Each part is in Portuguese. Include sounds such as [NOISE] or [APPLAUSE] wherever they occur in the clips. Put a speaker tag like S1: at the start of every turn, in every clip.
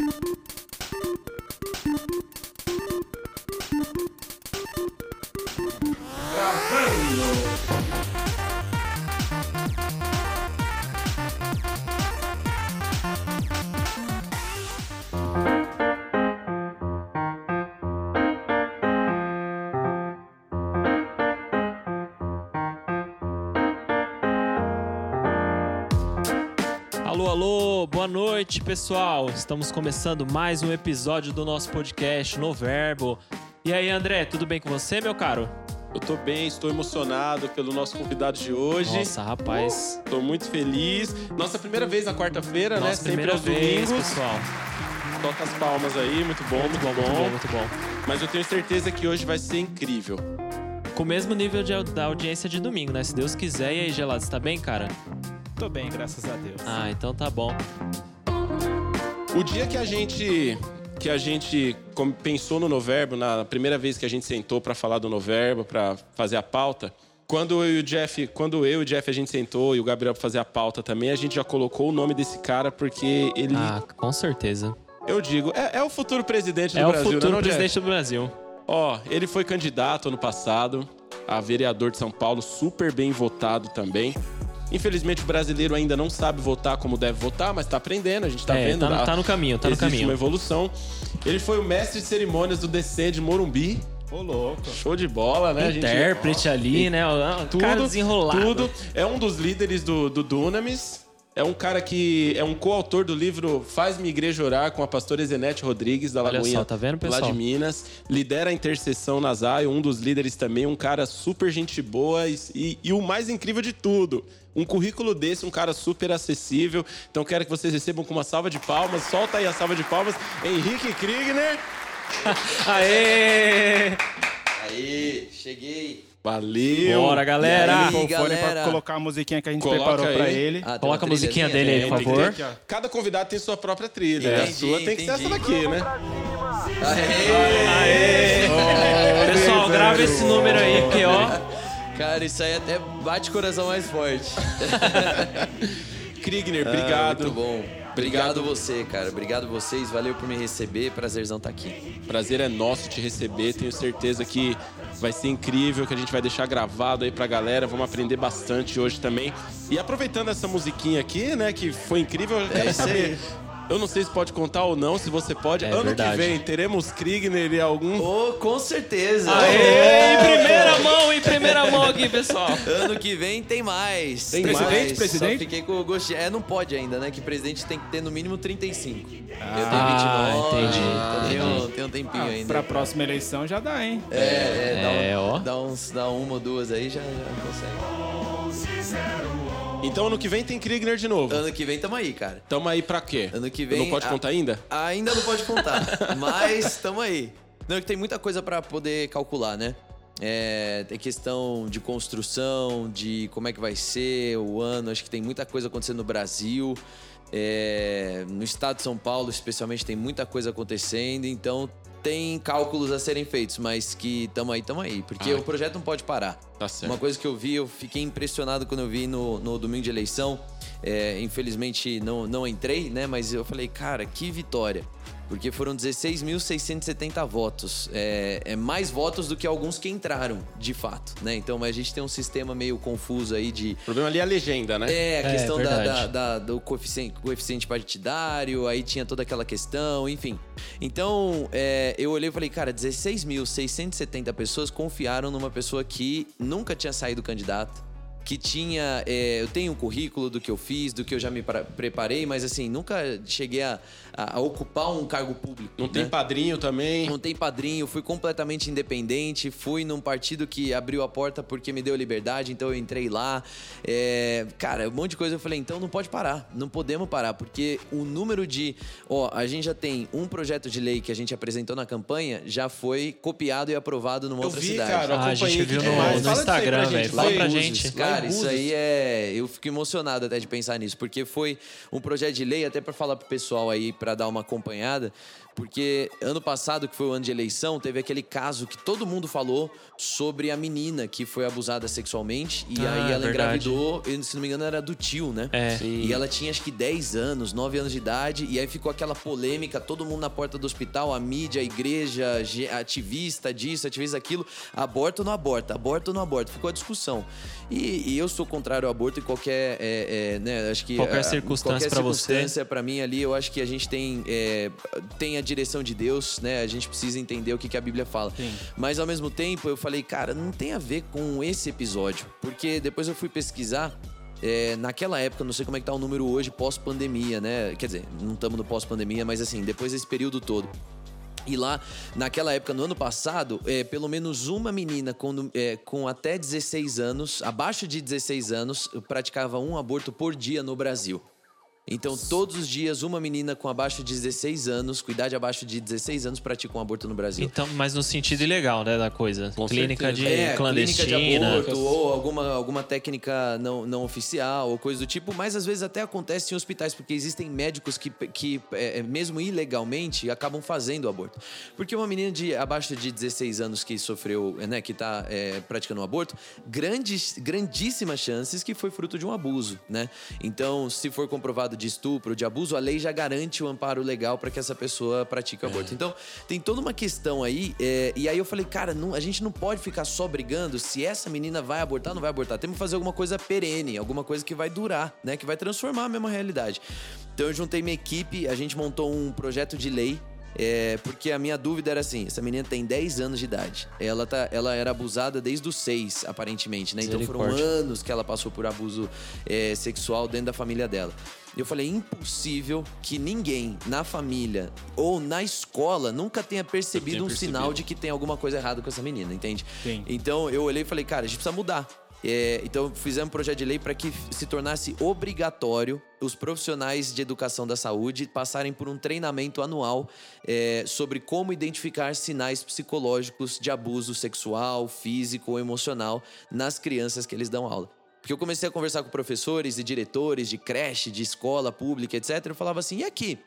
S1: Thank you. Boa noite, pessoal. Estamos começando mais um episódio do nosso podcast No Verbo. E aí, André, tudo bem com você, meu caro?
S2: Eu tô bem, estou emocionado pelo nosso convidado de hoje.
S1: Nossa, rapaz.
S2: Tô muito feliz. Nossa primeira vez na quarta-feira, né? Sempre aos
S1: vez,
S2: domingos.
S1: pessoal.
S2: Toca as palmas aí, muito bom, muito, bom.
S1: Muito bom, muito bom.
S2: Mas eu tenho certeza que hoje vai ser incrível.
S1: Com o mesmo nível de, da audiência de domingo, né? Se Deus quiser. E aí, Gelado, você tá bem, cara?
S3: Tô bem, graças a Deus.
S1: Ah, então tá bom.
S2: O dia que a gente que a gente pensou no Noverbo, na primeira vez que a gente sentou para falar do Noverbo, para fazer a pauta, quando eu e o Jeff, quando eu e o Jeff a gente sentou e o Gabriel pra fazer a pauta também, a gente já colocou o nome desse cara porque ele,
S1: Ah, com certeza.
S2: eu digo, é, é o futuro presidente do
S1: É o
S2: Brasil,
S1: futuro
S2: não, Jeff?
S1: presidente do Brasil.
S2: Ó, ele foi candidato ano passado a vereador de São Paulo, super bem votado também. Infelizmente o brasileiro ainda não sabe votar como deve votar, mas tá aprendendo, a gente tá
S1: é,
S2: vendo.
S1: tá, tá no caminho, tá no caminho.
S2: uma evolução. Ele foi o mestre de cerimônias do DC de Morumbi.
S3: Ô, louco.
S2: Show de bola, né? A gente-
S1: Intérprete ali, né?
S2: Tudo,
S1: cara desenrolado.
S2: tudo. É um dos líderes do, do Dunamis. É um cara que é um coautor do livro Faz Minha Igreja Orar com a pastora Zenete Rodrigues, da
S1: Olha
S2: Lagoinha,
S1: só, tá vendo, pessoal?
S2: lá de Minas. Lidera a intercessão na Zion, um dos líderes também, um cara super gente boa e, e- e o mais incrível de tudo, um currículo desse, um cara super acessível. Então quero que vocês recebam com uma salva de palmas. Solta aí a salva de palmas. Henrique Kriegner. [LAUGHS]
S1: Aê!
S4: Aí, cheguei.
S2: Valeu.
S1: Bora, galera!
S4: E aí,
S3: Com o fone
S4: galera?
S3: pra colocar a musiquinha que a gente
S2: Coloca
S3: preparou pra
S2: aí.
S3: ele.
S4: Ah,
S1: Coloca a musiquinha dele aí, por favor.
S2: ter- Cada convidado tem sua própria trilha. a
S4: Entendi,
S2: sua tem que ser essa daqui, né?
S4: Aê!
S1: Pessoal, grava esse número aí, porque ó.
S4: Cara, isso aí até bate o coração mais forte. [LAUGHS]
S2: Kriegner,
S4: Ah,
S2: obrigado.
S4: muito bom. Obrigado você, cara. Obrigado vocês. Valeu por me receber. Prazerzão estar aqui.
S2: Prazer é nosso te receber. Tenho certeza que vai ser incrível, que a gente vai deixar gravado aí pra galera. Vamos aprender bastante hoje também. E aproveitando essa musiquinha aqui, né, que foi incrível, eu quero
S4: É
S2: saber. Eu não sei se pode contar ou não, se você pode.
S1: É
S2: ano
S1: verdade.
S2: que vem teremos Kriegner e algum.
S4: Ô, com certeza.
S1: Aê! Em primeira mão, em primeira mão aqui, pessoal.
S4: Ano que vem tem mais.
S2: Tem
S3: Presidente,
S4: mais.
S3: presidente?
S4: Só fiquei com o gostinho. É, não pode ainda, né? Que presidente tem que ter no mínimo 35. Eu tenho
S1: Ah,
S4: 29.
S1: entendi,
S4: então
S1: entendi.
S4: Tem, um, tem um tempinho
S3: Ah,
S4: ainda.
S3: pra próxima eleição já dá, hein?
S4: É, é, dá,
S1: É,
S4: um-
S1: ó.
S4: dá uns, dá uma ou duas aí já, já consegue.
S2: Então ano que vem tem Kriegner de novo.
S4: Ano que vem tamo aí, cara.
S2: Tamo aí pra quê?
S4: Ano que vem.
S2: Não pode
S4: a-
S2: contar ainda?
S4: Ainda não pode contar, [LAUGHS] mas tamo aí. Não, é que tem muita coisa pra poder calcular, né? É, tem questão de construção, de como é que vai ser o ano. Acho que tem muita coisa acontecendo no Brasil. É, no estado de São Paulo, especialmente, tem muita coisa acontecendo. Então, tem cálculos a serem feitos, mas que tamo aí, tamo aí. Porque
S2: Ah.
S4: o projeto não pode parar.
S2: Tá certo.
S4: Uma coisa que eu vi, eu fiquei impressionado quando eu vi no, no domingo de eleição. É, infelizmente não, não entrei, né? Mas eu falei, cara, que vitória. Porque foram 16.670 votos. É, é mais votos do que alguns que entraram, de fato, né? Então, mas a gente tem um sistema meio confuso aí de
S2: O problema ali é a legenda, né?
S4: é, a
S1: É,
S4: questão da,
S1: verdade.
S4: da- da- do coeficiente, coeficiente partidário, aí tinha toda aquela questão, enfim. Então, é, eu olhei e falei, cara, 16.670 pessoas confiaram numa pessoa que nunca tinha saído candidato, que tinha. é, eu tenho um currículo do que eu fiz, do que eu já me preparei, mas assim, nunca cheguei a, a- a ocupar um cargo público.
S2: Não tem
S4: né?
S2: padrinho também.
S4: Não tem padrinho, fui completamente independente, fui num partido que abriu a porta porque me deu liberdade, então eu entrei lá. É, cara, um monte de coisa eu falei, então não pode parar, não podemos parar, porque o número de. Ó, a gente já tem um projeto de lei que a gente apresentou na campanha, já foi copiado e aprovado numa
S2: Eu
S4: outra
S2: vi,
S4: cidade.
S2: cara, eu
S1: Ah, a gente viu no-
S2: demais.
S1: no Instagram, velho.
S2: vai.
S1: Fala pra gente.
S4: Cara, Cara, isso
S1: abusos.
S4: aí é. Eu fico emocionado até de pensar nisso, porque foi um projeto de lei, até pra falar pro pessoal aí, pra dar uma acompanhada. Porque ano passado, que foi o ano de eleição, teve aquele caso que todo mundo falou sobre a menina que foi abusada sexualmente. E
S1: Ah,
S4: aí ela
S1: verdade.
S4: engravidou, e, se não me engano, era do tio, né?
S1: É.
S4: E ela tinha acho que 10 anos, 9 anos de idade, e aí ficou aquela polêmica, todo mundo na porta do hospital, a mídia, a igreja, ativista disso, ativista daquilo, aborta ou não aborta, aborta ou não aborta, ficou a discussão. E, e eu sou contrário ao aborto em qualquer, é, é, né, acho que...
S1: Qualquer circunstância
S4: qualquer
S1: pra você.
S4: circunstância pra mim ali, eu acho que a gente tem, é, tem a direção de Deus, né, a gente precisa entender o que, que a Bíblia fala.
S3: Sim.
S4: Mas ao mesmo tempo eu falei, cara, não tem a ver com esse episódio. Porque depois eu fui pesquisar. é, naquela época, não sei como é que tá o número hoje, pós-pandemia, né? Quer dizer, não estamos no pós-pandemia, mas assim, depois desse período todo. E lá, naquela época, no ano passado, é, pelo menos uma menina com, é, com até 16 anos, abaixo de 16 anos, praticava um aborto por dia no Brasil. Então, todos os dias, uma menina com abaixo de 16 anos, com idade abaixo de 16 anos, pratica um aborto no Brasil.
S1: Então, mas no sentido ilegal, né, da coisa.
S2: Com
S1: clínica de
S2: certeza.
S4: É,
S1: clandestina.
S4: clínica de aborto, ou alguma, alguma técnica não, não oficial, ou coisa do tipo, mas às vezes até acontece em hospitais, porque existem médicos que, que é, mesmo ilegalmente, acabam fazendo o aborto. Porque uma menina de abaixo de 16 anos que sofreu, né, que tá é, praticando um aborto, grandes, grandíssimas chances que foi fruto de um abuso, né? Então, se for comprovado de estupro, de abuso, a lei já garante o amparo legal para que essa pessoa pratique o aborto. Então, tem toda uma questão aí, é, e aí eu falei, cara, não- a gente não pode ficar só brigando se essa menina vai abortar ou não vai abortar. Temos que fazer alguma coisa perene, alguma coisa que vai durar, né? Que vai transformar a mesma realidade. Então eu juntei minha equipe, a gente montou um projeto de lei. é, porque a minha dúvida era assim: essa menina tem 10 anos de idade. Ela, tá, ela era abusada desde os 6, aparentemente, né? Então foram anos que ela passou por abuso é, sexual dentro da família dela. Eu falei, impossível que ninguém na família ou na escola nunca tenha percebido
S2: tenha
S4: um
S2: percebido.
S4: sinal de que tem alguma coisa errada com essa menina, entende?
S3: Sim.
S4: Então eu olhei e falei, cara, a gente precisa mudar. É, então fizemos um projeto de lei para que se tornasse obrigatório os profissionais de educação da saúde passarem por um treinamento anual é, sobre como identificar sinais psicológicos de abuso sexual, físico ou emocional nas crianças que eles dão aula. Porque eu comecei a conversar com professores e diretores de creche, de escola pública, etc. Eu falava assim: e aqui?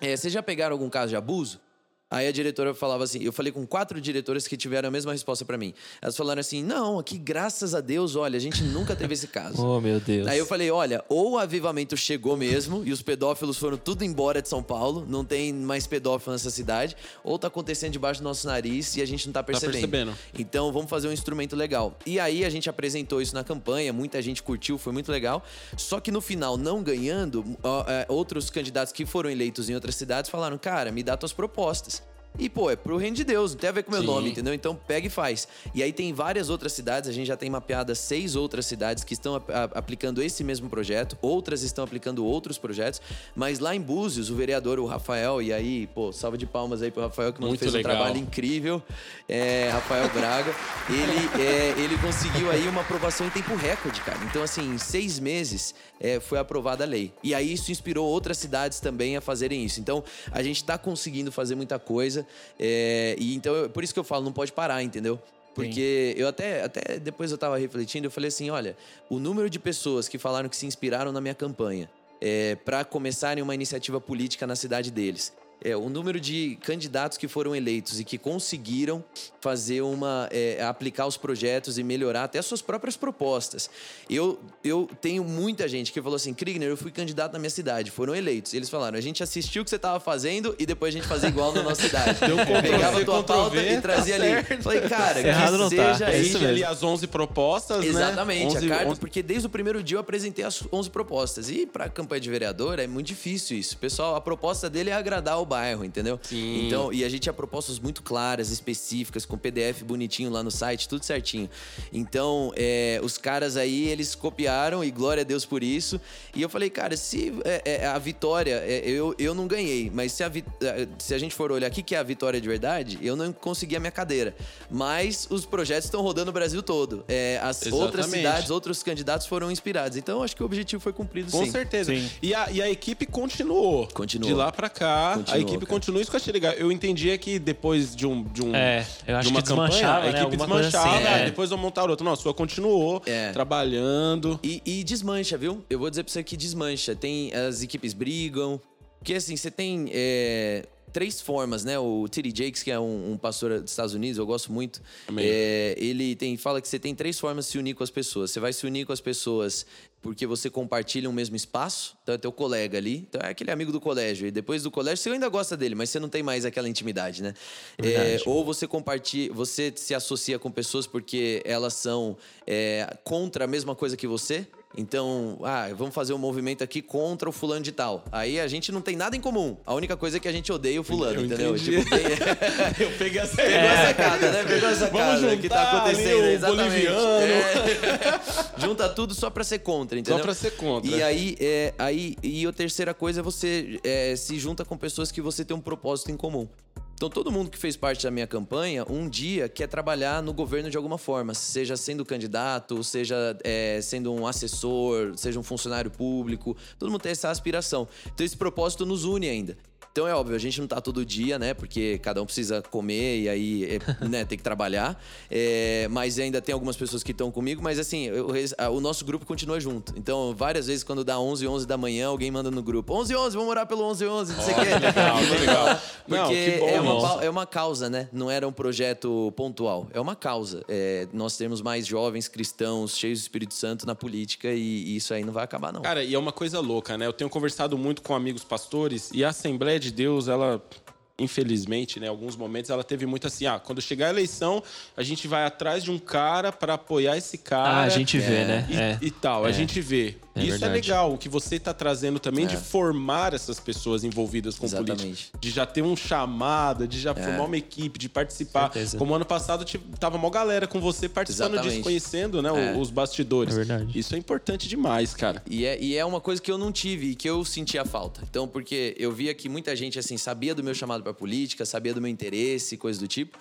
S4: É, vocês já pegaram algum caso de abuso? Aí a diretora falava assim, eu falei com quatro diretoras que tiveram a mesma resposta pra mim. Elas falaram assim: "Não, aqui graças a Deus, olha, a gente nunca teve esse caso". [LAUGHS]
S1: Oh, meu Deus.
S4: Aí eu falei, olha, ou o avivamento chegou mesmo e os pedófilos foram tudo embora de São Paulo, não tem mais pedófilo nessa cidade, ou tá acontecendo debaixo do nosso nariz e a gente não tá percebendo.
S2: percebendo.
S4: Então vamos fazer um instrumento legal. E aí a gente apresentou isso na campanha, muita gente curtiu, foi muito legal. Só que no final, não ganhando, é, outros candidatos que foram eleitos em outras cidades falaram, cara, me dá tuas propostas. E, pô, é pro reino de Deus, não tem a ver com o meu
S2: Sim.
S4: nome, entendeu? Então pega e faz. E aí tem várias outras cidades, a gente já tem mapeado seis outras cidades que estão a- aplicando esse mesmo projeto, outras estão aplicando outros projetos, mas lá em Búzios, o vereador, o Rafael, e aí, pô, salva de palmas aí pro Rafael, que
S2: Muito
S4: fez
S2: legal.
S4: um trabalho incrível, é, Rafael Braga, ele, é, ele conseguiu aí uma aprovação em tempo recorde, cara. Então, assim, em seis meses é, foi aprovada a lei. E aí isso inspirou outras cidades também a fazerem isso. Então, a gente tá conseguindo fazer muita coisa, é, e então, eu- por isso que eu falo, não pode parar, entendeu? Porque eu até, até depois eu tava refletindo, eu falei assim, olha, o número de pessoas que falaram que se inspiraram na minha campanha é, para começarem uma iniciativa política na cidade deles. É, o número de candidatos que foram eleitos e que conseguiram fazer uma. é, aplicar os projetos e melhorar até as suas próprias propostas. Eu, eu tenho muita gente que falou assim: Krigner, eu fui candidato na minha cidade, foram eleitos. Eles falaram: a gente assistiu o que você estava fazendo e depois a gente fazia igual na nossa cidade. [LAUGHS]
S2: Ctrl
S4: Pegava a tua pauta
S2: V,
S4: e trazia
S2: tá
S4: ali.
S2: certo.
S4: Falei, cara,
S1: Errado
S4: que
S1: não tá.
S4: seja
S1: É
S4: isso.
S2: ali as 11 propostas, né?
S4: Exatamente,
S2: 11,
S4: a carta,
S2: 11
S4: porque desde o primeiro dia eu apresentei as 11 propostas. E para campanha de vereador é muito difícil isso. Pessoal, a proposta dele é agradar o bairro, entendeu?
S2: Sim.
S4: Então, e a gente tinha propostas muito claras, específicas, com PDF bonitinho lá no site, tudo certinho. Então, é, os caras aí, eles copiaram e glória a Deus por isso. E eu falei, cara, se é, é, a vitória, é, eu, eu não ganhei, mas se a, é, se a gente for olhar o que que é a vitória de verdade, eu não consegui a minha cadeira. Mas os projetos estão rodando o Brasil todo. É, as outras
S2: Exatamente.
S4: cidades, outros candidatos foram inspirados. Então, acho que o objetivo foi cumprido
S2: Com
S4: sim.
S2: certeza.
S3: Sim.
S2: E a, e a equipe continuou.
S4: Continuou.
S2: De lá pra cá, a a equipe
S4: cara.
S2: continua, isso que eu achei legal. Eu entendia que depois de um. De um
S1: É, eu acho
S2: de uma
S1: que desmanchava,
S2: campanha, a
S1: né?
S2: equipe
S1: coisa
S2: desmanchava,
S1: assim, é.
S2: depois vão montar outra. Não, a sua continuou
S4: É.
S2: trabalhando.
S4: E, e desmancha, viu? Eu vou dizer pra você que desmancha. Tem as equipes brigam. Porque assim, você tem é, três formas, né? O T.D. Jakes, que é um, um pastor dos Estados Unidos, eu gosto muito. É, ele tem, fala que você tem três formas de se unir com as pessoas. Você vai se unir com as pessoas porque você compartilha um mesmo espaço. Então é teu colega ali. Então é aquele amigo do colégio. E depois do colégio, você ainda gosta dele, mas você não tem mais aquela intimidade, né? É, ou você compartilha, você se associa com pessoas porque elas são é, contra a mesma coisa que você. Então, ah, vamos fazer um movimento aqui contra o fulano de tal. Aí a gente não tem nada em comum. A única coisa é que a gente odeia o fulano,
S2: Eu
S4: entendeu? Tipo, [LAUGHS] tem...
S2: Eu peguei essa [LAUGHS]
S4: Pegou a sacada, né? Pegou a sacada que tá acontecendo.
S2: ali o
S4: exatamente.
S2: boliviano.
S4: É. [LAUGHS] Junta tudo só pra ser contra, entendeu?
S2: Só pra ser contra.
S4: E aí, é, aí e a terceira coisa é você é, se junta com pessoas que você tem um propósito em comum. Então, todo mundo que fez parte da minha campanha, um dia quer trabalhar no governo de alguma forma, seja sendo candidato, seja é, sendo um assessor, seja um funcionário público. Todo mundo tem essa aspiração. Então, esse propósito nos une ainda. Então é óbvio, a gente não tá todo dia, né? Porque cada um precisa comer e aí é, [LAUGHS] né, tem que trabalhar. É, mas ainda tem algumas pessoas que estão comigo, mas assim, eu- o nosso grupo continua junto. Então, várias vezes, quando dá 11, 11 da manhã, alguém manda no grupo: 11, 11, vamos orar pelo 11, 11, não sei o quê.
S2: legal, que legal.
S4: Porque
S2: Não, bom,
S4: é, uma, é uma causa, né? Não era um projeto pontual. É uma causa. É, nós temos mais jovens cristãos cheios do Espírito Santo na política e, e isso aí não vai acabar, não.
S2: Cara, e é uma coisa louca, né? Eu tenho conversado muito com amigos pastores e a Assembleia de Deus, ela. Infelizmente, né, alguns momentos ela teve muito assim, ah, quando chegar a eleição, a gente vai atrás de um cara para apoiar esse cara.
S1: Ah, a gente vê, né?
S2: E,
S1: É.
S2: e tal, a
S1: É.
S2: gente vê.
S1: É
S2: Isso
S1: verdade.
S2: é legal, o que você tá trazendo também de formar essas pessoas envolvidas com
S4: Exatamente.
S2: política. De já ter um chamado, de já formar uma equipe, de participar.
S1: Certeza.
S2: Como ano passado tava uma galera com você participando disso, conhecendo né,
S4: É.
S2: os bastidores.
S1: É verdade.
S2: Isso é importante demais, cara.
S4: E é, e é uma coisa que eu não tive e que eu sentia falta. Então, porque eu via que muita gente, assim, sabia do meu chamado política, sabia do meu interesse, coisa do tipo.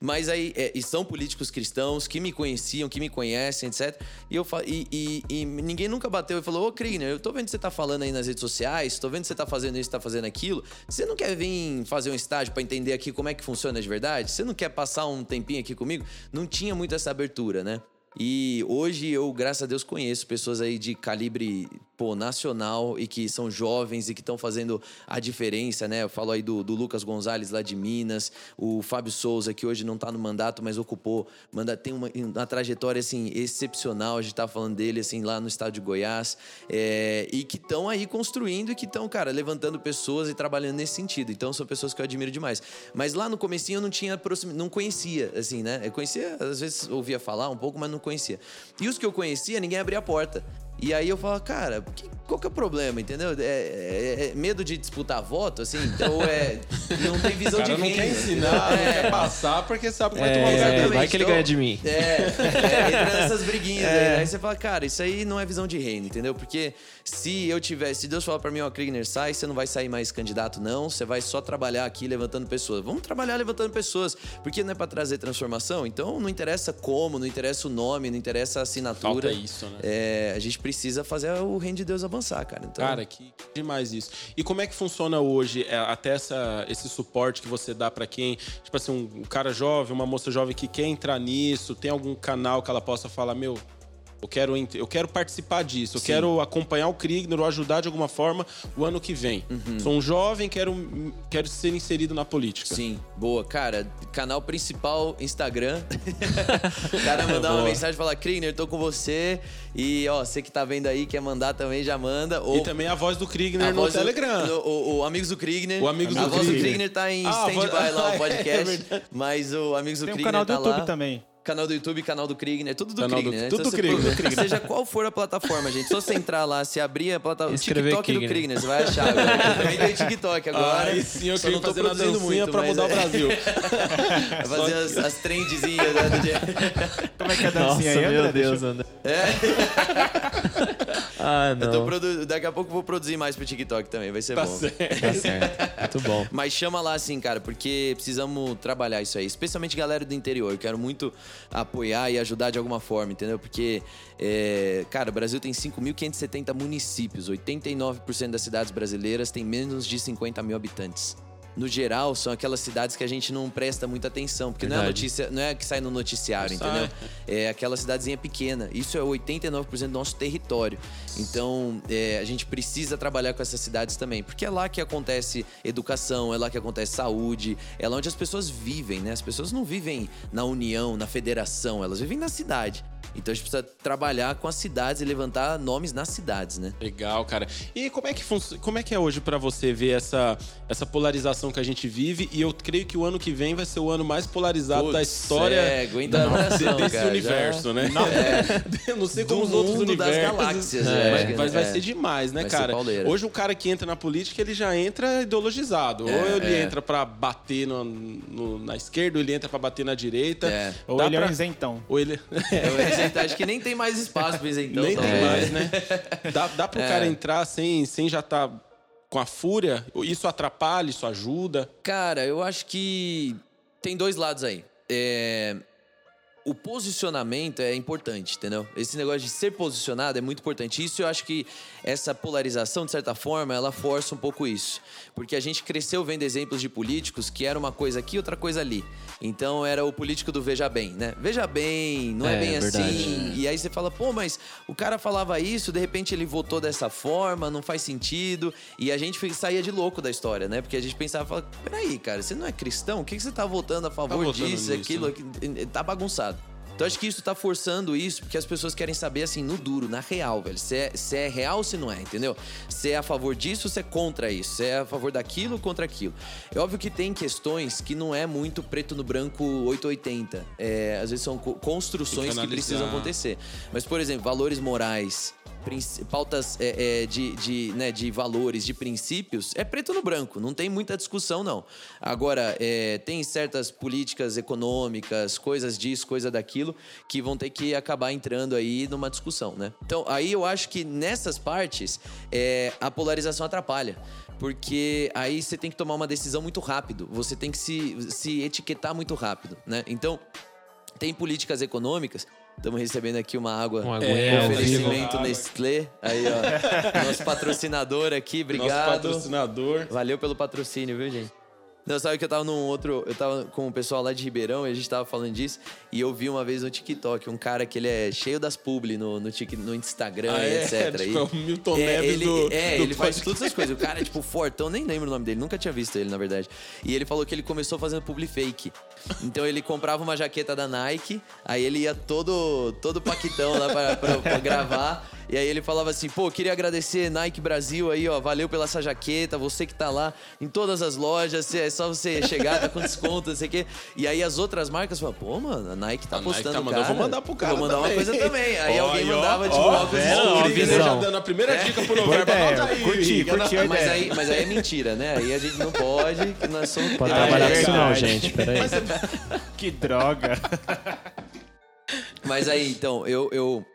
S4: Mas aí, é, e são políticos cristãos que me conheciam, que me conhecem, etc. E, eu, e, e- e ninguém nunca bateu e falou: Ô, Krigner, eu tô vendo que você tá falando aí nas redes sociais, tô vendo que você tá fazendo isso, tá fazendo aquilo. Você não quer vir fazer um estágio pra entender aqui como é que funciona de verdade? Você não quer passar um tempinho aqui comigo? Não tinha muito essa abertura, né? E hoje eu, graças a Deus, conheço pessoas aí de calibre pô, nacional e que são jovens e que estão fazendo a diferença, né? Eu falo aí do, do Lucas Gonzalez lá de Minas, o Fábio Souza, que hoje não tá no mandato, mas ocupou, manda, tem uma, uma trajetória assim excepcional, a gente tá falando dele assim lá no estado de Goiás, é, e que estão aí construindo e que estão, cara, levantando pessoas e trabalhando nesse sentido. Então são pessoas que eu admiro demais. Mas lá no comecinho eu não tinha não conhecia, assim, né? Eu conhecia, às vezes ouvia falar um pouco, mas não conhecia. E os que eu conhecia, ninguém abria a porta. E aí eu falava, cara, que- qual que é o problema, entendeu? É, é- é medo de disputar voto, assim? Então é. [LAUGHS] Não tem visão de
S2: não
S4: reino.
S2: quer ensinar, não
S4: É.
S2: quer passar, porque sabe que vai
S1: É,
S2: tomar
S1: é,
S2: zero.
S1: vai que ele
S4: Então,
S1: ganha de mim.
S4: É, é, [LAUGHS] entra nessas briguinhas aí. Aí você fala, cara, isso aí não é visão de reino, entendeu? Porque se eu tivesse, se Deus falar pra mim, ó, Krigner, sai, você não vai sair mais candidato, não. Você vai só trabalhar aqui levantando pessoas. Vamos trabalhar levantando pessoas. Porque não é pra trazer transformação? Então não interessa como, não interessa o nome, não interessa a assinatura.
S2: Falta isso, né?
S4: É, a gente precisa fazer o reino de Deus avançar, cara. Então,
S2: Cara, que, demais isso. E como é que funciona hoje, é, até essa, esse suporte que você dá pra quem, tipo assim, um cara jovem, uma moça jovem que quer entrar nisso, tem algum canal que ela possa falar, meu, eu quero, eu quero participar disso, eu
S4: Sim.
S2: quero acompanhar o Krigner ou ajudar de alguma forma o ano que vem.
S4: Uhum.
S2: Sou um jovem, quero, quero ser inserido na política.
S4: Sim, boa. Cara, canal principal, Instagram. [LAUGHS] o cara mandar uma mensagem e falar, Krigner, tô com você. E, ó, você que tá vendo aí, quer mandar também, já manda. Ou
S2: E também a voz do
S4: a
S2: Krigner no
S4: voz do-
S2: Telegram.
S4: no- o, o Amigos do Krigner.
S2: O Amigos
S4: a
S2: do
S4: voz do
S2: Krigner.
S4: Krigner tá em
S2: Ah,
S4: stand-by lá, [LAUGHS]
S2: É
S4: o podcast.
S2: verdade.
S4: mas o Amigos do
S3: Tem um
S4: Krigner
S3: canal do
S4: tá
S3: YouTube
S4: lá.
S3: também.
S4: Canal do YouTube, canal do Krigner, tudo do
S2: Canal do-
S4: Krigner. né?
S2: tudo do Krigner.
S4: procura- [LAUGHS] Seja qual for a plataforma, gente. Só você entrar lá, se abrir a plataforma.
S1: Escrever
S4: TikTok do
S1: Krigner.
S4: Krigner, você vai achar. agora. Eu também tenho TikTok agora.
S2: Aí sim, eu
S4: só
S2: queria
S4: não tô
S2: fazer uma
S4: produzindo
S2: dancinha
S4: muito,
S2: pra mudar o
S4: é-
S2: Brasil.
S4: Vai [LAUGHS] fazer as, as trendzinhas né, do dia.
S3: Como é que é a
S1: Nossa,
S3: dancinha aí,
S1: meu
S3: André? Deixa
S1: Deus, [LAUGHS]
S3: eu-
S1: André. Ah,
S4: Eu tô
S1: não.
S4: produ- Daqui a pouco eu vou produzir mais pro TikTok também, vai ser
S2: Tá
S4: bom.
S2: certo.
S1: Tá certo. Muito bom. [LAUGHS]
S4: Mas chama lá assim, cara, porque precisamos trabalhar isso aí. Especialmente galera do interior. Eu quero muito apoiar e ajudar de alguma forma, entendeu? Porque, é, cara, o Brasil tem 5.570 municípios. 89% das cidades brasileiras tem menos de 50 mil habitantes. No geral, são aquelas cidades que a gente não presta muita atenção. Porque não é,
S1: Verdade.
S4: notícia, não é que sai no noticiário,
S2: Sai.
S4: entendeu? É aquela cidadezinha pequena. Isso é 89% do nosso território. Então, é, a gente precisa trabalhar com essas cidades também. Porque é lá que acontece educação, é lá que acontece saúde, é lá onde as pessoas vivem, né? As pessoas não vivem na união, na federação, elas vivem na cidade. Então a gente precisa trabalhar com as cidades e levantar nomes nas cidades, né?
S2: Legal, cara. E como é que como é que é hoje pra você ver essa essa polarização que a gente vive? E eu creio que o ano que vem vai ser o ano mais polarizado da
S4: Putz,
S2: história
S4: é, aguenta a oração,
S2: desse
S4: cara,
S2: universo,
S4: já-
S2: né? [LAUGHS] Eu não sei
S4: Do
S2: como os outros
S4: mundo das
S2: universos.
S4: galáxias,
S2: é,
S4: é,
S2: mas, mas vai
S4: é.
S2: ser demais, né,
S4: Vai
S2: cara? Hoje o cara que entra na política, ele já entra ideologizado.
S4: É,
S2: ou ele
S4: é.
S2: entra pra bater no- no- na esquerda, ou ele entra pra bater na direita.
S4: É.
S3: Ou ele é
S2: pra-
S3: um isentão.
S2: Ou ele [LAUGHS]
S4: Eu isento, acho que nem tem mais espaço pro isentão.
S2: nem tem mais, né? [LAUGHS] Dá, dá pro
S4: É.
S2: cara entrar sem, sem já estar com a fúria? Isso atrapalha, isso ajuda?
S4: Cara, eu acho que tem dois lados aí. É, O posicionamento é importante, entendeu? Esse negócio de ser posicionado é muito importante. Isso eu acho que essa polarização, de certa forma, ela força um pouco isso. Porque a gente cresceu vendo exemplos de políticos que era uma coisa aqui, outra coisa ali. Então era o político do veja bem, né? Veja bem, não é,
S1: É,
S4: bem
S1: verdade.
S4: assim. E aí você fala, pô, mas o cara falava isso, de repente ele votou dessa forma, não faz sentido. E a gente saía de louco da história, né? Porque a gente pensava, fala, peraí, cara, você não é cristão? O que você tá votando a favor
S2: votando
S4: disso,
S2: nisso,
S4: aquilo?
S2: né?
S4: Tá bagunçado. Então acho que isso tá forçando isso, porque as pessoas querem saber assim, no duro, na real, velho. Se é, se é real ou se não é, entendeu? Se é a favor disso ou se é contra isso. Se é a favor daquilo ou contra aquilo. É óbvio que tem questões que não é muito preto no branco 880. É, às vezes são co- construções
S2: que
S4: que precisam acontecer. Mas, por exemplo, valores morais, pautas é, é, de, de, né, de valores, de princípios, é preto no branco, não tem muita discussão, não. Agora, é, tem certas políticas econômicas, coisas disso, coisa daquilo, que vão ter que acabar entrando aí numa discussão, né? Então, aí eu acho que nessas partes, é, a polarização atrapalha. Porque aí você tem que tomar uma decisão muito rápido, você tem que se, se etiquetar muito rápido, né? Então, tem políticas econômicas. Estamos recebendo aqui uma água.
S1: Uma
S2: É,
S1: aguinha ao vivo.
S4: Oferecimento Nestlé. Aí, ó. [LAUGHS] Nosso patrocinador aqui,
S2: Nosso
S4: obrigado.
S2: patrocinador.
S4: Valeu pelo patrocínio, viu, gente? Não, sabe que eu tava num outro. Eu tava com o pessoal lá de Ribeirão e a gente tava falando disso. E eu vi uma vez no TikTok um cara que ele é cheio das publi no, no, Tik- no Instagram
S2: Ah,
S4: e
S2: é?
S4: etc.
S2: Tipo,
S4: E-
S2: é o Milton
S4: é,
S2: Neves
S4: ele,
S2: do-
S4: É,
S2: do
S4: ele faz todas essas coisas. O cara é tipo fortão, nem lembro o nome dele, nunca tinha visto ele, na verdade. E ele falou que ele começou fazendo publi fake. Então ele comprava uma jaqueta da Nike, aí ele ia todo, todo paquitão lá pra, pra- pra gravar. E aí ele falava assim, pô, queria agradecer Nike Brasil aí, ó, valeu pela essa jaqueta, você que tá lá em todas as lojas, é só você chegar, tá com desconto, não sei o quê. E aí as outras marcas falam, pô, mano, a Nike tá
S2: A Nike
S4: postando
S2: tá mandando,
S4: cara.
S2: vou mandar pro cara
S4: Vou mandar uma
S2: também.
S4: coisa também. Aí
S2: Ó,
S4: alguém
S2: ó,
S4: mandava, tipo,
S2: ó,
S4: uma coisa
S2: já dando a primeira dica pro [LAUGHS] aí,
S3: Curti, curti a
S4: Mas aí, mas aí é mentira, né? Aí a gente não pode, que nós somos.
S1: Pode trabalhar
S2: é
S1: com isso não, gente. Peraí. [LAUGHS]
S3: Que droga.
S4: Mas aí, então, eu, eu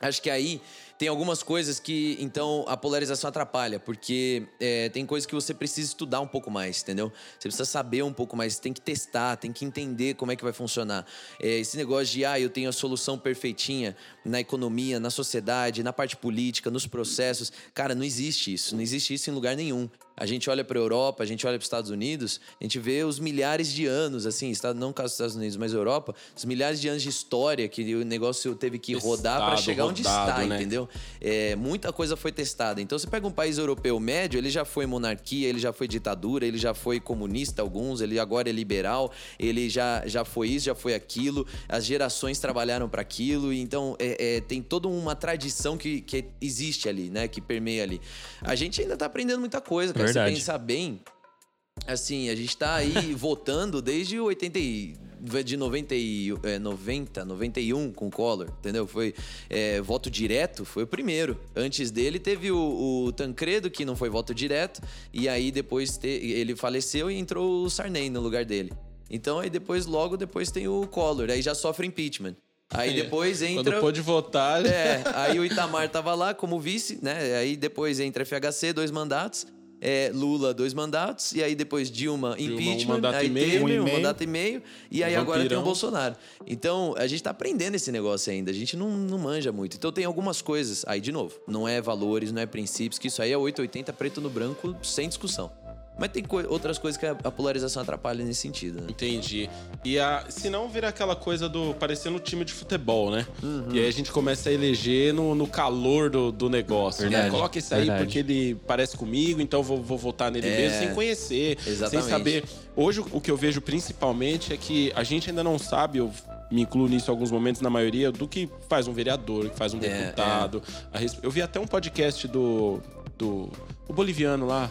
S4: acho que aí tem algumas coisas que, então, a polarização atrapalha, porque é, tem coisas que você precisa estudar um pouco mais, entendeu? Você precisa saber um pouco mais, tem que testar, tem que entender como é que vai funcionar. É, esse negócio de, ah, eu tenho a solução perfeitinha na economia, na sociedade, na parte política, nos processos. Cara, não existe isso, não existe isso em lugar nenhum. A gente olha para a Europa, a gente olha para os Estados Unidos, a gente vê os milhares de anos, assim, não caso dos Estados Unidos, mas Europa, os milhares de anos de história que o negócio teve que rodar para chegar onde
S2: rodado,
S4: está,
S2: né?
S4: entendeu? É, muita coisa foi testada. Então, você pega um país europeu médio, ele já foi monarquia, ele já foi ditadura, ele já foi comunista, alguns, ele agora é liberal, ele já, já foi isso, já foi aquilo, as gerações trabalharam para aquilo, então é, é, tem toda uma tradição que, que existe ali, né? Que permeia ali. A gente ainda tá aprendendo muita coisa, cara.
S1: Verdade.
S4: Se pensar bem, assim, a gente tá aí [LAUGHS] votando desde o 80 e- de 90, e, é, 90, 91 com o Collor, entendeu? Foi é, voto direto, foi o primeiro. Antes dele teve o, o Tancredo, que não foi voto direto, e aí depois te- ele faleceu e entrou o Sarney no lugar dele. Então aí depois, logo depois tem o Collor, aí já sofre impeachment. Aí depois entra...
S2: Quando pôde votar,
S4: É, aí o Itamar tava lá como vice, né? Aí depois entra FHC, dois mandatos. É, Lula, dois mandatos. E aí depois Dilma,
S2: Dilma, um
S4: impeachment.
S2: mandato
S4: aí
S2: e meio.
S4: teve
S3: Um
S4: um mandato e meio. E aí agora tem o Bolsonaro. Então, a gente tá aprendendo esse negócio ainda. A gente não, não manja muito. Então tem algumas coisas. Aí, de novo, não é valores, não é princípios, que isso aí é 880 preto no branco, sem discussão. Mas tem coi- outras coisas que a, polarização atrapalha nesse sentido, né?
S2: Entendi. E a, se não vira aquela coisa do parecendo um time de futebol, né? E aí a gente começa a eleger no, no calor do, do negócio. Né?
S1: Verdade,
S2: Coloca esse aí
S1: verdade.
S2: porque ele parece comigo, então vou, vou votar nele mesmo, sem conhecer,
S4: exatamente.
S2: sem saber. Hoje o que eu vejo principalmente é que a gente ainda não sabe, eu me incluo nisso em alguns momentos, na maioria, do que faz um vereador, do que faz um
S4: É,
S2: deputado. Res- Eu vi até um podcast do. do o boliviano lá.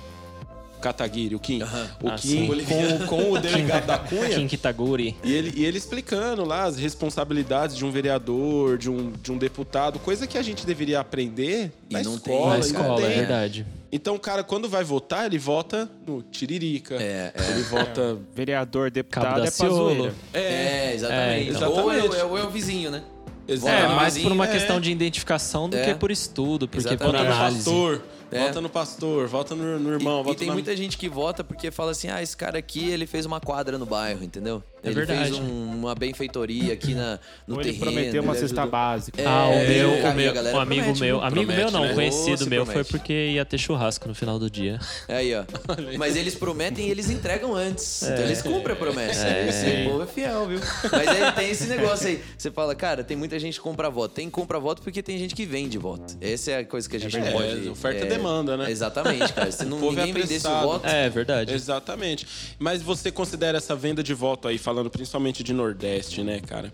S2: Kataguiri, o Kim. O
S1: Ah,
S2: Kim com, com o delegado da Cunha.
S1: Kim Kitaguri.
S2: E ele, e ele explicando lá as responsabilidades de um vereador, de um, de um deputado, coisa que a gente deveria aprender
S4: E
S2: na
S4: não tem.
S2: escola.
S1: Na
S2: não
S1: escola, é verdade.
S2: Então, o cara, quando vai votar, ele vota no Tiririca.
S4: É,
S2: Ele vota.
S3: Vereador,
S1: Cabo
S3: deputado é pra
S1: Ciolo.
S3: zoeira.
S4: É, exatamente.
S1: É,
S2: então.
S4: Ou, é,
S2: Exatamente.
S4: ou é o vizinho, né?
S1: É,
S4: Vota no
S1: mais por uma
S2: é.
S1: questão de identificação do
S4: É.
S1: que por estudo, porque
S4: Exatamente.
S1: por análise.
S2: pastor.
S4: É.
S2: Vota no pastor. Vota no, no irmão.
S4: E, e
S2: vota
S4: tem
S2: na...
S4: muita gente que vota porque fala assim: ah, esse cara aqui ele fez uma quadra no bairro, entendeu?
S1: É
S4: ele
S1: verdade.
S4: fez um- uma benfeitoria aqui na, no
S3: Ou ele
S4: terreno.
S3: prometeu uma
S4: ele
S3: cesta básica.
S4: É,
S1: Ah, o
S4: É,
S1: meu, o meu um amigo
S4: promete,
S1: meu, amigo
S2: Promete,
S1: meu não,
S2: né?
S1: conhecido meu
S4: se
S1: foi
S4: promete.
S1: porque ia ter churrasco no final do dia.
S4: Aí, ó. [LAUGHS] Mas eles prometem e eles entregam antes. Então eles cumprem a promessa. Esse povo é fiel, viu? Mas aí tem esse negócio aí. Você fala, cara, tem muita gente que compra voto. Tem compra voto porque tem gente que vende voto. Essa é a coisa que a gente não
S2: verdade.
S4: pode.
S2: É, oferta e demanda, né?
S4: Exatamente, cara. Se [LAUGHS] não,
S2: é
S4: ninguém vendesse o voto.
S1: É verdade.
S2: Exatamente. Mas você considera essa venda de voto aí, falando principalmente de Nordeste, né, cara?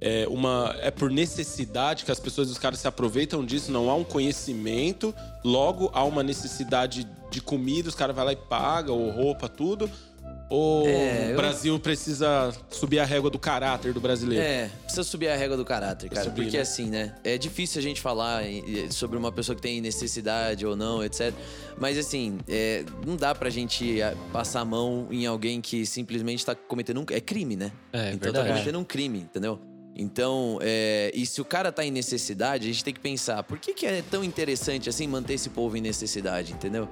S2: É, uma, é por necessidade que as pessoas, os caras se aproveitam disso, não há um conhecimento, logo há uma necessidade de comida, os caras vão lá e pagam, ou roupa, tudo. Ou
S4: É,
S2: o
S4: eu-
S2: Brasil precisa subir a régua do caráter do brasileiro?
S4: É, precisa subir a régua do caráter, cara.
S2: Subir,
S4: porque
S2: né?
S4: assim, né? É difícil a gente falar sobre uma pessoa que tem necessidade ou não, etc. Mas assim, é, não dá pra gente ah, passar a mão em alguém que simplesmente tá cometendo um. É crime, né?
S1: É,
S4: então
S1: verdade.
S4: tá cometendo um crime, entendeu? Então, é, e se o cara tá em necessidade, a gente tem que pensar, por que, que é tão interessante assim manter esse povo em necessidade, entendeu?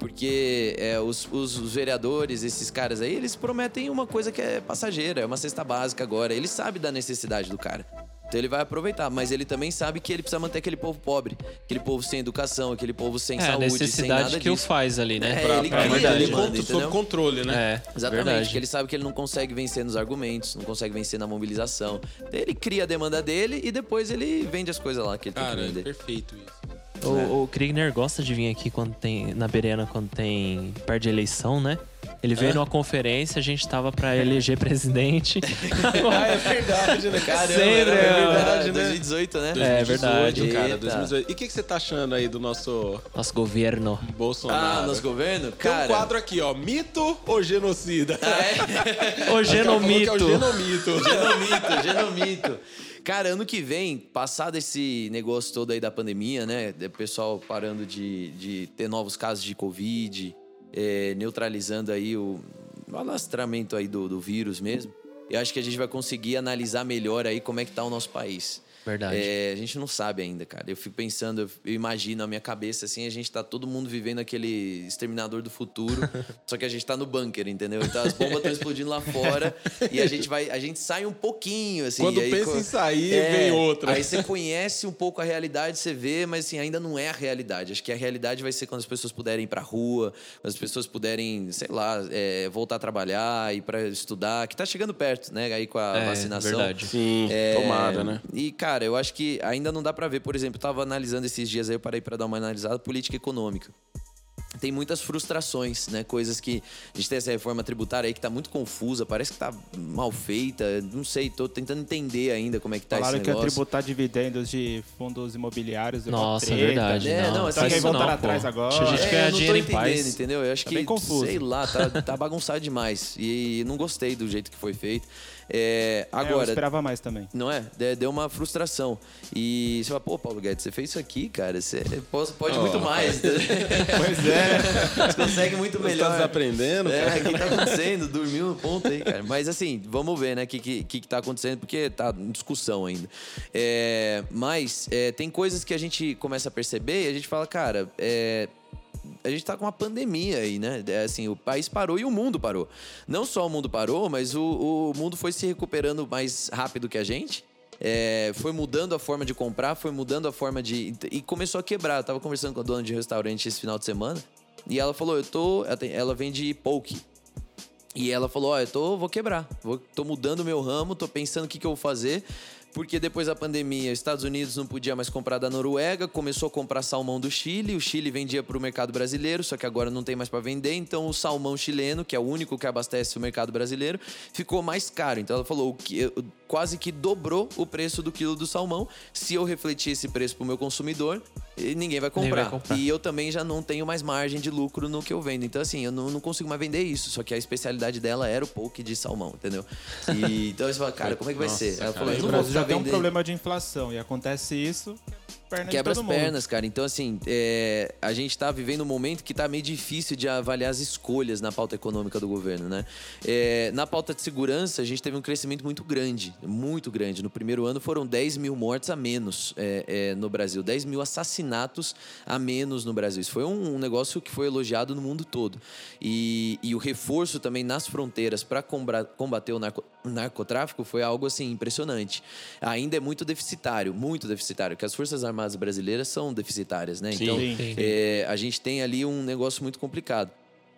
S4: Porque é, os, os- os vereadores, esses caras aí, eles prometem uma coisa que é passageira, é uma cesta básica agora. Ele sabe da necessidade do cara. Então ele vai aproveitar, mas ele também sabe que ele precisa manter aquele povo pobre, aquele povo sem educação, aquele povo sem
S1: É, a
S4: saúde, sem
S1: necessidade
S4: nada
S1: que o faz ali, né?
S4: É,
S2: Pra,
S4: ele
S2: pra
S4: cria,
S2: manter
S4: ele manda,
S2: sob controle, né?
S1: É,
S4: Exatamente,
S1: verdade.
S4: que ele sabe que ele não consegue vencer nos argumentos, não consegue vencer na mobilização. Daí ele cria a demanda dele e depois ele vende as coisas lá que ele tem
S2: Cara,
S4: que
S2: é
S4: vender.
S2: perfeito isso.
S1: O, o Kriegner gosta de vir aqui quando tem na Berena quando tem perde eleição, né? Ele veio numa conferência, a gente tava pra eleger [LAUGHS] presidente.
S2: ah, é verdade, né?
S4: Caramba,
S1: Sempre,
S4: é
S1: é
S4: verdade,
S2: verdade, né?
S4: 2018, né?
S1: É verdade.
S2: cara,
S4: Eita.
S2: 2018. E o que, que você tá achando aí do nosso
S1: Nosso governo.
S2: Bolsonaro?
S4: Ah, nosso governo?
S2: Tem
S4: Cara,
S2: um quadro aqui, ó. Mito ou genocida?
S4: Ah, [LAUGHS]
S1: O
S2: Ela falou que é
S1: genomito.
S2: o genomito.
S4: Genomito, genomito. Cara, ano que vem, passado esse negócio todo aí da pandemia, né? O pessoal parando de, de ter novos casos de Covid, é, neutralizando aí o, alastramento aí do, do vírus mesmo. Eu acho que a gente vai conseguir analisar melhor aí como é que tá o nosso país.
S1: Verdade.
S4: É, a gente não sabe ainda, cara. Eu fico pensando, eu- imagino a minha cabeça assim, a gente tá todo mundo vivendo aquele exterminador do futuro, [LAUGHS] só que a gente tá no bunker, entendeu? Então as bombas estão explodindo lá fora e a gente vai, a gente sai um pouquinho assim.
S2: Quando
S4: e aí,
S2: pensa
S4: co-
S2: em sair,
S4: É,
S2: vem outra.
S4: Aí você conhece um pouco a realidade, você vê, mas assim, ainda não é a realidade. Acho que a realidade vai ser quando as pessoas puderem ir pra rua, quando as pessoas puderem, sei lá, é, voltar a trabalhar, ir pra estudar, que tá chegando perto, né? Aí com a
S1: É,
S4: vacinação.
S1: verdade.
S2: Sim,
S4: É,
S2: tomara, né?
S4: E, cara, eu acho que ainda não dá pra ver. Por exemplo, eu tava analisando esses dias aí, eu parei pra dar uma analisada política econômica. Tem muitas frustrações, né? Coisas que a gente tem essa reforma tributária aí que tá muito confusa, parece que tá mal feita. Não sei, tô tentando entender ainda como é que tá
S3: Falaram
S4: esse
S3: que ia
S4: negócio.
S3: tributar dividendos de fundos imobiliários.
S1: Nossa, é
S3: treta.
S1: verdade.
S4: É,
S1: não,
S4: não,
S1: faz
S4: assim,
S3: voltaram
S1: não,
S3: atrás
S1: pô.
S3: agora.
S1: Deixa a gente
S4: É,
S1: ganhar dinheiro
S4: tô
S1: em
S4: entendendo,
S1: paz.
S4: entendeu? Eu acho
S3: Tá
S4: que,
S3: bem confuso.
S4: sei lá, tá, tá bagunçado demais. E não gostei do jeito que foi feito. É,
S3: É, eu
S4: agora,
S3: esperava mais também.
S4: Não é? De- Deu uma frustração. E você fala, pô, Paulo Guedes, você fez isso aqui, cara. Você pode, pode muito mais. [LAUGHS]
S3: Pois é.
S4: Você consegue muito
S2: Você
S4: melhor.
S2: tá desaprendendo,
S4: É,
S2: cara?
S4: o que tá acontecendo? Dormiu no ponto aí, cara. Mas assim, vamos ver, né, o que, que, que tá acontecendo, porque tá em discussão ainda. É, mas é, tem coisas que a gente começa a perceber e a gente fala, cara, é, a gente tá com uma pandemia aí, né? É, assim, o país parou e o mundo parou. Não só o mundo parou, mas o, o mundo foi se recuperando mais rápido que a gente. É, foi mudando a forma de comprar, foi mudando a forma de. E começou a quebrar. Eu tava conversando com a dona de restaurante esse final de semana. E ela falou, eu tô. ela vende poke. E ela falou: Ó, eu tô, vou quebrar. Vou, tô mudando meu ramo, tô pensando o que, que eu vou fazer. Porque depois da pandemia, os Estados Unidos não podia mais comprar da Noruega, começou a comprar salmão do Chile. O Chile vendia para o mercado brasileiro, só que agora não tem mais para vender. Então, o salmão chileno, que é o único que abastece o mercado brasileiro, ficou mais caro. Então, ela falou que quase que dobrou o preço do quilo do salmão. Se eu refletir esse preço para o meu consumidor, ninguém vai comprar.
S1: vai comprar.
S4: E eu também já não tenho mais margem de lucro no que eu vendo. Então, assim, eu não, não consigo mais vender isso. Só que a especialidade dela era o poke de salmão, entendeu? E, então você fala, cara, como é que vai
S2: Nossa,
S4: ser? Ela
S2: cara.
S4: falou, eu
S3: o
S4: não vou
S3: Brasil já tem um problema de inflação e acontece isso, perna
S4: Quebra as
S3: todo mundo.
S4: pernas, cara. Então, assim, é, a gente tá vivendo um momento que tá meio difícil de avaliar as escolhas na pauta econômica do governo, né? É, na pauta de segurança, a gente teve um crescimento muito grande, muito grande. No primeiro ano foram 10 mil mortes a menos é, é, no Brasil, 10 mil assassinatos a menos no Brasil. Isso foi um, um negócio que foi elogiado no mundo todo. E, e o reforço também nas fronteiras para combater o narco- narcotráfico foi algo assim impressionante. Ainda é muito deficitário, muito deficitário, que as Forças Armadas brasileiras são deficitárias, né?
S2: Sim,
S4: então,
S3: sim.
S4: é, a gente tem ali um negócio muito complicado.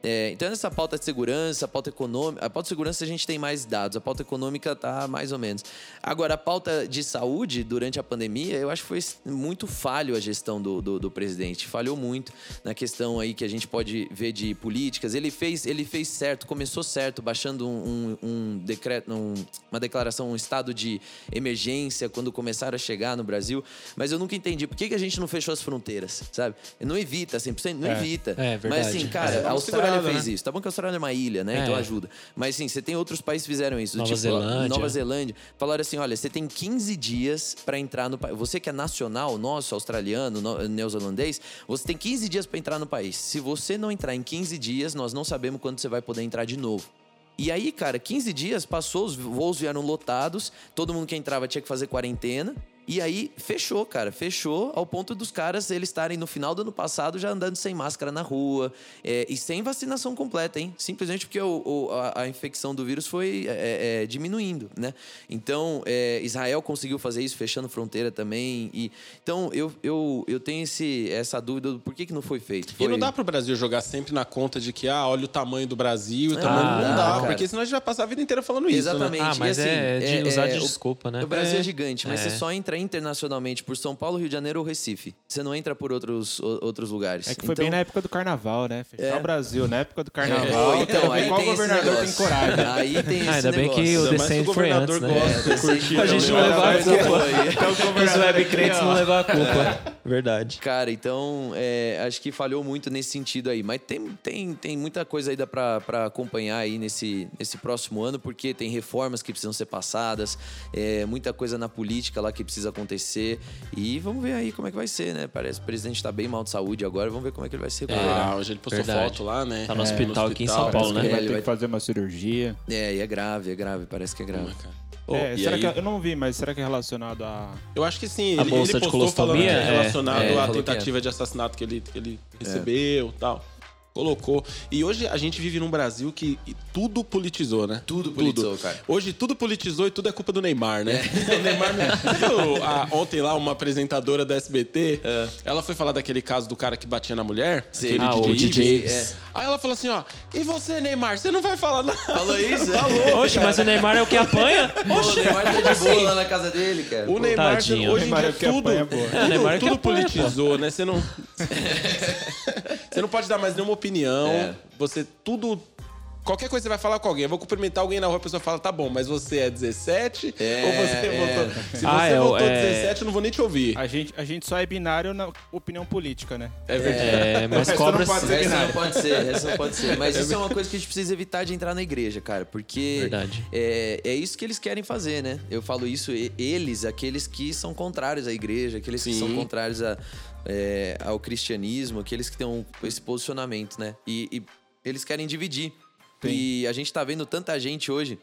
S4: É, então, nessa pauta de segurança, a pauta econômica. A pauta de segurança a gente tem mais dados, a pauta econômica tá mais ou menos. Agora, a pauta de saúde, durante a pandemia, eu acho que foi muito falho a gestão do, do, do presidente. Falhou muito na questão aí que a gente pode ver de políticas. Ele fez, ele fez certo, começou certo, baixando um, um, um decreto, um- uma declaração, um estado de emergência quando começaram a chegar no Brasil. Mas eu nunca entendi por que, que a gente não fechou as fronteiras, sabe? Não evita 100%, não
S3: É.
S4: evita.
S1: É,
S4: Mas
S1: verdade.
S4: assim, cara,
S2: É,
S4: a Austrália
S2: segurada,
S4: fez
S2: né?
S4: isso. Tá bom que a Austrália é uma ilha, né?
S1: É.
S4: Então ajuda. Mas assim, você tem outros países que fizeram isso.
S1: Nova
S4: tipo,
S1: Zelândia.
S4: Nova Zelândia. Falaram assim: olha, você tem 15 dias pra entrar no país. Você que é nacional, nosso, australiano, no- neozelandês, você tem 15 dias pra entrar no país. Se você não entrar em 15 dias, nós não sabemos quando você vai poder entrar de novo. E aí, cara, 15 dias passou, os voos vieram lotados, todo mundo que entrava tinha que fazer quarentena. E aí fechou, cara, fechou ao ponto dos caras eles estarem no final do ano passado já andando sem máscara na rua é, e sem vacinação completa, hein? Simplesmente porque o- o- a, a infecção do vírus foi é, é, diminuindo, né? Então é, Israel conseguiu fazer isso fechando fronteira também. E então eu, eu, eu tenho esse, essa dúvida do por que, que não foi feito.
S2: E
S4: Foi-
S2: não dá pro Brasil jogar sempre na conta de que, ah, olha o tamanho do Brasil, o tamanho.
S4: dá,
S2: não dá,
S4: cara.
S2: porque senão a gente vai passar a vida inteira falando isso. Né?
S4: Exatamente.
S1: Ah, mas
S4: e, assim,
S1: é de usar de
S4: o-
S1: desculpa, né?
S4: O Brasil é,
S2: É.
S4: gigante, mas
S1: É.
S4: você só entra internacionalmente por São Paulo, Rio de Janeiro ou Recife. Você não entra por outros, outros lugares.
S3: É que foi
S4: Então-
S3: bem na época do carnaval, né? Fechar
S4: É.
S3: o Brasil na época do
S4: É,
S3: carnaval.
S4: então, aí
S3: qual
S4: tem esse
S3: governador tem
S4: negócio.
S3: coragem?
S4: Aí tem esse
S1: Ah, ainda bem que
S4: negócio.
S1: o
S2: que o
S1: foi antes, né?
S2: gosta de curtir.
S1: A gente não levou a culpa. [LAUGHS] Os web crentes não levam a culpa. Verdade.
S4: Cara, então é, acho que falhou muito nesse sentido aí. Mas tem, tem, tem muita coisa ainda pra pra acompanhar aí nesse, nesse próximo ano, porque tem reformas que precisam ser passadas, é, muita coisa na política lá que precisa acontecer. E vamos ver aí como é que vai ser, né? Parece que o presidente tá bem mal de saúde agora, vamos ver como é que ele vai ser.
S2: Ah, hoje ele postou
S1: Verdade.
S2: foto lá, né?
S1: Tá no
S2: É,
S1: hospital aqui em São Paulo,
S2: que
S1: né?
S3: Ele vai ter
S4: vai-
S3: que fazer uma cirurgia.
S4: É, e é grave, é grave, parece que é grave.
S2: é, cara.
S3: É, será
S2: aí-
S3: que, eu não vi, mas será que é relacionado a.
S2: Eu acho que sim.
S1: A
S2: Ele,
S1: bolsa
S2: ele
S1: de
S2: postou falando que
S1: colostomia,
S2: é
S1: é.
S2: relacionado
S4: É,
S2: à
S4: é.
S2: tentativa de assassinato que ele, que ele recebeu e tal. Colocou. E hoje a gente vive num Brasil que tudo politizou, né?
S4: Tudo politizou, cara.
S2: Hoje tudo politizou e tudo é culpa do Neymar, né? [LAUGHS] O Neymar viu a- ontem lá uma apresentadora da SBT? Ela foi falar daquele caso do cara que batia na mulher?
S4: Sim.
S2: Aquele
S1: Ah, o
S2: DJ.
S1: DJ.
S2: Ives.
S4: É.
S2: Aí ela falou assim, ó, e você, Neymar, você não vai falar nada.
S4: Falou isso? [LAUGHS]
S1: Oxe, mas o Neymar é o que apanha?
S4: Pô, o Neymar tá de boa lá na casa dele, cara.
S2: O Neymar,
S1: Tadinho.
S2: hoje em
S3: Neymar
S2: dia
S3: é que
S2: tudo,
S3: apanha, pô.
S1: É, Neymar é
S2: tudo
S1: apanha, pô.
S2: politizou, né? Você não... [LAUGHS] você não pode dar mais nenhuma opinião.
S4: É.
S2: Você tudo... Qualquer coisa que você vai falar com alguém, eu vou cumprimentar alguém na rua, a pessoa fala, tá bom, mas você é 17?
S4: É, [LAUGHS]
S2: ou você
S4: é.
S2: votou... Se você
S1: Ah, é,
S2: votou
S1: é.
S2: 17, eu não vou nem te ouvir.
S3: A gente, a gente só é binário na opinião política, né?
S2: É verdade.
S1: É, mas
S3: Essa
S1: cobra
S3: não pode ser
S4: Essa não pode ser, essa não pode ser. Mas isso é uma coisa que a gente precisa evitar de entrar na igreja, cara. Porque
S1: Verdade.
S4: é, é isso que eles querem fazer, né? Eu falo isso, eles, aqueles que são contrários à igreja, aqueles que
S2: Sim.
S4: são contrários a, é, ao cristianismo, aqueles que têm esse posicionamento, né? E, e eles querem dividir. E a gente tá vendo tanta gente hoje.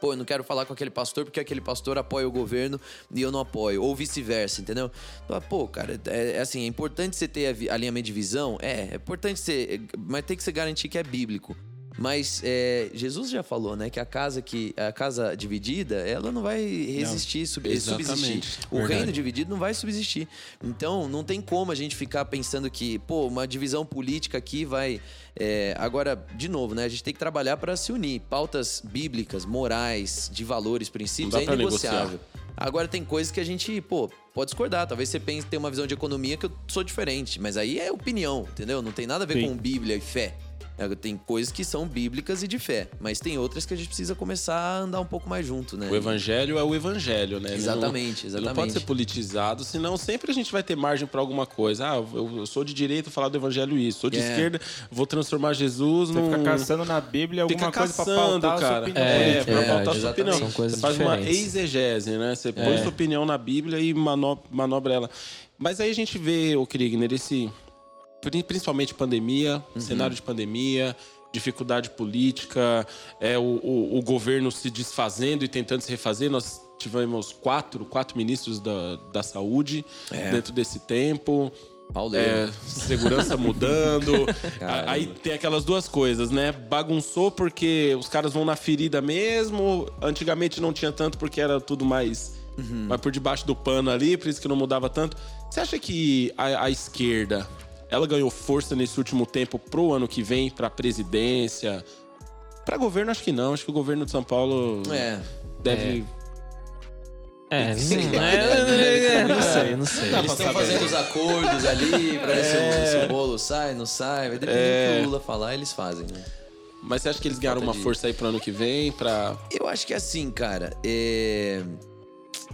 S4: Pô, eu não quero falar com aquele pastor porque aquele pastor apoia o governo e eu não apoio. Ou vice-versa, entendeu? Então, Pô, cara, é, é assim, é importante você ter alinhamento de visão? É, é importante você. Mas tem que você garantir que é bíblico. Mas é, Jesus já falou, né, que a casa que a casa dividida, ela não vai resistir, sub-
S2: Exatamente.
S4: subsistir. O
S2: Verdade.
S4: reino dividido não vai subsistir. Então, não tem como a gente ficar pensando que, pô, uma divisão política aqui vai. é, agora, de novo, né? A gente tem que trabalhar para se unir. Pautas bíblicas, morais, de valores, princípios,
S2: Não
S4: é
S2: pra
S4: inegociável. Agora tem coisas que a gente, pô, pode discordar. Talvez você pense ter uma visão de economia que eu sou diferente, mas aí é opinião, entendeu? Não tem nada a ver
S3: Sim.
S4: com Bíblia e fé. É, Tem coisas que são bíblicas e de fé, mas tem outras que a gente precisa começar a andar um pouco mais junto, né?
S2: O evangelho é o evangelho, né? Ele
S4: Exatamente,
S2: não, ele não pode
S4: exatamente.
S2: ser politizado, senão sempre a gente vai ter margem para alguma coisa. Ah, eu, eu sou de direita, vou falar do evangelho isso. Sou de
S4: É.
S2: esquerda, vou transformar Jesus
S3: Você
S2: num...
S3: fica caçando na Bíblia
S2: Fica
S3: alguma coisa pra
S2: caçando,
S3: pautar sua
S2: cara.
S3: opinião.
S1: É,
S2: É,
S3: política.
S2: pra
S1: é,
S2: pautar a sua
S4: exatamente.
S2: opinião.
S1: São coisas
S2: Você faz uma
S1: diferentes.
S2: exegese, né? Você põe
S1: É.
S2: sua opinião na Bíblia e mano- manobra ela. Mas aí a gente vê, o Kriegner, esse... pri- Principalmente pandemia,
S1: Uhum.
S2: cenário de pandemia, dificuldade política, é, o, o- o governo se desfazendo e tentando se refazer. Nós tivemos quatro, quatro ministros da, da saúde
S4: É.
S2: dentro desse tempo.
S4: Pauleiro.
S2: É, segurança mudando. [LAUGHS]
S4: Caramba.
S2: Aí tem aquelas duas coisas, né? Bagunçou porque os caras vão na ferida mesmo. Antigamente não tinha tanto porque era tudo mais, mais por debaixo do pano ali, por isso que não mudava tanto. Você acha que a, a esquerda ela ganhou força nesse último tempo pro ano que vem, pra presidência? Pra governo, acho que não. Acho que o governo de São Paulo
S4: É.
S2: deve.
S1: É,
S4: Sim,
S1: não, é, [LAUGHS]
S4: né?
S1: não sei, não sei.
S4: Eles estão fazendo os acordos ali pra ver se, o, se o bolo sai, não sai. Vai depender do que o Lula falar, eles fazem, né?
S2: Mas você acha que eles ganharam uma força aí pro ano que vem? Pra...
S4: Eu acho que assim, cara, é...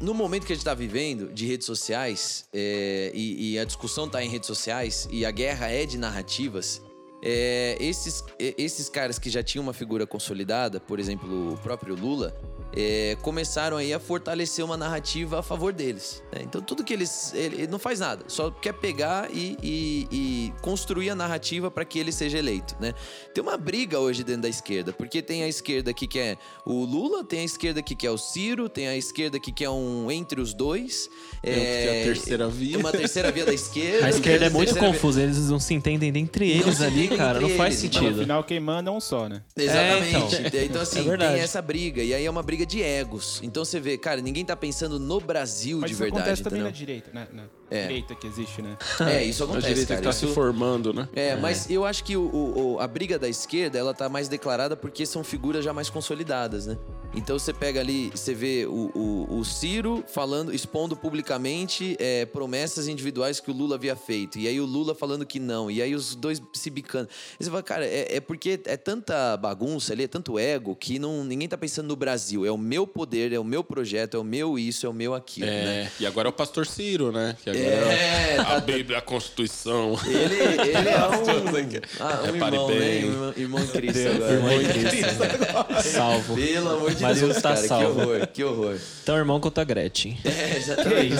S4: no momento que a gente tá vivendo de redes sociais, é, e, e a discussão tá em redes sociais, e a guerra é de narrativas, é, esses, é, esses caras que já tinham uma figura consolidada, por exemplo, o próprio Lula, é, começaram aí a fortalecer uma narrativa a favor deles. né? Então tudo que eles. Ele, ele não faz nada, só quer pegar e, e- e construir a narrativa para que ele seja eleito. Né? Tem uma briga hoje dentro da esquerda, porque tem a esquerda que quer o Lula, tem a esquerda que quer o Ciro, tem a esquerda que quer um entre os dois.
S2: Que é a terceira via.
S4: Uma terceira via da [LAUGHS] esquerda.
S1: A esquerda é muito confusa, eles não se entendem entre eles ali, cara. Não faz
S4: eles,
S3: Mas no
S1: sentido.
S3: final quem manda é um só, né?
S4: Exatamente.
S1: É, então. [LAUGHS]
S4: então, assim,
S1: É
S4: tem essa briga. E aí é uma briga de egos. Então você vê, cara, ninguém tá pensando no Brasil
S3: Mas
S4: de
S3: isso
S4: verdade.
S3: acontece também na direita, né? Na
S4: É.
S3: direita que existe, né? [LAUGHS]
S4: É, isso
S2: A
S4: acontece.
S2: direita
S4: cara.
S2: que tá
S4: Isso-
S2: se formando, né?
S4: É, mas eu acho que o- o- a briga da esquerda, ela tá mais declarada porque são figuras já mais consolidadas, né? Então você pega ali, você vê o, o- o Ciro falando, expondo publicamente é, promessas individuais que o Lula havia feito. E aí o Lula falando que não. E aí os dois se bicando. E você fala, cara, é, é porque é tanta bagunça ali, é tanto ego, que não, ninguém tá pensando no Brasil. É o meu poder, é o meu projeto, é o meu isso, é o meu aquilo, né?
S2: É, e agora é o pastor Ciro, né? Que agora
S4: É,
S2: é
S4: tá-
S2: a Bíblia, a Constituição.
S4: Ele, ele é [LAUGHS] um, ah, um
S2: Repare
S4: irmão, né?
S2: bem.
S4: Irmão, irmão em Cristo agora.
S1: Irmão em Cristo. Salvo.
S4: Pelo amor de
S1: Marido
S4: Deus,
S1: está
S4: cara, que
S1: salvo.
S4: horror, que horror.
S1: Então, irmão contra a Gretchen.
S4: É, exatamente.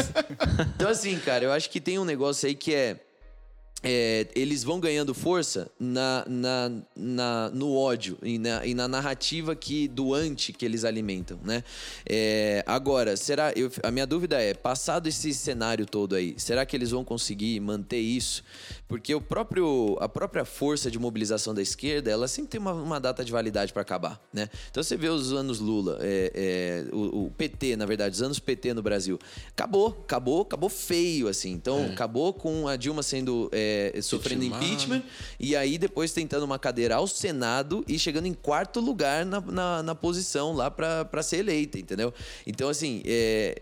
S4: Então, assim, cara, eu acho que tem um negócio aí que é. É, eles vão ganhando força na, na, na- no ódio e na, e na narrativa que do anti que eles alimentam, né? É, agora, será. eu- a minha dúvida é: passado esse cenário todo aí, será que eles vão conseguir manter isso? Porque o próprio, a própria força de mobilização da esquerda, ela sempre tem uma, uma data de validade para acabar, né? Então você vê os anos Lula, é, é, o, o PT, na verdade, os anos PT no Brasil, acabou, acabou, acabou feio, assim. Então acabou com a Dilma sendo é, sofrendo
S2: Impeachment.
S4: impeachment e aí depois tentando uma cadeira ao Senado e chegando em quarto lugar na, na, na posição lá para ser eleita, entendeu? Então assim, é,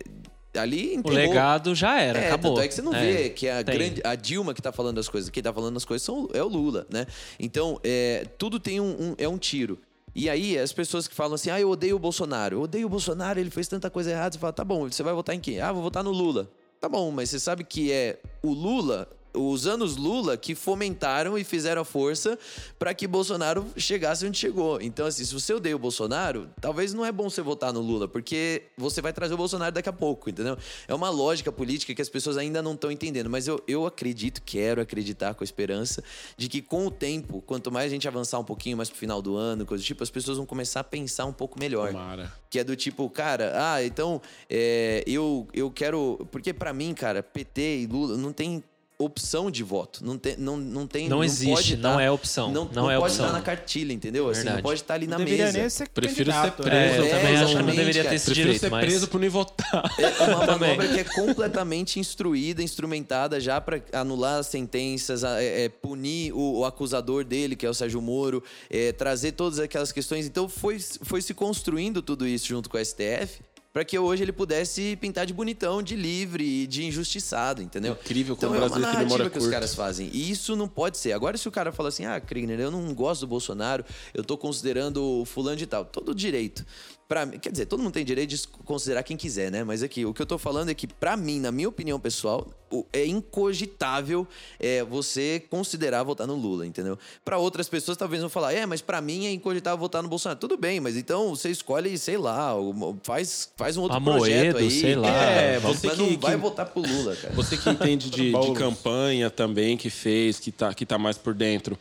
S4: ali
S1: O
S4: enterrou-
S1: legado já era,
S4: é,
S1: acabou.
S4: tanto é que você não
S1: É,
S4: vê que a,
S1: tem.
S4: grande, a Dilma que tá falando as coisas, quem tá falando as coisas são, é o Lula, né? Então, é, tudo tem um, um- é um tiro. E aí, as pessoas que falam assim, ah, eu odeio o Bolsonaro, eu odeio o Bolsonaro, ele fez tanta coisa errada, você fala, tá bom, você vai votar em quem? Ah, vou votar no Lula. Tá bom, mas você sabe que é o Lula, os anos Lula que fomentaram e fizeram a força para que Bolsonaro chegasse onde chegou. Então, assim, se você odeia o Bolsonaro, talvez não é bom você votar no Lula, porque você vai trazer o Bolsonaro daqui a pouco, entendeu? É uma lógica política que as pessoas ainda não estão entendendo. Mas eu, eu acredito, quero acreditar com a esperança de que com o tempo, quanto mais a gente avançar um pouquinho mais pro final do ano, coisa do tipo, as pessoas vão começar a pensar um pouco melhor.
S2: Tomara.
S4: Que é do tipo, cara, ah, então é, eu, eu quero. Porque pra mim, cara, PT e Lula não tem opção de voto. Não tem, não, não tem,
S1: Não existe,
S4: pode
S1: não
S4: tá-
S1: é opção,
S4: Não,
S1: não
S4: não
S1: é
S4: pode
S1: opção.
S4: estar na cartilha, entendeu? Assim, não pode estar ali na
S3: não deveria
S4: mesa.
S3: nem ser
S2: Prefiro ser preso.
S1: É, eu também acho que não deveria ter esse
S2: Prefiro
S1: direito,
S2: ser
S1: mas...
S2: preso por nem votar.
S4: É uma [LAUGHS]
S1: Também.
S4: manobra que é completamente instruída, instrumentada já para anular as sentenças, a- é, é, punir o, o acusador dele, que é o Sérgio Moro, é, trazer todas aquelas questões. Então foi, foi se construindo tudo isso junto com o STF para que hoje ele pudesse pintar de bonitão, de livre e de injustiçado, entendeu?
S2: Incrível
S4: então
S2: como
S4: é
S2: o
S4: uma
S2: brasileiro tem memória
S4: narrativa que os
S2: curta.
S4: caras fazem. E isso não pode ser. Agora, se o cara fala assim, ah, Krigner, eu não gosto do Bolsonaro, eu tô considerando o fulano de tal. Todo direito. Pra, mim- quer dizer, todo mundo tem direito de considerar quem quiser, né? Mas aqui, o que eu tô falando é que, pra mim, na minha opinião pessoal, é incogitável é, você considerar votar no Lula, entendeu? Pra outras pessoas, talvez vão falar, é, mas pra mim é incogitável votar no Bolsonaro. Tudo bem, mas então você escolhe, sei lá, o- faz, faz um outro
S1: Amoedo,
S4: projeto aí.
S1: sei lá.
S2: É,
S4: mas
S2: você
S4: não
S2: que-
S4: vai
S2: que-
S4: votar pro Lula, cara.
S2: Você que entende de, de campanha também, que fez, que tá, que tá mais por dentro.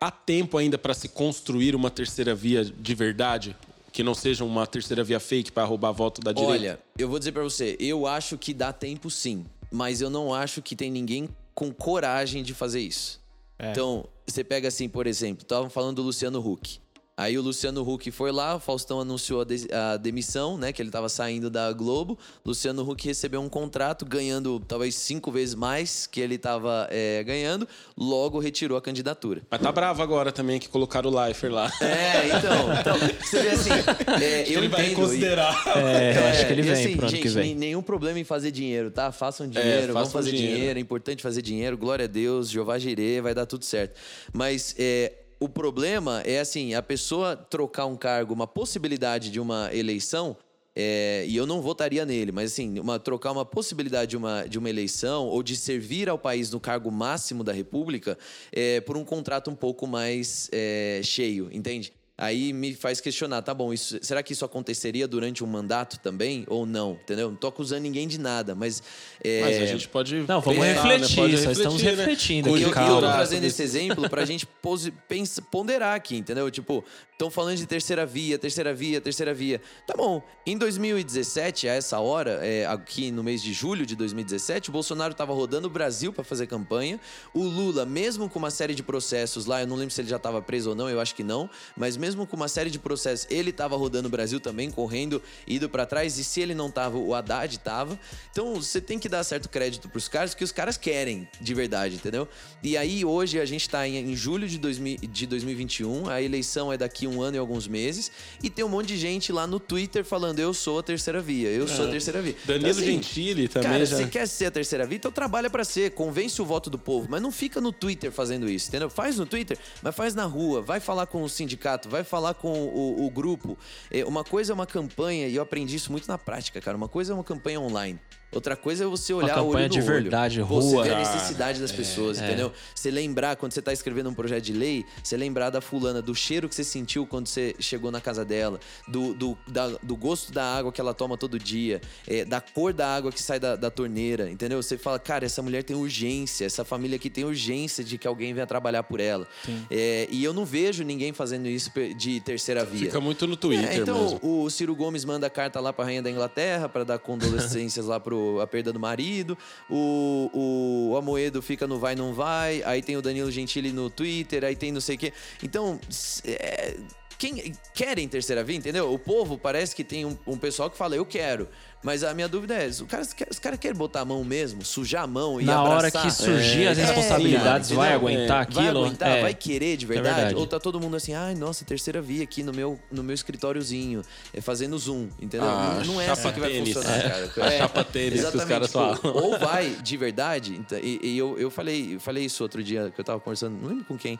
S2: Há tempo ainda para se construir uma terceira via de verdade? Que não seja uma terceira via fake para roubar voto da direita?
S4: Olha, eu vou dizer pra você, eu acho que dá tempo sim, mas eu não acho que tem ninguém com coragem de fazer isso.
S3: É.
S4: Então, você pega assim, por exemplo, estavam falando do Luciano Huck. Aí o Luciano Huck foi lá, o Faustão anunciou a, de- a demissão, né? Que ele tava saindo da Globo. Luciano Huck recebeu um contrato, ganhando talvez cinco vezes mais que ele tava é, ganhando, logo retirou a candidatura.
S2: Mas tá bravo agora também que colocaram o Leifert lá.
S4: É, então, então você vê assim, [LAUGHS] é, eu
S2: Ele vai
S4: entendo. e-
S2: considerar.
S1: É, eu acho que ele
S4: e
S1: vem
S4: assim,
S1: pro ano
S4: gente,
S1: que vem.
S4: nenhum problema em fazer dinheiro, tá? Façam dinheiro, vamos
S2: façam
S4: fazer dinheiro.
S2: dinheiro.
S4: É importante fazer dinheiro. Glória a Deus, Jeová Jirê, vai dar tudo certo. Mas é, o problema é assim, a pessoa trocar um cargo, uma possibilidade de uma eleição. é, e eu não votaria nele, mas assim, uma, trocar uma possibilidade de uma, de uma eleição ou de servir ao país no cargo máximo da República é, por um contrato um pouco mais é, cheio, entende? Aí me faz questionar, tá bom, isso, será que isso aconteceria durante um mandato também ou não? Entendeu? Não tô acusando ninguém de nada, mas. é,
S2: Mas a gente pode.
S1: Não, vamos
S2: pensar,
S1: refletir,
S2: Pode
S1: só estamos
S2: refletir, né?
S1: refletindo aqui,
S4: eu, eu tô trazendo esse exemplo pra gente pose- pensa- ponderar aqui, entendeu? Tipo, estão falando de terceira via, terceira via, terceira via. Tá bom, em 2017, a essa hora, é, aqui no mês de julho de 2017, o Bolsonaro tava rodando o Brasil pra fazer campanha. O Lula, mesmo com uma série de processos lá, eu não lembro se ele já tava preso ou não, eu acho que não, mas mesmo com uma série de processos, ele tava rodando o Brasil também, correndo, indo pra trás, e se ele não tava, o Haddad tava. Então, você tem que dar certo crédito pros caras, que os caras querem, de verdade, entendeu? E aí, hoje, a gente tá em, em julho de, 2000 de 2021, a eleição é daqui um ano e alguns meses, e tem um monte de gente lá no Twitter falando, eu sou a terceira via, eu sou a terceira via.
S2: Danilo
S4: Então, assim,
S2: Gentili também
S4: Cara,
S2: já.
S4: você quer ser a terceira via, então trabalha pra ser, convence o voto do povo, mas não fica no Twitter fazendo isso, entendeu? Faz no Twitter, mas faz na rua, vai falar com o sindicato, vai falar com o, o grupo. É, uma coisa é uma campanha, e eu aprendi isso muito na prática, cara. Uma coisa é uma campanha online. Outra coisa é você olhar
S1: campanha
S4: olho no
S1: de
S4: olho.
S1: verdade,
S4: Você
S1: rua.
S4: ver a
S2: Cara,
S4: necessidade das pessoas, entendeu? Você lembrar, quando você tá escrevendo um projeto de lei, você lembrar da fulana, do cheiro que você sentiu quando você chegou na casa dela, do, do, da- do gosto da água que ela toma todo dia, é, da cor da água que sai da, da torneira, entendeu? Você fala, cara, essa mulher tem urgência, essa família aqui tem urgência de que alguém venha trabalhar por ela. É, e eu não vejo ninguém fazendo isso de terceira via.
S2: Fica muito no Twitter
S4: É, então,
S2: mesmo.
S4: o Ciro Gomes manda carta lá pra rainha da Inglaterra para dar condolências lá pro a perda do marido. O, o Amoedo fica no vai não vai. Aí tem o Danilo Gentili no Twitter, aí tem não sei o quê. Então, é, quem querem terceira via, entendeu? O povo parece que tem um, um pessoal que fala eu quero. Mas a minha dúvida é, os caras, quer- os caras querem botar a mão mesmo, sujar a mão e
S1: Na hora
S4: abraçar?
S1: que surgir as
S4: É,
S1: responsabilidades,
S4: cara,
S1: vai aguentar
S4: Vai
S1: aquilo?
S4: aguentar,
S1: É.
S4: vai querer de verdade?
S1: verdade.
S4: Ou tá todo mundo assim, ai, nossa, terceira via aqui no meu, no meu escritóriozinho, é fazendo zoom, entendeu?
S2: Ah,
S4: não, não é assim que vai
S2: tênis.
S4: funcionar,
S2: É.
S4: cara. [LAUGHS]
S2: A chapa tênis que os caras
S4: tipo,
S2: falam. [LAUGHS]
S4: Ou vai de verdade, então, e, e eu, eu, falei, eu falei isso outro dia que eu tava conversando, não lembro com quem,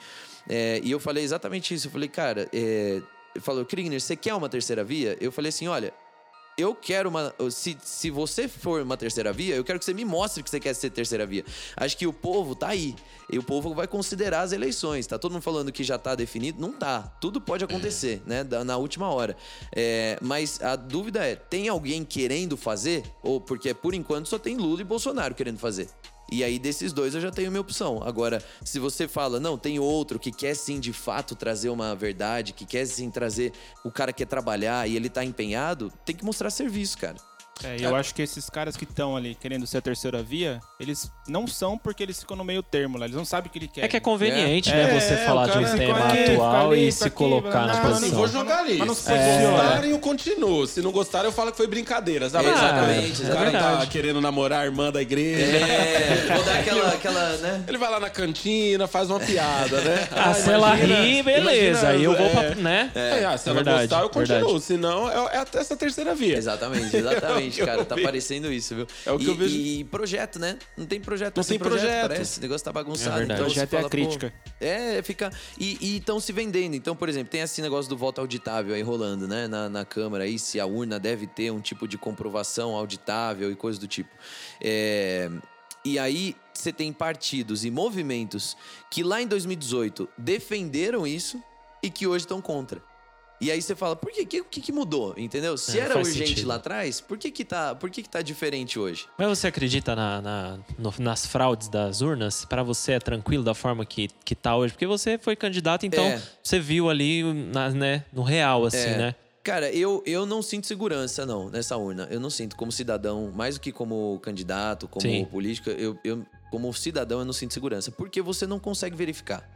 S4: é, e eu falei exatamente isso. Eu falei, cara, é, ele falou, Krigner, você quer uma terceira via? Eu falei assim, olha, eu quero uma. Se, se você for uma terceira via, eu quero que você me mostre que você quer ser terceira via. Acho que o povo tá aí. E o povo vai considerar as eleições. Tá todo mundo falando que já tá definido? Não tá. Tudo pode acontecer, né? Na última hora. É, mas a dúvida é: tem alguém querendo fazer? Ou porque por enquanto só tem Lula e Bolsonaro querendo fazer. E aí, desses dois, eu já tenho minha opção. Agora, se você fala, não, tem outro que quer sim, de fato, trazer uma verdade, que quer sim trazer o cara que quer trabalhar e ele tá empenhado, tem que mostrar serviço, cara.
S3: É, e eu acho que esses caras que estão ali querendo ser a terceira via, eles não são porque eles ficam no meio termo lá. Eles não sabem o que ele quer.
S1: É que é conveniente,
S3: É.
S1: né,
S3: É,
S1: você falar de um
S3: fica
S1: tema
S3: ali, fica
S1: atual
S3: ali,
S1: e se
S3: aqui,
S1: colocar na
S3: não,
S2: Não
S1: posição.
S2: vou jogar ali.
S3: Mas não
S2: Se
S3: posiciona.
S2: gostarem, eu continuo. Se não gostarem, eu falo que foi brincadeira. Sabe?
S4: É, exatamente,
S2: O cara tá querendo namorar a irmã da igreja.
S4: É, [LAUGHS] vou dar aquela, aquela, né?
S2: Ele vai lá na cantina, faz uma piada, né? [LAUGHS]
S1: Ah, se ela rir, beleza. Aí eu vou
S2: é.
S1: pra, né?
S2: É, ah, se ela
S1: Verdade,
S2: gostar, eu continuo.
S1: verdade.
S2: Senão, é, é até essa terceira via.
S4: Exatamente, exatamente,
S2: É o que
S4: cara. Tá parecendo isso, viu?
S2: É o que
S4: e,
S2: eu vejo.
S4: E projeto, né? Não tem projeto,
S2: Não
S4: sem
S2: tem projeto.
S4: parece. O negócio tá bagunçado.
S1: É
S4: então
S3: Projeto
S4: você
S3: é a
S4: fala,
S3: crítica.
S4: é, fica. E estão se vendendo. Então, por exemplo, tem esse negócio do voto auditável aí rolando, né? Na, na Câmara aí, se a urna deve ter um tipo de comprovação auditável e coisa do tipo. É, E aí, você tem partidos e movimentos que lá em 2018 defenderam isso e que hoje estão contra. E aí você fala, por que? O que, que mudou? Entendeu? Se
S1: É,
S4: era urgente
S1: sentido.
S4: lá atrás, por que que tá, por que que tá diferente hoje?
S1: Mas você acredita na, na- no- nas fraudes das urnas? Pra você é tranquilo da forma que, que tá hoje? Porque você foi candidato, então
S4: É.
S1: você viu ali na- né, no real, assim,
S4: É.
S1: né?
S4: Cara, eu, eu não sinto segurança, não, nessa urna. Eu não sinto como cidadão, mais do que como candidato, como
S1: Sim.
S4: político, eu, eu, como cidadão, eu não sinto segurança. Porque você não consegue verificar.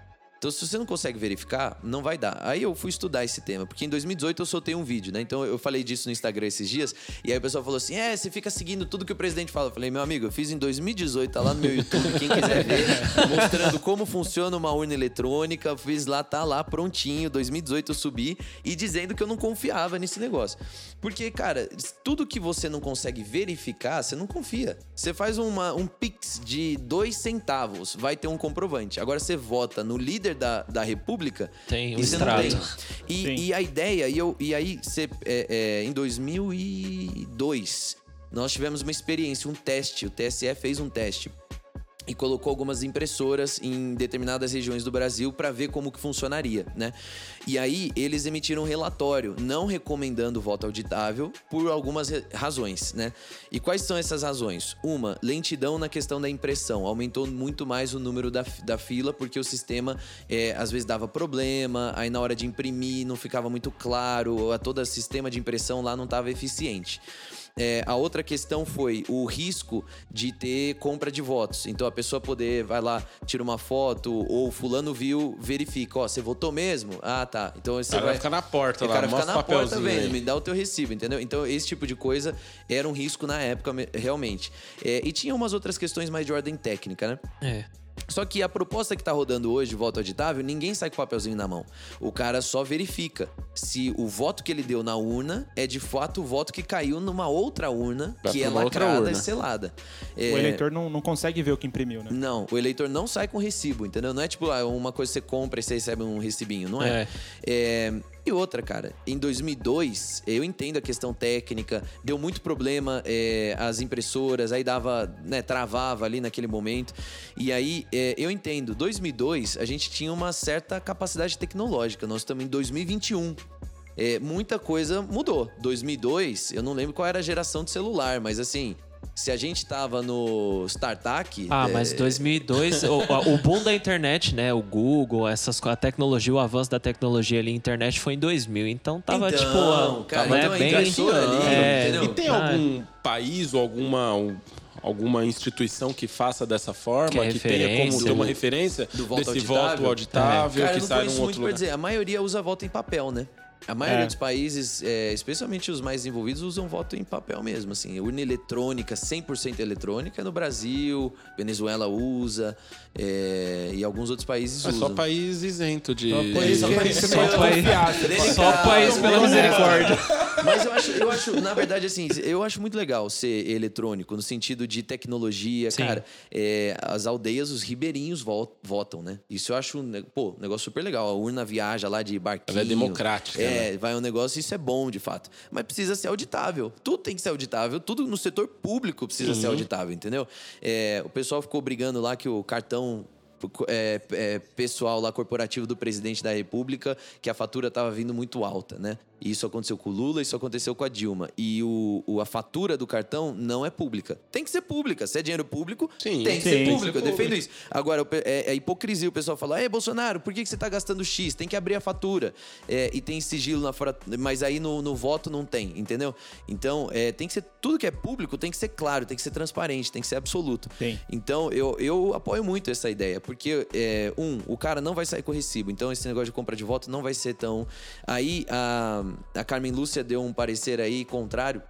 S4: Então, se você não consegue verificar, não vai dar. Aí eu fui estudar esse tema, porque em 2018 eu soltei um vídeo, né? Então eu falei disso no Instagram esses dias, e aí o pessoal falou assim: é, você fica seguindo tudo que o presidente fala. Eu falei, meu amigo, eu fiz em 2018, tá lá no meu YouTube, quem quiser ver, [LAUGHS] mostrando como funciona uma urna eletrônica. Fiz lá, tá lá prontinho. 2018 eu subi e dizendo que eu não confiava nesse negócio. Porque, cara, tudo que você não consegue verificar, você não confia. Você faz uma, um Pix de dois centavos, vai ter um comprovante. Agora você vota no líder da, da República
S1: Tem um
S4: e você não
S1: extrato.
S4: tem.
S3: Sim.
S4: E, e a ideia, e, eu, e aí, você, é, é, em 2002, nós tivemos uma experiência, um teste. O TSE fez um teste e colocou algumas impressoras em determinadas regiões do Brasil para ver como que funcionaria, né? E aí eles emitiram um relatório não recomendando o voto auditável por algumas razões, né? E quais são essas razões? Uma, lentidão na questão da impressão, aumentou muito mais o número da, da fila porque o sistema é, às vezes dava problema, aí na hora de imprimir não ficava muito claro, a todo o sistema de impressão lá não estava eficiente. É, a outra questão foi o risco de ter compra de votos. Então a pessoa poder, vai lá, tira uma foto, ou fulano viu, verifica, ó, você votou mesmo? Ah, tá. Então
S2: O
S4: você
S2: cara
S4: vai
S2: vai ficar na porta
S4: o
S2: lá,
S4: cara fica na
S2: o
S4: porta vendo, me dá o teu recibo, entendeu? Então, esse tipo de coisa era um risco na época, me- realmente. É, e tinha umas outras questões mais de ordem técnica, né?
S1: É.
S4: Só que a proposta que tá rodando hoje, voto auditável, ninguém sai com o papelzinho na mão. O cara só verifica se o voto que ele deu na urna é de fato o voto que caiu numa outra urna,
S2: Vai
S4: que
S2: pra
S4: é lacrada e selada.
S3: O
S4: É,
S3: eleitor não, não consegue ver o que imprimiu, né?
S4: não, o eleitor não sai com recibo, entendeu? Não é tipo ah, uma coisa que você compra e você recebe um recibinho, não é? É, E outra, cara, em 2002, eu entendo a questão técnica, deu muito problema é, as impressoras, aí dava, né, travava ali naquele momento. E aí, é, eu entendo, 2002, a gente tinha uma certa capacidade tecnológica, nós estamos em 2021. É, muita coisa mudou. 2002, eu não lembro qual era a geração de celular, mas assim, se a gente tava no StarTAC...
S1: Ah,
S4: é,
S1: mas 2002, [LAUGHS] o, o boom da internet, né? O Google, essas, a tecnologia, o avanço da tecnologia ali, a internet foi em 2000. Então tava
S4: Então,
S1: tipo, a-
S4: cara,
S1: né,
S4: então
S1: bem...
S4: impressora ali,
S1: é,
S4: entendeu?
S2: E tem
S1: Ah,
S2: algum país ou alguma, um- alguma instituição que faça dessa forma,
S1: Que é
S2: que, tenha como
S1: referência.
S2: ter uma referência
S4: Do voto
S2: desse
S4: auditável?
S2: voto auditável
S4: Cara, eu
S2: que sai num outro lugar?
S4: dizer. A maioria usa voto em papel, né? A maioria
S3: É.
S4: dos países, é, especialmente os mais desenvolvidos, usam voto em papel mesmo, assim. Urna eletrônica, 100% eletrônica, no Brasil, Venezuela usa, é, e alguns outros países
S2: É
S4: usam.
S2: só país isento de.
S3: Só
S2: de-
S3: país
S4: Só país que
S3: pode
S4: só país-
S1: Só o país pela misericórdia.
S4: Mas eu acho, eu acho, na verdade, assim, eu acho muito legal ser eletrônico, no sentido de tecnologia.
S1: Sim.
S4: Cara, é, as aldeias, os ribeirinhos vo- votam, né? Isso eu acho, pô, um negócio super legal. A urna viaja lá de barquinho.
S2: Ela é democrática,
S4: É, vai um negócio, isso é bom, de fato. Mas precisa ser auditável. Tudo tem que ser auditável. Tudo no setor público precisa ser auditável, entendeu? É, o pessoal ficou brigando lá que o cartão é, é, pessoal lá corporativo do presidente da República que a fatura estava vindo muito alta, né? E isso aconteceu com o Lula, isso aconteceu com a Dilma. E o, o- a fatura do cartão não é pública. Tem que ser pública. Se é dinheiro público,
S2: Sim,
S4: tem que ser público. Eu defendo isso. Agora, o é, é hipocrisia o pessoal falar: Ei, Bolsonaro, por que, que você tá gastando X? Tem que abrir a fatura. É, e tem sigilo na fora. Mas aí no, no voto não tem, entendeu? Então, é, tem que ser. Tudo que é público tem que ser claro, tem que ser transparente, tem que ser absoluto.
S3: Tem.
S4: Então, eu, eu apoio muito essa ideia, porque, é, um, o cara não vai sair com recibo, então esse negócio de compra de voto não vai ser tão. Aí, a, a Carmen Lúcia deu um parecer aí contrário.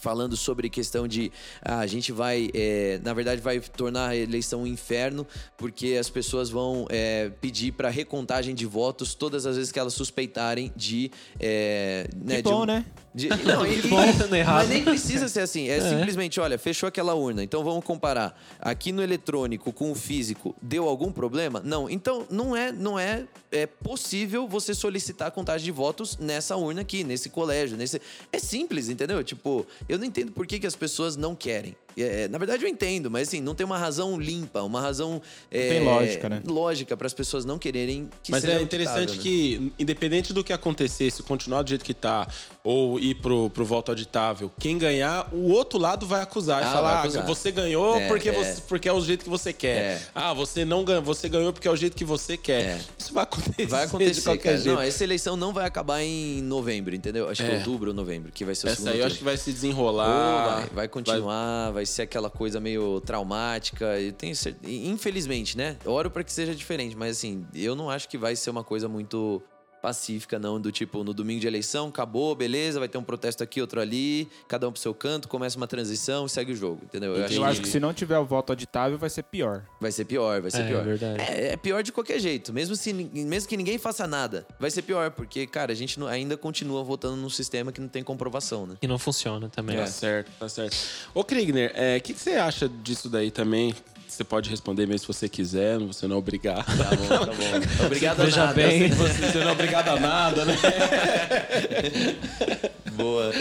S4: Falando sobre questão de ah, a gente vai, é, na verdade, vai tornar a eleição um inferno, porque as pessoas vão é, pedir para recontagem de votos todas as vezes que elas suspeitarem de. É, né,
S3: Que
S4: de
S3: bom,
S4: um-
S3: né?
S4: de- [LAUGHS] não,
S1: bom, tá errado.
S4: mas nem precisa ser assim. É, simplesmente, olha, fechou aquela urna. Então vamos comparar. Aqui no eletrônico com o físico, deu algum problema? Não. Então não é, não é, é possível você solicitar a contagem de votos nessa urna aqui, nesse colégio, nesse. É simples, entendeu? Tipo, eu não entendo por que, que as pessoas não querem. É, na verdade, eu entendo, mas assim, não tem uma razão limpa, uma razão. é,
S3: tem lógica, né?
S4: Lógica para as pessoas não quererem que
S2: Mas
S4: seja
S2: é interessante
S4: né?
S2: que, independente do que acontecer, se continuar do jeito que tá, ou ir pro, pro voto auditável, quem ganhar, o outro lado vai acusar.
S4: Ah,
S2: e falar,
S4: vai
S2: ah,
S4: acusar.
S2: você ganhou
S4: É,
S2: porque,
S4: é.
S2: Você, porque é o jeito que você quer.
S4: É.
S2: Ah, você não ganhou, você ganhou porque é o jeito que você quer.
S4: É.
S2: Isso vai acontecer.
S4: Vai [LAUGHS]
S2: de
S4: acontecer,
S2: qualquer
S4: cara.
S2: jeito.
S4: Não, essa eleição não vai acabar em novembro, entendeu? Acho que
S2: É.
S4: outubro ou novembro, que vai ser o
S2: Essa
S4: segundo
S2: aí eu acho que vai se
S4: Ou
S2: desenrolar.
S4: vai, vai continuar, vai... ser aquela coisa meio traumática. Eu tenho cer- Infelizmente, né? Oro pra que seja diferente, mas assim, eu não acho que vai ser uma coisa muito pacífica, não, do tipo, no domingo de eleição, acabou, beleza, vai ter um protesto aqui, outro ali, cada um pro seu canto, começa uma transição e segue o jogo, entendeu? Eu acho
S3: Eu
S4: que
S3: acho que se não tiver o voto auditável, vai ser pior.
S4: vai ser pior, vai ser
S1: É,
S4: pior.
S1: verdade.
S4: É, é pior de qualquer jeito, mesmo, se, mesmo que ninguém faça nada, vai ser pior, porque, cara, a gente não- ainda continua votando num sistema que não tem comprovação, né?
S1: E não funciona também.
S2: Tá certo, tá certo. Ô, Krigner, o que, que você acha disso daí também? Você pode responder mesmo se você quiser, você não é obrigado.
S4: Tá bom, tá bom. [LAUGHS] Obrigado a
S1: Veja
S4: nada.
S1: bem.
S2: Você não é obrigado a nada, né? [LAUGHS]
S4: Boa.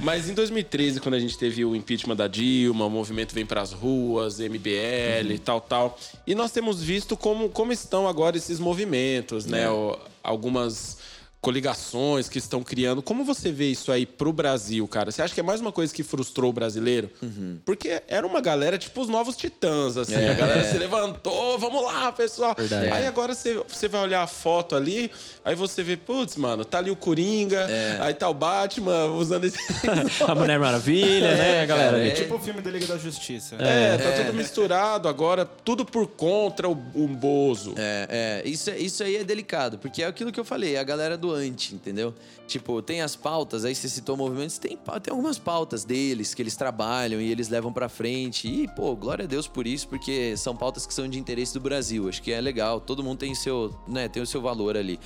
S2: Mas em 2013, quando a gente teve o impeachment da Dilma, o movimento vem pras ruas, MBL e tal, tal. E nós temos visto como, como estão agora esses movimentos, né? O- algumas coligações que estão criando. Como você vê isso aí pro Brasil, cara? Você acha que é mais uma coisa que frustrou o brasileiro? Porque era uma galera tipo os novos titãs, assim.
S4: É.
S2: A galera se levantou, vamos lá, pessoal.
S1: Verdade.
S2: Aí agora você, você vai olhar a foto ali, aí você vê, putz, mano, tá ali o Coringa, aí tá o Batman usando esse. [LAUGHS]
S1: A Mulher Maravilha, né, galera?
S4: cara,
S3: É
S4: É.
S3: tipo o filme da Liga da Justiça.
S2: É, tá tudo misturado agora, tudo por contra o, o Bozo.
S4: É, é, isso, é- isso aí é delicado, porque é aquilo que eu falei, a galera do anti, entendeu? Tipo, tem as pautas, aí você citou movimentos, tem, tem algumas pautas deles que eles trabalham e eles levam pra frente. E, pô, glória a Deus por isso, porque são pautas que são de interesse do Brasil. Acho que é legal, todo mundo tem seu, né, tem o seu valor ali.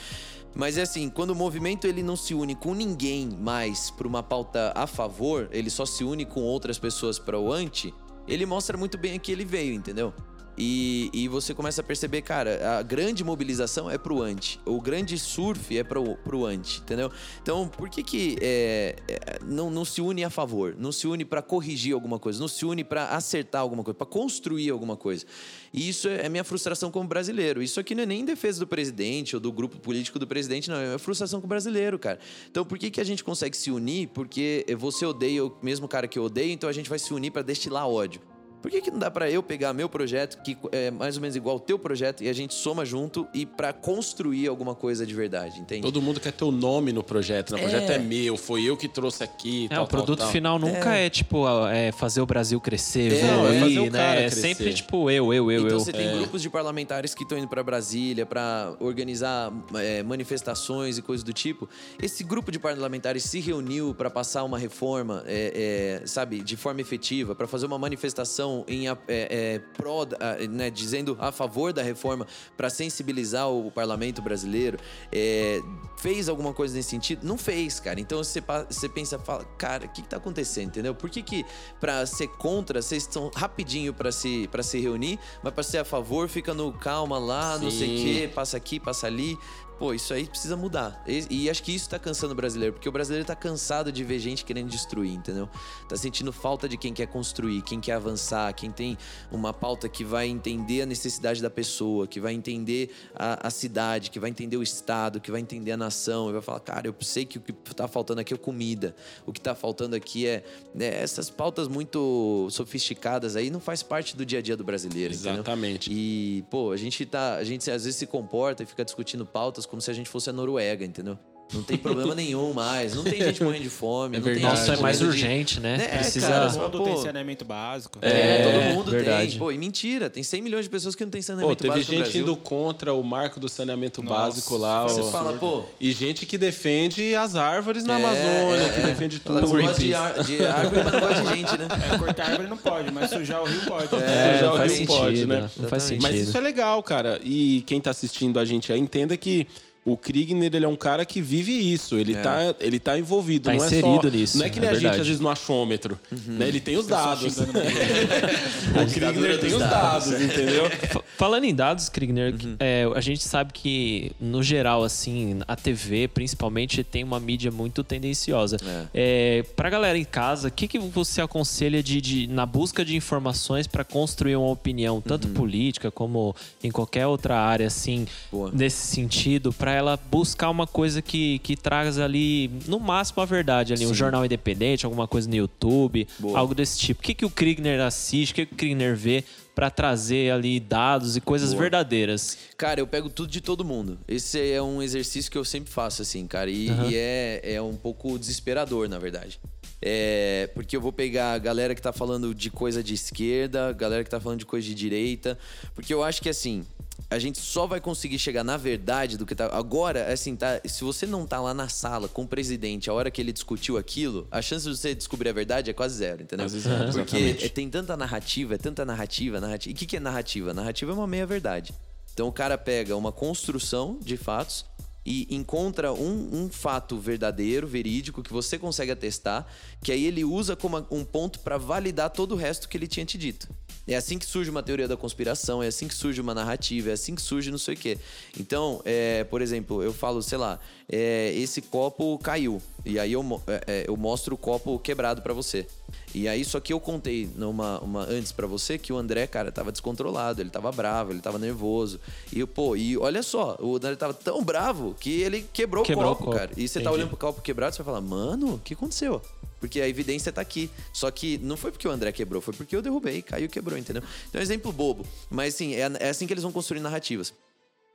S4: Mas é assim, quando o movimento ele não se une com ninguém mais pra uma pauta a favor, ele só se une com outras pessoas para o anti, ele mostra muito bem a que ele veio, entendeu? E, e você começa a perceber, cara, a grande mobilização é pro anti. O grande surf é pro, pro anti, entendeu? Então, por que que é, é, não, não se une a favor? Não se une pra corrigir alguma coisa? Não se une pra acertar alguma coisa? Pra construir alguma coisa? E isso é minha frustração como brasileiro. Isso aqui não é nem em defesa do presidente ou do grupo político do presidente, não. É frustração com o brasileiro, cara. Então, por que que a gente consegue se unir? Porque você odeia o mesmo cara que eu odeio, então a gente vai se unir pra destilar ódio. Por que, que não dá pra eu pegar meu projeto, que é mais ou menos igual ao teu projeto, e a gente soma junto e pra construir alguma coisa de verdade, entende?
S2: Todo mundo quer ter o nome no projeto. né? O projeto é meu, foi eu que trouxe aqui.
S1: É,
S2: tal,
S1: o produto
S2: tal, tal.
S1: final nunca é, tipo, é, fazer o Brasil crescer,
S4: É,
S1: evoluir,
S2: é fazer o
S1: né? É
S2: crescer.
S1: sempre, tipo, eu, eu, eu,
S4: então
S1: eu.
S4: você tem grupos de parlamentares que estão indo pra Brasília pra organizar é, manifestações e coisas do tipo. Esse grupo de parlamentares se reuniu pra passar uma reforma, é, é, sabe, de forma efetiva, pra fazer uma manifestação em é, é, pró, né, dizendo a favor da reforma pra sensibilizar o parlamento brasileiro. É, fez alguma coisa nesse sentido? Não fez, cara. Então você, você pensa, fala, cara, o que, que tá acontecendo, entendeu? Por que que pra ser contra, vocês estão rapidinho pra se, pra se reunir, mas pra ser a favor fica no calma lá, não sei o
S2: Sim.
S4: quê, passa aqui, passa ali. Pô, isso aí precisa mudar. E, e acho que isso tá cansando o brasileiro, porque o brasileiro tá cansado de ver gente querendo destruir, entendeu? Tá sentindo falta de quem quer construir, quem quer avançar, quem tem uma pauta que vai entender a necessidade da pessoa, que vai entender a, a cidade, que vai entender o estado, que vai entender a nação, e vai falar, cara, eu sei que o que tá faltando aqui é comida, o que tá faltando aqui é né, essas pautas muito sofisticadas aí não faz parte do dia a dia do brasileiro, entendeu?
S2: Exatamente.
S4: E, pô, a gente tá. A gente às vezes se comporta e fica discutindo pautas como se a gente fosse a Noruega, entendeu? Não tem problema [LAUGHS] nenhum mais. Não tem gente morrendo de fome.
S2: É
S4: não
S2: verdade.
S1: Nossa, é mais
S4: morrendo de-
S1: urgente, né?
S4: Né,
S1: Precisa.
S4: cara,
S3: Todo mundo
S4: pô.
S3: tem saneamento básico.
S4: É,
S1: É,
S4: todo mundo
S1: verdade.
S4: tem. Pô, e mentira. Tem 100 milhões de pessoas que não tem
S2: Pô,
S4: saneamento
S2: teve
S4: básico no
S2: gente indo contra o marco do saneamento
S3: Nossa,
S2: básico lá.
S4: Você
S2: ó.
S4: fala, pô...
S2: E gente que defende as árvores na
S4: é,
S2: Amazônia,
S4: é,
S2: que
S4: é.
S2: defende tudo.
S4: Ela gosta de, ar- de árvore, mas não gosta de gente, né?
S3: É, cortar árvore não pode, mas sujar o rio pode.
S1: É, não faz
S2: não
S1: sentido,
S2: pode, né?
S1: Não faz sentido.
S2: Mas isso é legal, cara. E quem tá assistindo a gente aí, entenda que o Kriegner, ele é um cara que vive isso. Ele,
S4: É.
S2: tá, ele tá envolvido.
S1: Tá
S2: não é
S1: inserido
S2: só,
S1: nisso,
S2: Não é que
S1: é
S2: nem a gente, às vezes, no achômetro. Né? Ele tem os dados. [LAUGHS] o Kriegner tem os
S4: dados.
S2: dados, entendeu?
S1: Fa- Falando em dados, Kriegner, é, a gente sabe que, no geral, assim, a TV, principalmente, tem uma mídia muito tendenciosa. É. pra galera em casa, o que, que você aconselha de, de- na busca de informações para construir uma opinião, tanto política como em qualquer outra área, assim,
S4: Boa.
S1: nesse sentido, para ela buscar uma coisa que, que traz ali, no máximo, a verdade ali, um
S4: Sim.
S1: jornal independente, alguma coisa no YouTube,
S4: Boa.
S1: algo desse tipo. O que, que o Kriegner assiste, o que, que o Kriegner vê para trazer ali dados e coisas
S4: Boa.
S1: verdadeiras?
S4: Cara, eu pego tudo de todo mundo. Esse é um exercício que eu sempre faço, assim, cara. E,
S1: Aham.
S4: e é, é um pouco desesperador, na verdade. É, porque eu vou pegar a galera que tá falando de coisa de esquerda, galera que tá falando de coisa de direita. Porque eu acho que, assim, a gente só vai conseguir chegar na verdade do que tá. Agora, assim, tá. Se você não tá lá na sala com o presidente a hora que ele discutiu aquilo, a chance de você descobrir a verdade é quase zero, entendeu?
S2: É,
S4: Porque é- tem tanta narrativa, é tanta narrativa, narrativa. E o que, que é narrativa? Narrativa é uma meia-verdade. Então o cara pega uma construção de fatos e encontra um, um fato verdadeiro, verídico, que você consegue atestar, que aí ele usa como um ponto para validar todo o resto que ele tinha te dito. É assim que surge uma teoria da conspiração, é assim que surge uma narrativa, é assim que surge não sei o quê. Então, é, por exemplo, eu falo, sei lá, é, esse copo caiu. E aí eu, é, é, eu mostro o copo quebrado para você. E aí, só que eu contei numa, uma, antes pra você que o André, cara, tava descontrolado, ele tava bravo, ele tava nervoso. E, pô, e olha só, o André tava tão bravo que ele quebrou,
S1: Quebrou
S4: o
S1: o
S4: copo,
S1: copo,
S4: cara. E você tá olhando pro copo quebrado, você vai falar, mano, o que aconteceu? Porque a evidência tá aqui. Só que não foi porque o André quebrou, foi porque eu derrubei, caiu e quebrou, entendeu? Então é um exemplo bobo. Mas assim, é, é assim que eles vão construir narrativas.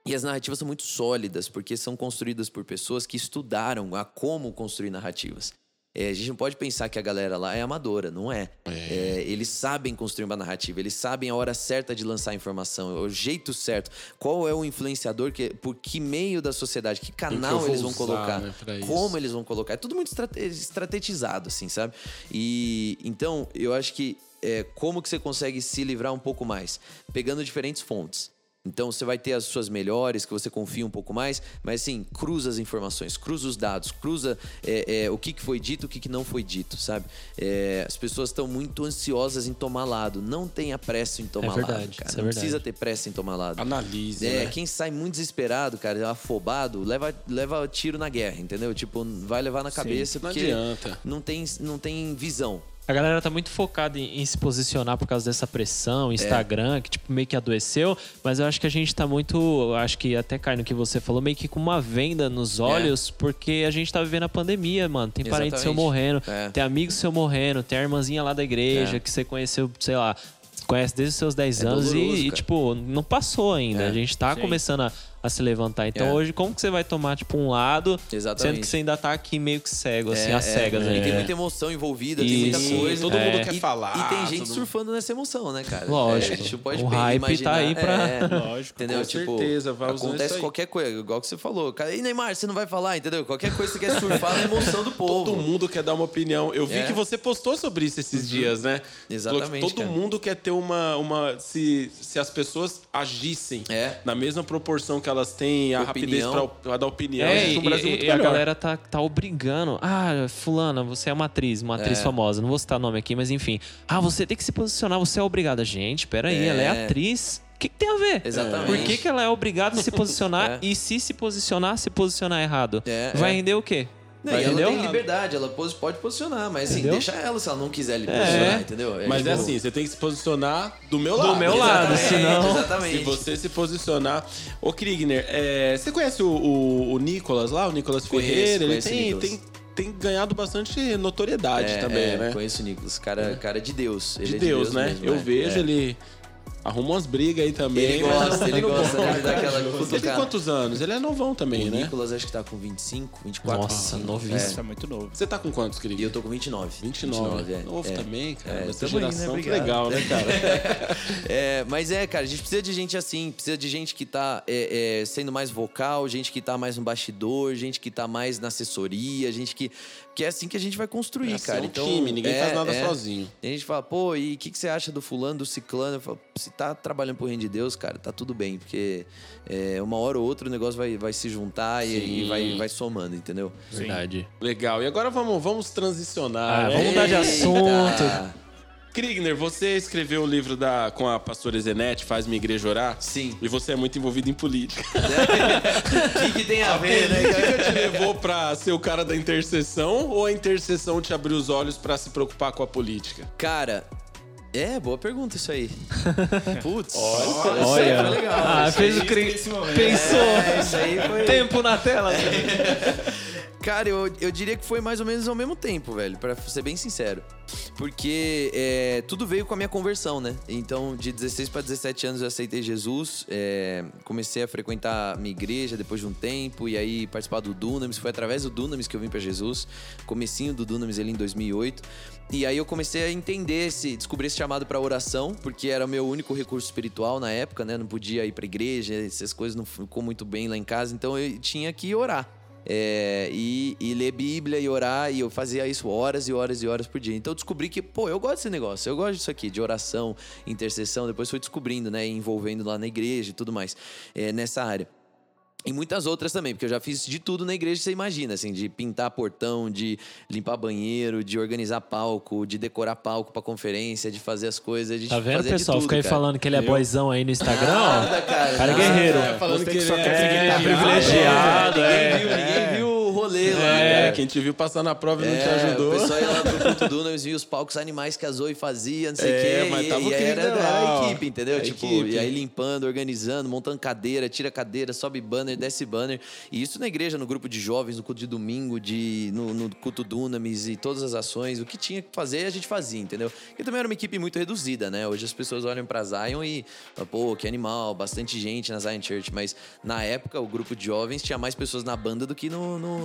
S4: E as narrativas são muito sólidas, porque são construídas por pessoas que estudaram a como construir narrativas. É, a gente não pode pensar que a galera lá é amadora, não é. É, eles sabem construir uma narrativa, eles sabem a hora certa de lançar a informação, o jeito certo. Qual é o influenciador, que, por que meio da sociedade, que canal
S2: vou
S4: eles vão
S2: usar,
S4: colocar,
S2: né,
S4: como eles vão colocar. É tudo muito estrate- estrategizado, assim, sabe? E então, eu acho que é, como que você consegue se livrar um pouco mais? Pegando diferentes fontes. Então você vai ter as suas melhores, que você confia um pouco mais, mas assim, cruza as informações, cruza os dados, cruza é, é, o que, que foi dito, o que, que não foi dito, sabe? É, as pessoas estão muito ansiosas em tomar lado. Não tenha pressa em tomar
S1: verdade,
S4: lado, cara.
S1: é
S4: não precisa ter pressa em tomar lado.
S2: Analise,
S4: É,
S2: né?
S4: quem sai muito desesperado, cara, afobado, leva, leva tiro na guerra, entendeu? Tipo, vai levar na cabeça
S2: não
S4: porque
S2: adianta.
S4: Não, tem, não tem visão.
S1: A galera tá muito focada em, em se posicionar por causa dessa pressão, Instagram, que tipo meio que adoeceu, mas eu acho que a gente tá muito, acho que até cai no que você falou, meio que com uma venda nos olhos, porque a gente tá vivendo a pandemia, mano. Tem parente seu morrendo,
S4: É.
S1: tem amigo seu morrendo, tem a irmãzinha lá da igreja
S4: É.
S1: que você conheceu, sei lá, conhece desde os seus 10
S4: É
S1: anos e-
S4: doloroso,
S1: e,
S4: cara.
S1: tipo, não passou ainda.
S4: É.
S1: A gente tá
S3: Sim.
S1: começando a, a se levantar. Então
S4: É.
S1: hoje, como que você vai tomar, tipo, um lado, sendo
S4: Exatamente.
S1: que você ainda tá aqui meio que cego, assim,
S4: É,
S1: às
S4: é,
S1: cegas,
S4: E
S1: né?
S4: tem muita emoção envolvida, tem muita
S1: Isso.
S4: coisa.
S2: Todo
S1: É.
S2: mundo quer
S4: E-
S2: falar.
S4: E tem gente
S2: mundo-
S4: surfando nessa emoção, né, cara?
S1: Lógico.
S4: É, a gente não pode
S1: O hype
S4: imaginar.
S1: tá aí pra-
S4: É, [LAUGHS]
S3: Lógico.
S4: Entendeu?
S2: Com
S4: tipo,
S2: certeza, vai isso
S4: acontece qualquer coisa, igual que você falou. Cara, e Neymar, você não vai falar, entendeu? Qualquer coisa que você quer surfar na emoção do povo.
S2: Todo mundo quer dar uma opinião. Eu vi
S4: É.
S2: que você postou sobre isso esses dias, né?
S4: Exatamente,
S2: Todo
S4: cara.
S2: mundo quer ter uma. uma se, se as pessoas agissem
S4: É.
S2: na mesma proporção que elas têm, a rapidez
S4: Opinião.
S2: pra, pra dar opinião,
S1: É, e,
S2: o Brasil é
S1: e-
S2: muito
S1: e a galera tá, tá obrigando. Ah, fulana, você é uma atriz, uma atriz
S4: É.
S1: famosa. Não vou citar nome aqui, mas enfim. Ah, você tem que se posicionar, você é obrigada. Gente, peraí,
S4: É.
S1: ela é atriz. que, que tem a ver?
S4: Exatamente.
S1: Por que, que ela é obrigada a se posicionar [LAUGHS]
S4: É.
S1: e se se posicionar, se posicionar errado?
S4: É,
S1: Vai
S4: é.
S1: render o quê?
S4: Não, e ela
S1: Entendeu?
S4: tem liberdade, ela pode posicionar, mas assim,
S1: Entendeu?
S4: deixa ela se ela não quiser lhe posicionar,
S1: É.
S4: entendeu?
S2: Mas é
S4: tipo-
S2: assim, você tem que se posicionar do meu
S1: Do
S2: lado.
S1: meu lado, senão-
S4: Exatamente.
S2: Se você se posicionar. Ô, Krigner, é, você conhece o, o, o Nicolas lá, o Nicolas
S4: Conheço,
S2: Ferreira? Ele
S4: conheço o
S2: tem, tem, tem ganhado bastante notoriedade
S4: É,
S2: também,
S4: é,
S2: né?
S4: Conheço o Nicolas, cara, cara de Deus. Ele
S2: De
S4: é
S2: Deus, né?
S4: mesmo,
S2: Eu
S4: é.
S2: vejo
S4: É.
S2: ele. Arruma umas brigas aí também.
S4: Ele
S2: mas-
S4: gosta, ele [LAUGHS] gosta né, de dar aquela
S2: Ele tem
S4: cutucada.
S2: quantos anos? Ele é novão também,
S4: O
S2: né?
S4: Nicolas acho que tá com 25, 24.
S1: Nossa,
S4: 25.
S1: novíssimo.
S3: Isso é muito novo.
S2: Você tá com quantos,
S4: E
S2: Krigner?
S4: eu tô com 29.
S2: 29.
S4: é.
S2: Novo
S4: é.
S2: também, cara.
S4: É,
S2: Essa
S4: aí, né?
S2: geração, que
S4: Obrigado.
S2: legal, né, cara? [LAUGHS]
S4: É, mas é, cara, a gente precisa de gente assim, precisa de gente que tá é, é, sendo mais vocal, gente que tá mais no bastidor, gente que tá mais na assessoria, gente que. Que é assim que a gente vai construir,
S2: É assim,
S4: cara.
S2: é um
S4: então,
S2: time, ninguém
S4: é,
S2: faz nada
S4: é.
S2: sozinho.
S4: E a gente fala, pô, e o que, que você acha do fulano, do ciclano? Eu falo, se tá trabalhando pro reino de Deus, cara, tá tudo bem. Porque é, uma hora ou outra o negócio vai, vai se juntar e,
S2: Sim.
S4: e vai, vai somando, entendeu?
S1: Verdade.
S2: Legal. E agora vamos, vamos transicionar.
S1: Ah, vamos mudar de assunto.
S2: Krigner, você escreveu o livro da, com a pastora Zenete, Faz Minha Igreja Orar?
S4: Sim.
S2: E você é muito envolvido em política. [LAUGHS]
S4: O que, que tem a ver, né?
S2: política te levou pra ser o cara da intercessão ou a intercessão te abriu os olhos pra se preocupar com a política?
S4: Cara, é, boa pergunta isso aí. [LAUGHS] Putz.
S2: Olha,
S4: isso aí
S1: Olha.
S4: foi legal.
S1: Ah, fez o cri... Pensou.
S4: É, isso aí foi...
S1: Tempo na tela. [LAUGHS]
S4: Cara, eu, eu diria que foi mais ou menos ao mesmo tempo, velho, pra ser bem sincero. Porque é, tudo veio com a minha conversão, né? Então, de 16 para 17 anos eu aceitei Jesus, é, comecei a frequentar minha igreja depois de um tempo, e aí participar do Dunamis. Foi através do Dunamis que eu vim para Jesus, comecinho do Dunamis ali em 2008. E aí eu comecei a entender esse, descobrir esse chamado para oração, porque era o meu único recurso espiritual na época, né? Não podia ir para igreja, essas coisas não ficou muito bem lá em casa, então eu tinha que orar. É, e, e ler Bíblia e orar, e eu fazia isso horas e horas e horas por dia. Então eu descobri que, pô, eu gosto desse negócio, eu gosto disso aqui, de oração, intercessão. Depois fui descobrindo, né, envolvendo lá na igreja e tudo mais, é, nessa área. E muitas outras também, porque eu já fiz de tudo na igreja, você imagina, assim, de pintar portão, de limpar banheiro, de organizar palco, de decorar palco pra conferência, de fazer as coisas, de
S1: Tá vendo,
S4: fazer de
S1: pessoal?
S4: tudo,
S1: Fica aí
S4: cara.
S1: falando que ele é boyzão aí no Instagram,
S4: Nada,
S1: ó.
S4: cara.
S1: Cara é
S4: nada.
S1: guerreiro.
S2: falando
S3: Você
S2: que
S3: que só
S2: ele
S3: quer
S2: é
S3: privilegiado.
S1: privilegiado,
S4: ninguém
S1: é.
S4: viu, ninguém viu o rolê lá,
S2: É,
S4: cara.
S2: quem te viu passar na prova e não te
S4: É,
S2: ajudou.
S4: O pessoal ia lá pro culto Nunes, via os palcos animais que a Zoe fazia, não sei o
S2: É,
S4: quê.
S2: mas
S4: e,
S2: tava
S4: e era, era a equipe, entendeu?
S2: É a
S4: tipo,
S2: equipe.
S4: e aí limpando, organizando, montando cadeira, tira cadeira, sobe banner, desce banner. E isso na igreja, no grupo de jovens, no culto de domingo, de, no, no culto Dunamis e todas as ações. O que tinha que fazer, a gente fazia, entendeu? E também era uma equipe muito reduzida, né? Hoje as pessoas olham pra Zion e falam, pô, que animal, bastante gente na Zion Church. Mas na época, o grupo de jovens tinha mais pessoas na banda do que no, no,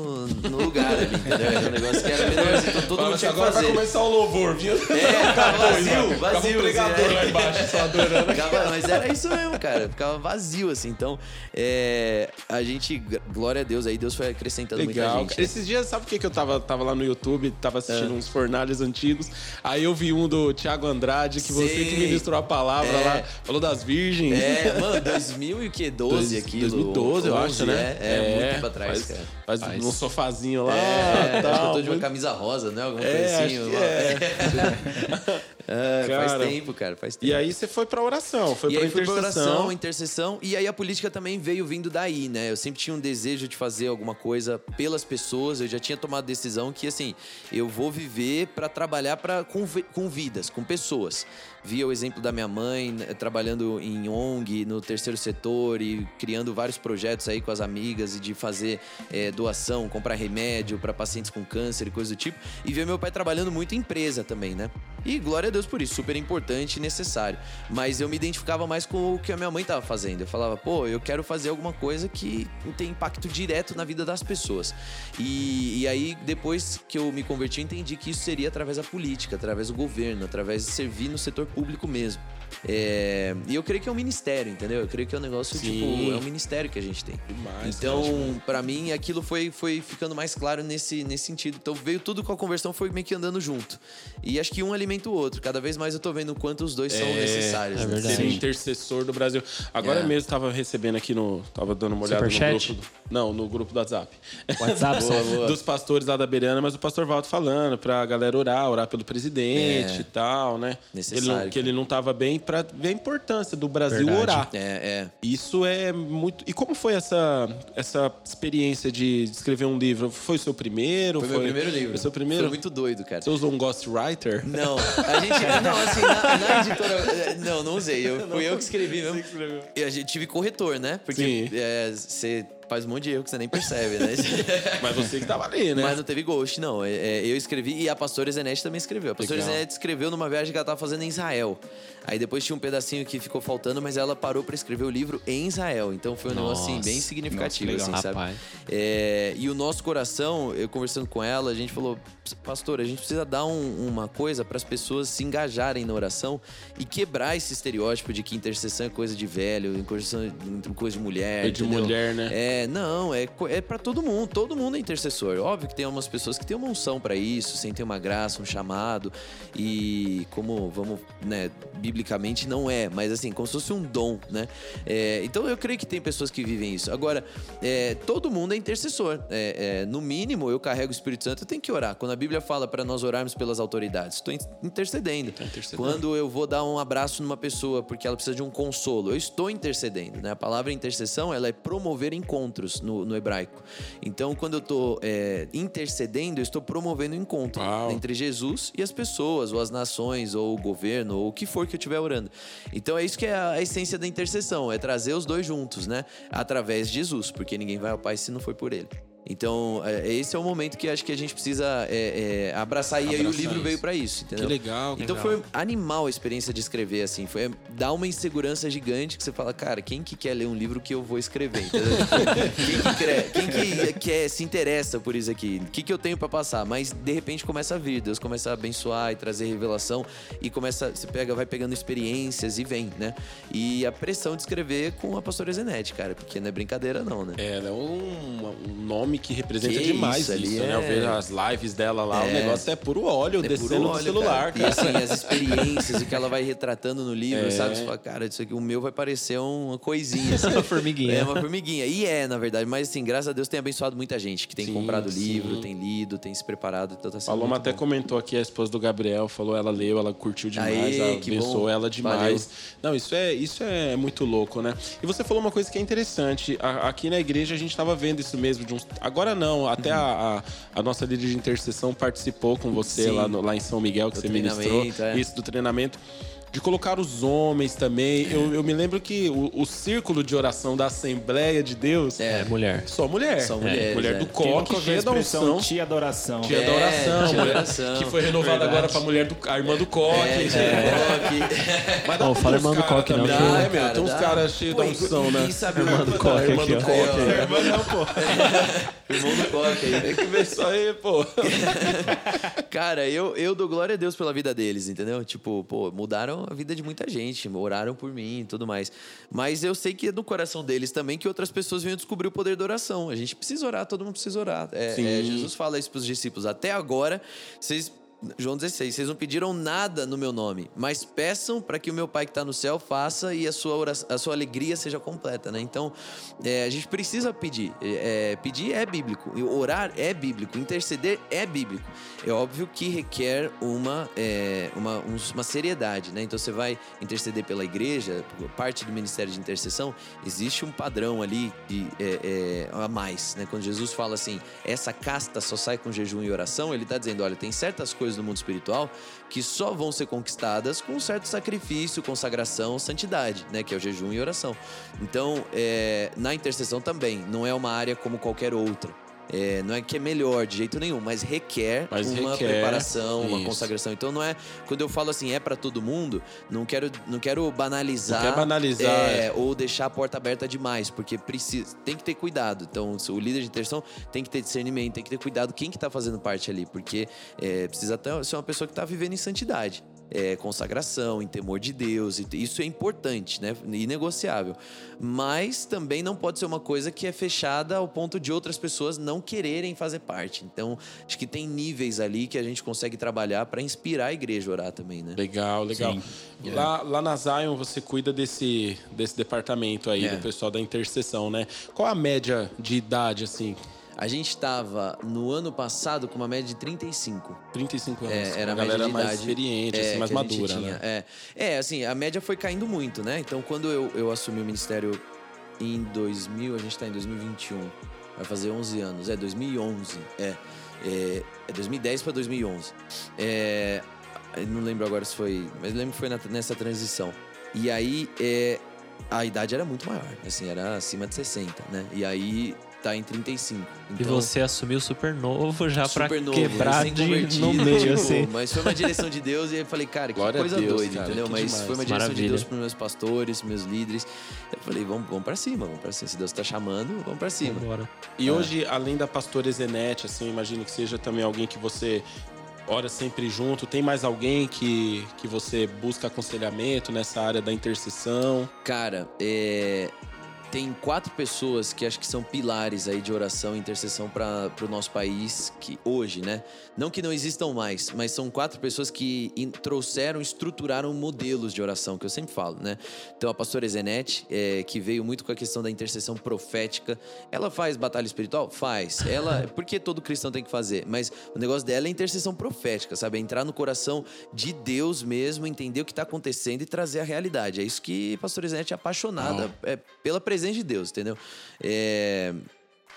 S4: no lugar ali, entendeu? Era um negócio que era menor, então todo
S2: Fala
S4: mundo
S2: assim,
S4: tinha que
S2: agora vai
S4: fazer.
S2: começar o louvor, viu?
S4: É, ficava vazio,
S2: Ficava
S4: vazio.
S2: um pregador
S4: assim,
S2: lá
S4: é.
S2: embaixo, só adorando.
S4: Ficava- mas era isso mesmo, cara. Ficava vazio, assim. Então, é, a gente, glória a Deus, aí Deus foi acrescentando
S2: Legal.
S4: muita gente. né?
S2: Esses dias, sabe o que, que eu tava, tava lá no YouTube, tava assistindo uns fornalhas antigos. Aí eu vi um do Thiago Andrade, que você que ministrou a palavra
S4: É.
S2: lá, falou das virgens.
S4: É, mano, 2012
S2: Dois-
S4: aquilo.
S2: 2012, eu
S4: 11,
S2: acho, né?
S4: É, é, muito tempo atrás,
S2: faz,
S4: cara.
S2: Faz,
S1: Faz.
S2: Um sofazinho lá,
S4: É,
S2: tal.
S4: acho que eu tô de uma camisa rosa, né? Alguma
S2: É,
S4: assim. uma-
S2: é. [LAUGHS]
S4: É, faz
S2: Cara.
S4: tempo, cara, faz tempo.
S2: E aí você foi pra oração, foi
S4: e
S2: pra
S4: aí fui pra
S2: intercessão.
S4: oração, intercessão, e aí a política também veio vindo daí, né? Eu sempre tinha um desejo de fazer alguma coisa pelas pessoas, eu já tinha tomado decisão que, assim, eu vou viver pra trabalhar pra, com, com vidas, com pessoas. Via o exemplo da minha mãe, né, trabalhando em ONG, no terceiro setor e criando vários projetos aí com as amigas e de fazer eh, doação, comprar remédio pra pacientes com câncer e coisa do tipo. E ver meu pai trabalhando muito em empresa também, né? E glória a Deus por isso, super importante e necessário. Mas eu me identificava mais com o que a minha mãe tava fazendo. Eu falava, pô, eu quero fazer alguma coisa que tem impacto direto na vida das pessoas. E, e aí, depois que eu me converti, eu entendi que isso seria através da política, através do governo, através de servir no setor público mesmo. É, e eu creio que é um ministério, entendeu? Eu creio que é um negócio,
S2: Sim.
S4: tipo, é um ministério que a gente tem.
S2: Demais,
S4: então, pra mim, aquilo foi, foi ficando mais claro nesse, nesse sentido. Então, veio tudo com a conversão, foi meio que andando junto. E acho que um complementa o outro. Cada vez mais eu tô vendo o quanto os dois são
S2: É,
S4: necessários.
S1: é
S4: né?
S1: verdade.
S2: Ser
S1: Sim.
S2: intercessor do Brasil. Agora
S4: É.
S2: mesmo tava recebendo aqui no. Tava dando uma olhada no grupo. do- não, no grupo do WhatsApp.
S1: WhatsApp, [LAUGHS]
S2: Boa, boa. Dos pastores lá da Beirana, mas o pastor Valdo falando pra galera orar, orar pelo presidente
S4: É.
S2: e tal, né?
S4: Necessário,
S2: Ele que ele não tava bem pra ver a importância do Brasil
S1: Verdade.
S2: orar.
S4: É, é.
S2: Isso é muito. E como foi essa, essa experiência de escrever um livro? Foi o seu primeiro?
S4: Foi, meu primeiro livro.
S2: Foi o seu primeiro?
S4: Foi muito doido, cara.
S2: Você usou um ghostwriter?
S4: Não, a gente. [LAUGHS] Não, assim, na, na editora. Não, não usei. Eu, [LAUGHS] fui eu que escrevi mesmo. E a gente tive corretor, né? Porque
S2: Sim.
S4: é, você faz um monte de erro que você nem percebe, né? [LAUGHS]
S2: Mas você que tava ali, né?
S4: Mas não teve ghost, não. É, é, eu escrevi e a pastora Zenete também escreveu. A pastora
S2: Legal.
S4: Zenete escreveu numa viagem que ela tava fazendo em Israel. Aí depois tinha um pedacinho que ficou faltando, mas ela parou pra escrever o livro em Israel. Então foi um negócio assim, bem significativo,
S3: Nossa,
S4: assim, sabe? É, e o nosso coração, eu conversando com ela, a gente falou, pastor, a gente precisa dar um- uma coisa para as pessoas se engajarem na oração e quebrar esse estereótipo de que intercessão é coisa de velho, intercessão é coisa de mulher.
S2: É de
S4: entendeu?
S2: mulher, né?
S4: É, não, é, é para todo mundo, todo mundo é intercessor. Óbvio que tem umas pessoas que têm uma unção para isso, sem ter uma graça, um chamado e como vamos, né, biblicamente não é, mas assim, como se fosse um dom, né? É, então eu creio que tem pessoas que vivem isso. Agora, é, todo mundo é intercessor. É, é, no mínimo, eu carrego o Espírito Santo, eu tenho que orar. Quando a Bíblia fala para nós orarmos pelas autoridades, estou in- intercedendo.
S2: intercedendo.
S4: Quando eu vou dar um abraço numa pessoa porque ela precisa de um consolo, eu estou intercedendo, né? A palavra intercessão, ela é promover encontros no, no hebraico. Então, quando eu estou intercedendo, eu estou promovendo encontro
S2: Uau.
S4: entre Jesus e as pessoas, ou as nações, ou o governo, ou o que for que eu estiver orando. Então, é isso que é a essência da intercessão, é trazer os dois juntos, né? Através de Jesus, porque ninguém vai ao Pai se não for por Ele. Então, é, esse é o momento que acho que a gente precisa é, é, abraçar, e aí o livro
S2: isso.
S4: veio para isso, entendeu?
S2: Que legal,
S4: Então
S2: legal.
S4: foi animal a experiência de escrever, assim. Foi dar uma insegurança gigante que você fala, cara, quem que quer ler um livro que eu vou escrever? [LAUGHS] Quem que, cre- quem que quer, se interessa por isso aqui? O que, que eu tenho pra passar? Mas de repente começa a vir, Deus começa a abençoar e trazer revelação e começa, você pega, vai pegando experiências e vem, né? E a pressão de escrever com a pastora Zenete, cara, porque não é brincadeira não, né?
S2: É, ela é um, um nome que representa
S4: Que
S2: demais
S4: isso,
S2: isso,
S4: ali
S2: né? Eu
S4: é-
S2: vejo as lives dela lá, o
S4: É.
S2: negócio é puro óleo
S4: É
S2: descendo
S4: puro
S2: do
S4: óleo,
S2: celular, cara.
S4: E assim, as [LAUGHS] experiências e que ela vai retratando no livro,
S2: É.
S4: sabe? Você fala, cara, isso aqui, o meu vai parecer uma coisinha. [LAUGHS] Assim.
S1: Uma formiguinha.
S4: É uma formiguinha. E é, na verdade. Mas assim, graças a Deus tem abençoado muita gente que tem
S2: Sim,
S4: comprado
S2: sim.
S4: livro, tem lido, tem se preparado. Então tá sendo
S2: Paloma até
S4: bom.
S2: comentou aqui, a esposa do Gabriel, falou, ela leu, ela curtiu demais,
S4: Aê,
S2: ela abençoou
S4: bom.
S2: ela demais. Não, isso é, isso é muito louco, né? E você falou uma coisa que é interessante. A- aqui na igreja a gente estava vendo isso mesmo. De uns, agora não, até a, a, a nossa líder de intercessão participou com você lá, no- lá em São Miguel, que
S4: Do
S2: você ministrou.
S4: é.
S2: Isso, do treinamento. De colocar os homens também. Eu, eu me lembro que o, o círculo de oração da Assembleia de Deus
S1: É, mulher.
S2: só mulher.
S4: Só
S2: mulher
S4: é.
S2: do
S3: Quem nunca
S2: coque, cheia da
S3: expressão
S2: unção.
S3: tia adoração?
S2: Tia
S4: É,
S2: da oração,
S4: tia da
S2: mulher,
S4: oração.
S2: que foi renovada agora pra mulher do, a irmã do coque.
S4: É,
S2: Mas
S1: Não,
S2: pra
S1: fala irmã do coque, não,
S4: Dá,
S2: meu?
S4: cara,
S2: Tem uns
S4: dá.
S2: caras cheios da unção, né?
S4: quem sabe o
S1: Irmã do coque
S2: irmã do coque.
S4: É,
S2: Irmã não, pô.
S4: Irmão do coque aí.
S2: Tem que ver isso aí, pô. [LAUGHS]
S4: Cara, eu, eu dou glória a Deus pela vida deles, entendeu? Tipo, pô, mudaram a vida de muita gente, oraram por mim e tudo mais. Mas eu sei que é no coração deles também que outras pessoas venham descobrir o poder da oração. A gente precisa orar, todo mundo precisa orar. É, é, Jesus fala isso pros discípulos. Até agora, vocês. João 16, vocês não pediram nada no meu nome, mas peçam para que o meu Pai que está no céu faça e a sua, a sua alegria seja completa, né? Então, é, a gente precisa pedir. É, é, pedir é bíblico, orar é bíblico, interceder é bíblico. É óbvio que requer uma, é, uma, uma seriedade, né? Então, você vai interceder pela igreja, parte do ministério de intercessão, existe um padrão ali de, é, é, a mais, né? Quando Jesus fala assim, essa casta só sai com jejum e oração, ele está dizendo, olha, tem certas coisas no mundo espiritual que só vão ser conquistadas com um certo sacrifício, consagração, santidade, né? Que é o jejum e oração. Então, é, na intercessão também, não é uma área como qualquer outra. É, não é que é melhor de jeito nenhum, mas requer
S2: Mas
S4: uma
S2: requer,
S4: preparação, uma
S2: isso.
S4: consagração. Então não é quando eu falo assim é para todo mundo, não quero não quero banalizar,
S2: Não quer banalizar.
S4: é, ou deixar a porta aberta demais, porque precisa tem que ter cuidado. Então o líder de intercessão tem que ter discernimento, tem que ter cuidado quem que tá fazendo parte ali, porque é, precisa até ser uma pessoa que tá vivendo em santidade. É, consagração, em temor de Deus. Isso é importante, né? Inegociável. Mas também não pode ser uma coisa que é fechada ao ponto de outras pessoas não quererem fazer parte. Então, acho que tem níveis ali que a gente consegue trabalhar para inspirar a igreja a orar também, né?
S2: Legal, legal. Lá, lá na Zion você cuida desse, desse departamento aí, é. do pessoal da intercessão, né? Qual a média de idade, assim?
S4: A gente estava no ano passado com uma média de 35.
S2: 35 anos.
S4: É, era
S2: a
S4: galera
S2: mais experiente,
S4: é,
S2: assim, mais madura, né?
S4: É. é, assim, a média foi caindo muito, né? Então, quando eu, eu assumi o ministério em 2000, a gente está em 2021, vai fazer 11 anos. É, 2011. É, é, é 2010 para 2011. É, não lembro agora se foi, mas lembro que foi na, nessa transição. E aí, é, a idade era muito maior, assim, era acima de 60, né? E aí tá em 35.
S1: Então, e você assumiu super novo já super pra novo, quebrar de, no meio, tipo, assim.
S4: Mas foi uma direção de Deus e eu falei, cara, que Glória coisa Deus, doida, cara, entendeu? Mas demais. foi uma direção Maravilha. de Deus pros meus pastores, meus líderes. Eu falei, vamos, vamos pra cima, vamos pra cima. Se Deus tá chamando, vamos pra cima. Vambora.
S2: E é. hoje, além da pastora Zenete, assim, imagino que seja também alguém que você ora sempre junto. Tem mais alguém que, que você busca aconselhamento nessa área da intercessão?
S4: Cara, é, tem quatro pessoas que acho que são pilares aí de oração e intercessão para o nosso país que hoje, né? Não que não existam mais, mas são quatro pessoas que in, trouxeram, estruturaram modelos de oração, que eu sempre falo, né? Então a pastora Zenete, é, que veio muito com a questão da intercessão profética, ela faz batalha espiritual? Faz. Ela, [LAUGHS] porque todo cristão tem que fazer, mas o negócio dela é intercessão profética, sabe? É entrar no coração de Deus mesmo, entender o que está acontecendo e trazer a realidade. É isso que a pastora Zenete é apaixonada é, pela presença presença de Deus, entendeu? É,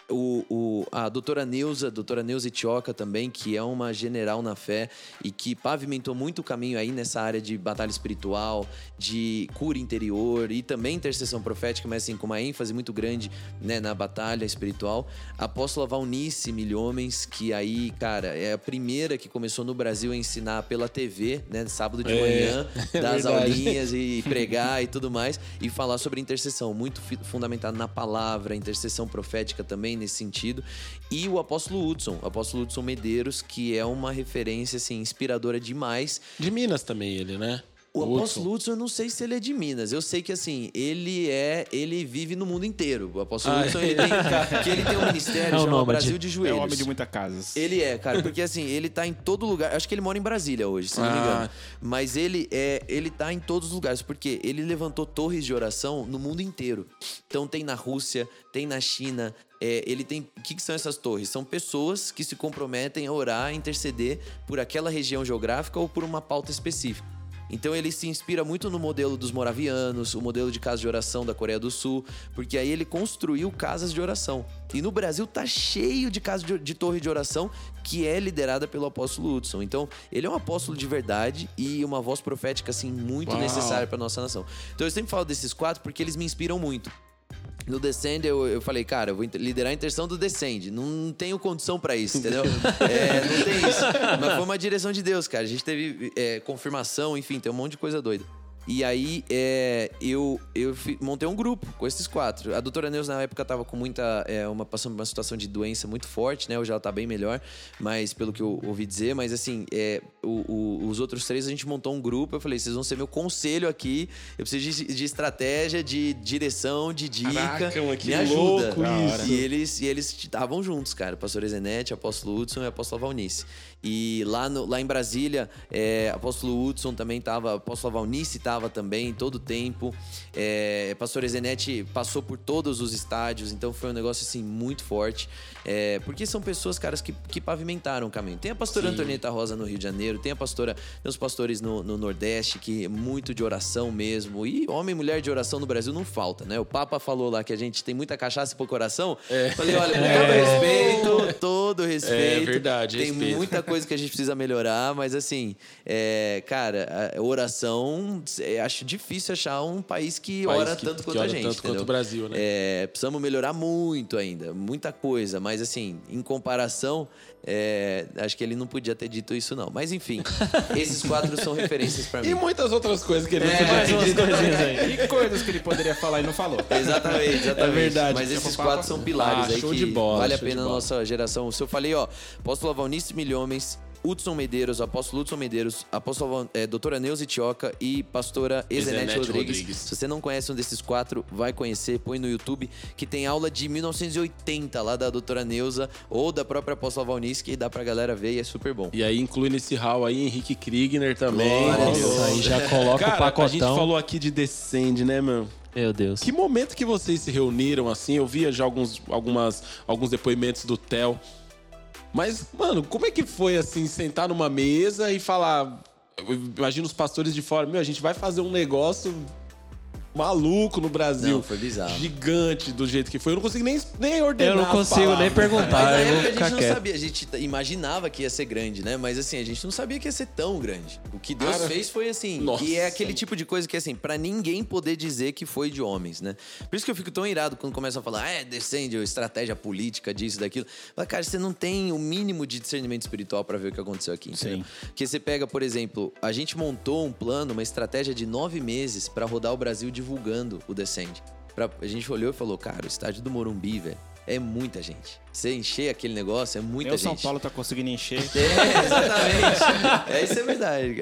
S4: o, o, a doutora Neuza, doutora Neuza Itioca também, que é uma general na fé e que pavimentou muito o caminho aí nessa área de batalha espiritual, de cura interior e também intercessão profética, mas assim, com uma ênfase muito grande né, na batalha espiritual. A apóstola Valnice Milhomens, que aí, cara, é a primeira que começou no Brasil a ensinar pela TV, né, sábado de é, manhã, [LAUGHS] é, das aulinhas e [LAUGHS] pregar e tudo mais, e falar sobre intercessão, muito fundamentado na palavra, intercessão profética também nesse sentido. E o apóstolo Hudson, o apóstolo Hudson Medeiros, que é uma referência assim, inspiradora demais.
S2: De Minas também, ele, né?
S4: O apóstolo Hudson, eu não sei se ele é de Minas. Eu sei que assim, ele é, ele vive no mundo inteiro. O apóstolo ah, Hudson, é. ele tem, que ele tem um ministério [LAUGHS] é chamado Brasil de Joelhos.
S3: É um homem de muitas casas.
S4: Ele é, cara, porque assim, ele tá em todo lugar. Acho que ele mora em Brasília hoje, se não me engano. Ah. Mas ele é, ele tá em todos os lugares, porque ele levantou torres de oração no mundo inteiro. Então tem na Rússia, tem na China, é, ele tem. O que, que, são essas torres? São pessoas que se comprometem a orar, a interceder por aquela região geográfica ou por uma pauta específica. Então ele se inspira muito no modelo dos moravianos, o modelo de casa de oração da Coreia do Sul, porque aí ele construiu casas de oração. E no Brasil tá cheio de casas de, de torre de oração que é liderada pelo apóstolo Hudson. Então, ele é um apóstolo de verdade e uma voz profética assim muito Uau. necessária para nossa nação. Então eu sempre falo desses quatro porque eles me inspiram muito. No Descend, eu, eu falei, cara, eu vou liderar a intercessão do Descend. Não tenho condição para isso, entendeu? [LAUGHS] é, não tem isso. Mas foi uma direção de Deus, cara. A gente teve é, confirmação, enfim, tem um monte de coisa doida. E aí é, eu, eu montei um grupo com esses quatro. A doutora Neus, na época, estava com muita. É, uma, passando por uma situação de doença muito forte, né? Hoje ela está bem melhor, mas pelo que eu ouvi dizer, mas assim, é, o, o, os outros três a gente montou um grupo. Eu falei, vocês vão ser meu conselho aqui. Eu preciso de, de estratégia, de direção, de dica. Caraca,
S2: que me ajuda. Louco
S4: isso. E eles e eles estavam juntos, cara. O pastor Ezenete, apóstolo Hudson e a apóstola Valnice. E lá, no, lá em Brasília, é, apóstolo Hudson também estava, apóstolo Valnice estava também todo o tempo. É, pastor Ezenete passou por todos os estádios, então foi um negócio assim muito forte. É, porque são pessoas, caras, que, que pavimentaram o caminho. Tem a pastora Sim. Antonieta Rosa no Rio de Janeiro, tem a pastora, tem os pastores no, no Nordeste, que é muito de oração mesmo. E homem e mulher de oração no Brasil não falta, né? O Papa falou lá que a gente tem muita cachaça e pouco coração. É. Falei, olha, com todo é. respeito, todo respeito.
S2: É verdade,
S4: Tem
S2: respeito.
S4: muita coisa que a gente precisa melhorar, mas assim, é, cara, oração, é, acho difícil achar um país que país ora que, tanto quanto a gente. Tanto
S2: entendeu? quanto o Brasil, né?
S4: É, precisamos melhorar muito ainda, muita coisa, mas assim, em comparação, é, acho que ele não podia ter dito isso, não. Mas enfim, [LAUGHS] esses quatro são referências para mim.
S2: E muitas outras coisas que ele não é, podia ter dito.
S3: Aí. [LAUGHS] E coisas que ele poderia falar e não falou.
S4: Exatamente, exatamente. É
S2: verdade.
S4: Mas esses quatro são pilares ah, aí que
S2: bola,
S4: vale a pena na nossa geração. Se eu falei, ó, Apóstolo Valnice Milhomens, Hudson Medeiros, apóstolo Hudson Medeiros, apóstolo é, doutora Neuza Tioca e pastora Ezenete Rodrigues.
S2: Rodrigues.
S4: Se você não conhece um desses quatro, vai conhecer, põe no YouTube, que tem aula de 1980 lá da doutora Neuza ou da própria apóstola Valnice, que dá pra galera ver e é super bom.
S2: E aí inclui nesse hall aí Henrique Kriegner também.
S1: Nossa, aí já coloca o
S2: Cara, a gente
S1: pacotão.
S2: falou aqui de Descend, né, mano?
S1: Meu Deus.
S2: Que momento que vocês se reuniram assim? Eu via já alguns, algumas, alguns depoimentos do Theo. Mas, mano, como é que foi assim, sentar numa mesa e falar. Imagina os pastores de fora, meu, a gente vai fazer um negócio maluco no Brasil.
S4: Não, foi bizarro.
S2: Gigante do jeito que foi. Eu não consigo nem, nem ordenar.
S1: Eu não consigo nem perguntar.
S4: Mas na época a gente não
S1: quieto.
S4: sabia, a gente imaginava que ia ser grande, né? Mas assim, a gente não sabia que ia ser tão grande. O que Deus
S2: Cara,
S4: fez foi assim.
S2: nossa.
S4: E é aquele tipo de coisa que, assim, pra ninguém poder dizer que foi de homens, né? Por isso que eu fico tão irado quando começam a falar, ah, é, descende, estratégia política, disso, daquilo. Mas, cara, você não tem o mínimo de discernimento espiritual pra ver o que aconteceu aqui, entendeu? Porque você pega, por exemplo, a gente montou um plano, uma estratégia de nove meses pra rodar o Brasil divulgando o Descende. Pra- a gente olhou e falou, cara, o estádio do Morumbi, velho, é muita gente. Você encher aquele negócio é muita
S3: o
S4: gente.
S3: São Paulo tá conseguindo encher. [LAUGHS]
S4: É, exatamente. é, isso é verdade.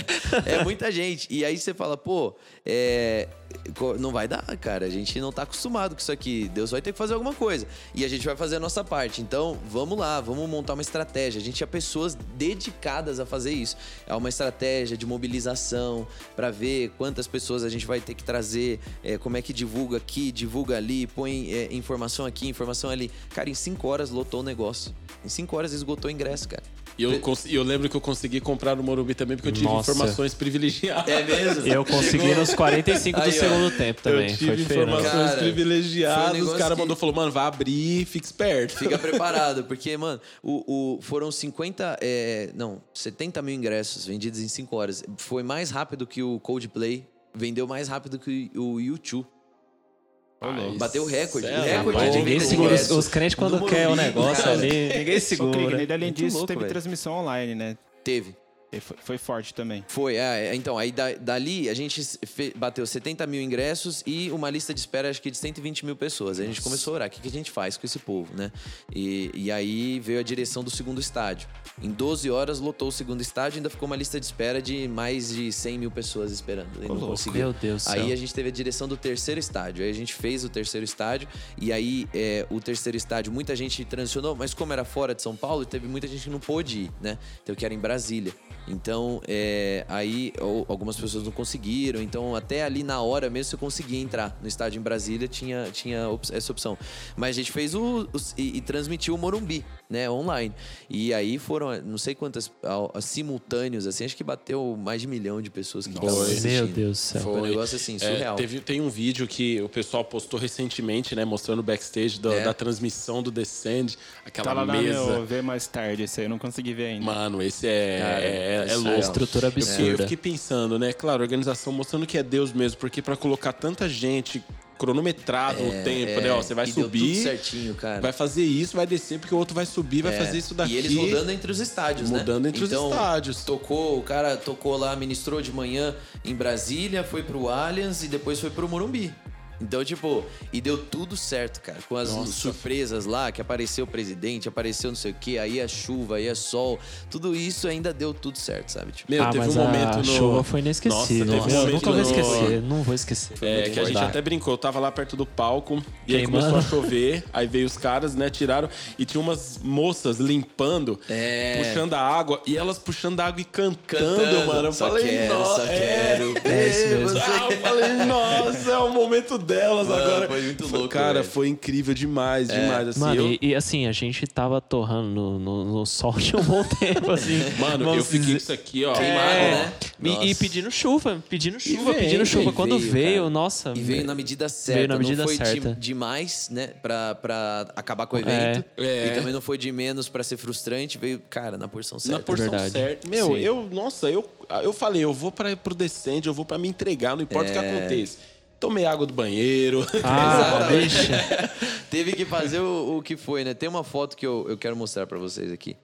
S4: [LAUGHS] É muita gente. E aí você fala, pô, é, não vai dar, cara. A gente não tá acostumado com isso aqui. Deus vai ter que fazer alguma coisa. E a gente vai fazer a nossa parte. Então, vamos lá, vamos montar uma estratégia. A gente tinha pessoas dedicadas a fazer isso. É uma estratégia de mobilização para ver quantas pessoas a gente vai ter que trazer, é, como é que divulga aqui, divulga ali, põe é, informação aqui, informação ali. Cara, em cinco horas lotou o negócio. Em cinco horas esgotou o ingresso, cara.
S2: E eu, eu lembro que eu consegui comprar no Morumbi também, porque eu tive
S1: Nossa.
S2: informações privilegiadas.
S4: É mesmo?
S1: Eu consegui nos 45 do
S4: Aí, ó.
S1: segundo tempo também.
S2: Eu
S1: Foi
S2: tive
S1: diferente.
S2: informações
S4: Cara, foi um
S2: privilegiadas.
S4: negócio
S2: os caras
S4: que-
S2: mandou falou, mano, vai abrir, fica esperto.
S4: Fica [LAUGHS] preparado, porque, mano, o, o- foram 50. é, não, 70 mil ingressos vendidos em 5 horas. Foi mais rápido que o Coldplay. Vendeu mais rápido que o YouTube. Bateu o recorde.
S2: É
S4: recorde de
S1: Ninguém segura os, os crentes quando
S4: do
S1: quer o negócio
S4: cara.
S1: ali. Ninguém segura.
S3: Além
S4: Muito
S3: disso,
S4: louco,
S3: teve
S4: velho.
S3: transmissão online, né?
S4: Teve.
S3: Foi, foi forte também.
S4: Foi, é, é, então, aí da- dali a gente fe- bateu 70 mil ingressos e uma lista de espera, acho que de 120 mil pessoas. Aí a gente começou a orar, o que, que a gente faz com esse povo, né? E, e aí veio a direção do segundo estádio. Em 12 horas lotou o segundo estádio, ainda ficou uma lista de espera de mais de 100 mil pessoas esperando. E não conseguiu.
S1: Meu Deus do
S4: Aí
S1: céu.
S4: a gente teve a direção do terceiro estádio. Aí a gente fez o terceiro estádio e aí é, o terceiro estádio, muita gente transicionou, mas como era fora de São Paulo, teve muita gente que não pôde ir, né? Então que era em Brasília. Então, é, aí ou- algumas pessoas não conseguiram. Então, até ali na hora mesmo, você conseguia entrar no estádio em Brasília, tinha, tinha op- essa opção. Mas a gente fez o. os- e, e transmitiu o Morumbi, né? Online. E aí foram, não sei quantas ao- a- simultâneos, assim, acho que bateu mais de um milhão de pessoas que estavam assistindo.
S1: Meu Deus do céu.
S4: Foi um negócio assim,
S2: É,
S4: surreal.
S2: teve, tem um vídeo que o pessoal postou recentemente, né? Mostrando o backstage da,
S4: É.
S2: da transmissão do Descend. Aquela
S3: Tá lá
S2: mesa.
S3: meu ver mais tarde, esse aí eu não consegui ver ainda.
S2: Mano, esse é, é, é
S4: é
S2: louco.
S1: estrutura
S2: Eu fiquei, eu
S1: absurda.
S2: fiquei pensando, né? Claro, organização mostrando que é Deus mesmo, porque pra colocar tanta gente cronometrado o tempo,
S4: É,
S2: né? Ó, você vai
S4: e deu
S2: subir,
S4: tudo certinho, cara.
S2: vai fazer isso, vai descer, porque o outro vai subir, vai
S4: É,
S2: fazer isso daqui.
S4: E eles mudando entre os estádios, né?
S2: Mudando entre os
S4: Então,
S2: estádios.
S4: Tocou, o cara tocou lá, ministrou de manhã em Brasília, foi pro Allianz e depois foi pro Morumbi. Então, tipo, e deu tudo certo, cara. Com as surpresas lá, que apareceu o presidente, apareceu não sei o quê, aí a chuva, aí a sol. Tudo isso ainda deu tudo certo, sabe? Tipo,
S2: Meu,
S1: ah,
S2: teve
S1: mas
S2: um momento
S1: a
S2: no.
S1: chuva foi inesquecível.
S2: Nossa, teve
S1: meu.
S2: um
S1: nunca vou
S2: no-
S1: esquecer. Não vou esquecer.
S2: É, que a gente até brincou. Eu tava lá perto do palco e aí
S1: Queimando.
S2: começou a chover. aí veio os caras, né? Tiraram. E tinha umas moças limpando,
S4: É.
S2: puxando a água. E elas puxando a água e cantando,
S4: Cantando.
S2: mano. Eu
S4: Só
S2: falei,
S4: quero,
S2: nossa.
S4: só
S2: é,
S4: quero.
S1: É isso mesmo.
S2: Ah, eu falei, nossa, é o momento delas
S4: Mano,
S2: agora.
S4: foi muito louco,
S2: Cara,
S4: velho.
S2: foi incrível demais, demais. Assim,
S1: Mano,
S2: eu,
S1: e, e assim, a gente tava torrando no, no, no sol de um bom [LAUGHS] tempo, assim.
S2: mano, eu
S1: Vamos
S2: fiquei com
S1: dizer.
S2: isso aqui, ó.
S4: Queimado,
S1: É,
S4: né?
S1: E, e pedindo chuva, pedindo chuva,
S2: veio,
S1: pedindo chuva.
S4: veio,
S1: Quando
S4: veio,
S1: veio, nossa.
S4: E veio na medida certa.
S1: Veio na medida
S4: não foi de-
S1: certa.
S4: demais, né? Pra, pra acabar com o evento.
S2: É.
S4: E também não foi de menos pra ser frustrante. Veio, cara, na porção certa.
S2: Na porção
S1: Verdade.
S2: certa. Meu,
S1: Sim.
S2: eu, nossa, eu, eu falei, eu vou para pro Descende, eu vou pra me entregar, não importa o que
S4: É.
S2: aconteça. Tomei água do banheiro.
S1: Ah, [LAUGHS] bicha. [LAUGHS]
S4: Teve que fazer o, o que foi, né? Tem uma foto que eu, eu quero mostrar pra vocês aqui.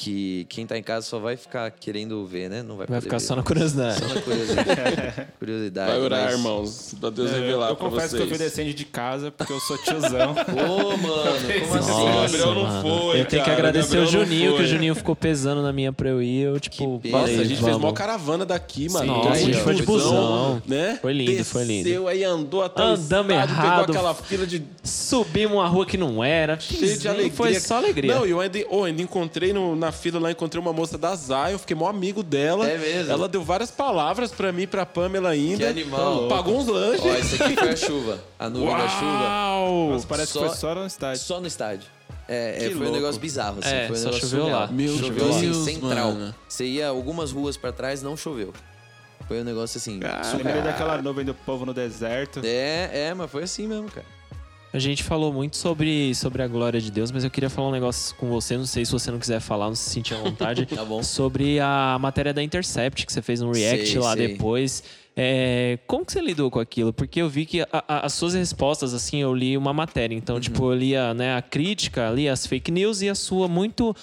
S4: Que quem tá em casa só vai ficar querendo ver, né? Não vai,
S1: Vai
S4: poder
S1: ficar
S4: ver.
S1: só na curiosidade.
S4: Só na curiosidade. [LAUGHS] curiosidade.
S2: Vai orar,
S4: mas-
S2: irmãos, pra Deus
S3: Eu,
S2: revelar
S3: eu
S2: pra
S3: confesso
S2: vocês.
S3: que eu fui descendo de casa porque eu sou tiozão. [LAUGHS]
S4: Ô, mano, como assim?
S2: Nossa, Gabriel não
S1: mano.
S2: foi,
S1: Eu tenho que agradecer
S2: Gabriel
S1: o
S2: não
S1: Juninho, que o Juninho ficou pesando na minha pra eu ir. Eu, tipo,
S2: Nossa, a gente fez
S1: vamos.
S2: mó caravana daqui, mano.
S1: Sim,
S2: Todo
S4: a gente foi de
S1: busão.
S2: Né?
S1: Foi lindo, foi lindo.
S2: Desceu aí, andou até o
S1: Andamos
S2: estádio,
S1: errado.
S2: Pegou aquela fila de
S1: Subimos uma rua que não era.
S2: cheio de alegria.
S1: Foi só alegria.
S2: Não, e eu ainda, oh, ainda encontrei no- na fila lá, encontrei uma moça da Zion, fiquei mó amigo dela.
S4: É mesmo?
S2: Ela deu várias palavras pra mim, pra Pamela ainda.
S4: Que animal.
S2: Pagou uns lanches.
S4: Ó, esse aqui foi a chuva. A nuvem da chuva.
S2: Uau!
S3: Mas parece
S4: Só-
S3: que foi só no estádio.
S4: Só no estádio. É, é,
S2: Que
S4: foi um
S2: louco.
S4: negócio bizarro, assim.
S1: É,
S4: foi um
S1: só
S4: negócio
S1: choveu
S4: surreal.
S1: lá.
S2: Meu
S4: choveu assim,
S2: Deus,
S4: central.
S2: mano.
S4: Você ia algumas ruas pra trás, não choveu. Foi um negócio assim.
S3: Lembrei daquela nuvem do povo no deserto.
S4: É, é, mas foi assim mesmo, cara.
S1: A gente falou muito sobre, sobre a glória de Deus, mas eu queria falar um negócio com você. Não sei se você não quiser falar, não se sentir à vontade. [LAUGHS]
S4: Tá bom.
S1: Sobre a matéria da Intercept, que você fez um react
S4: Sei,
S1: lá
S4: sei.
S1: depois. É, como que você lidou com aquilo? Porque eu vi que a- a- as suas respostas, assim, eu li uma matéria. Então,
S4: Uhum.
S1: tipo, eu li a, né, a crítica, li as fake news e a sua muito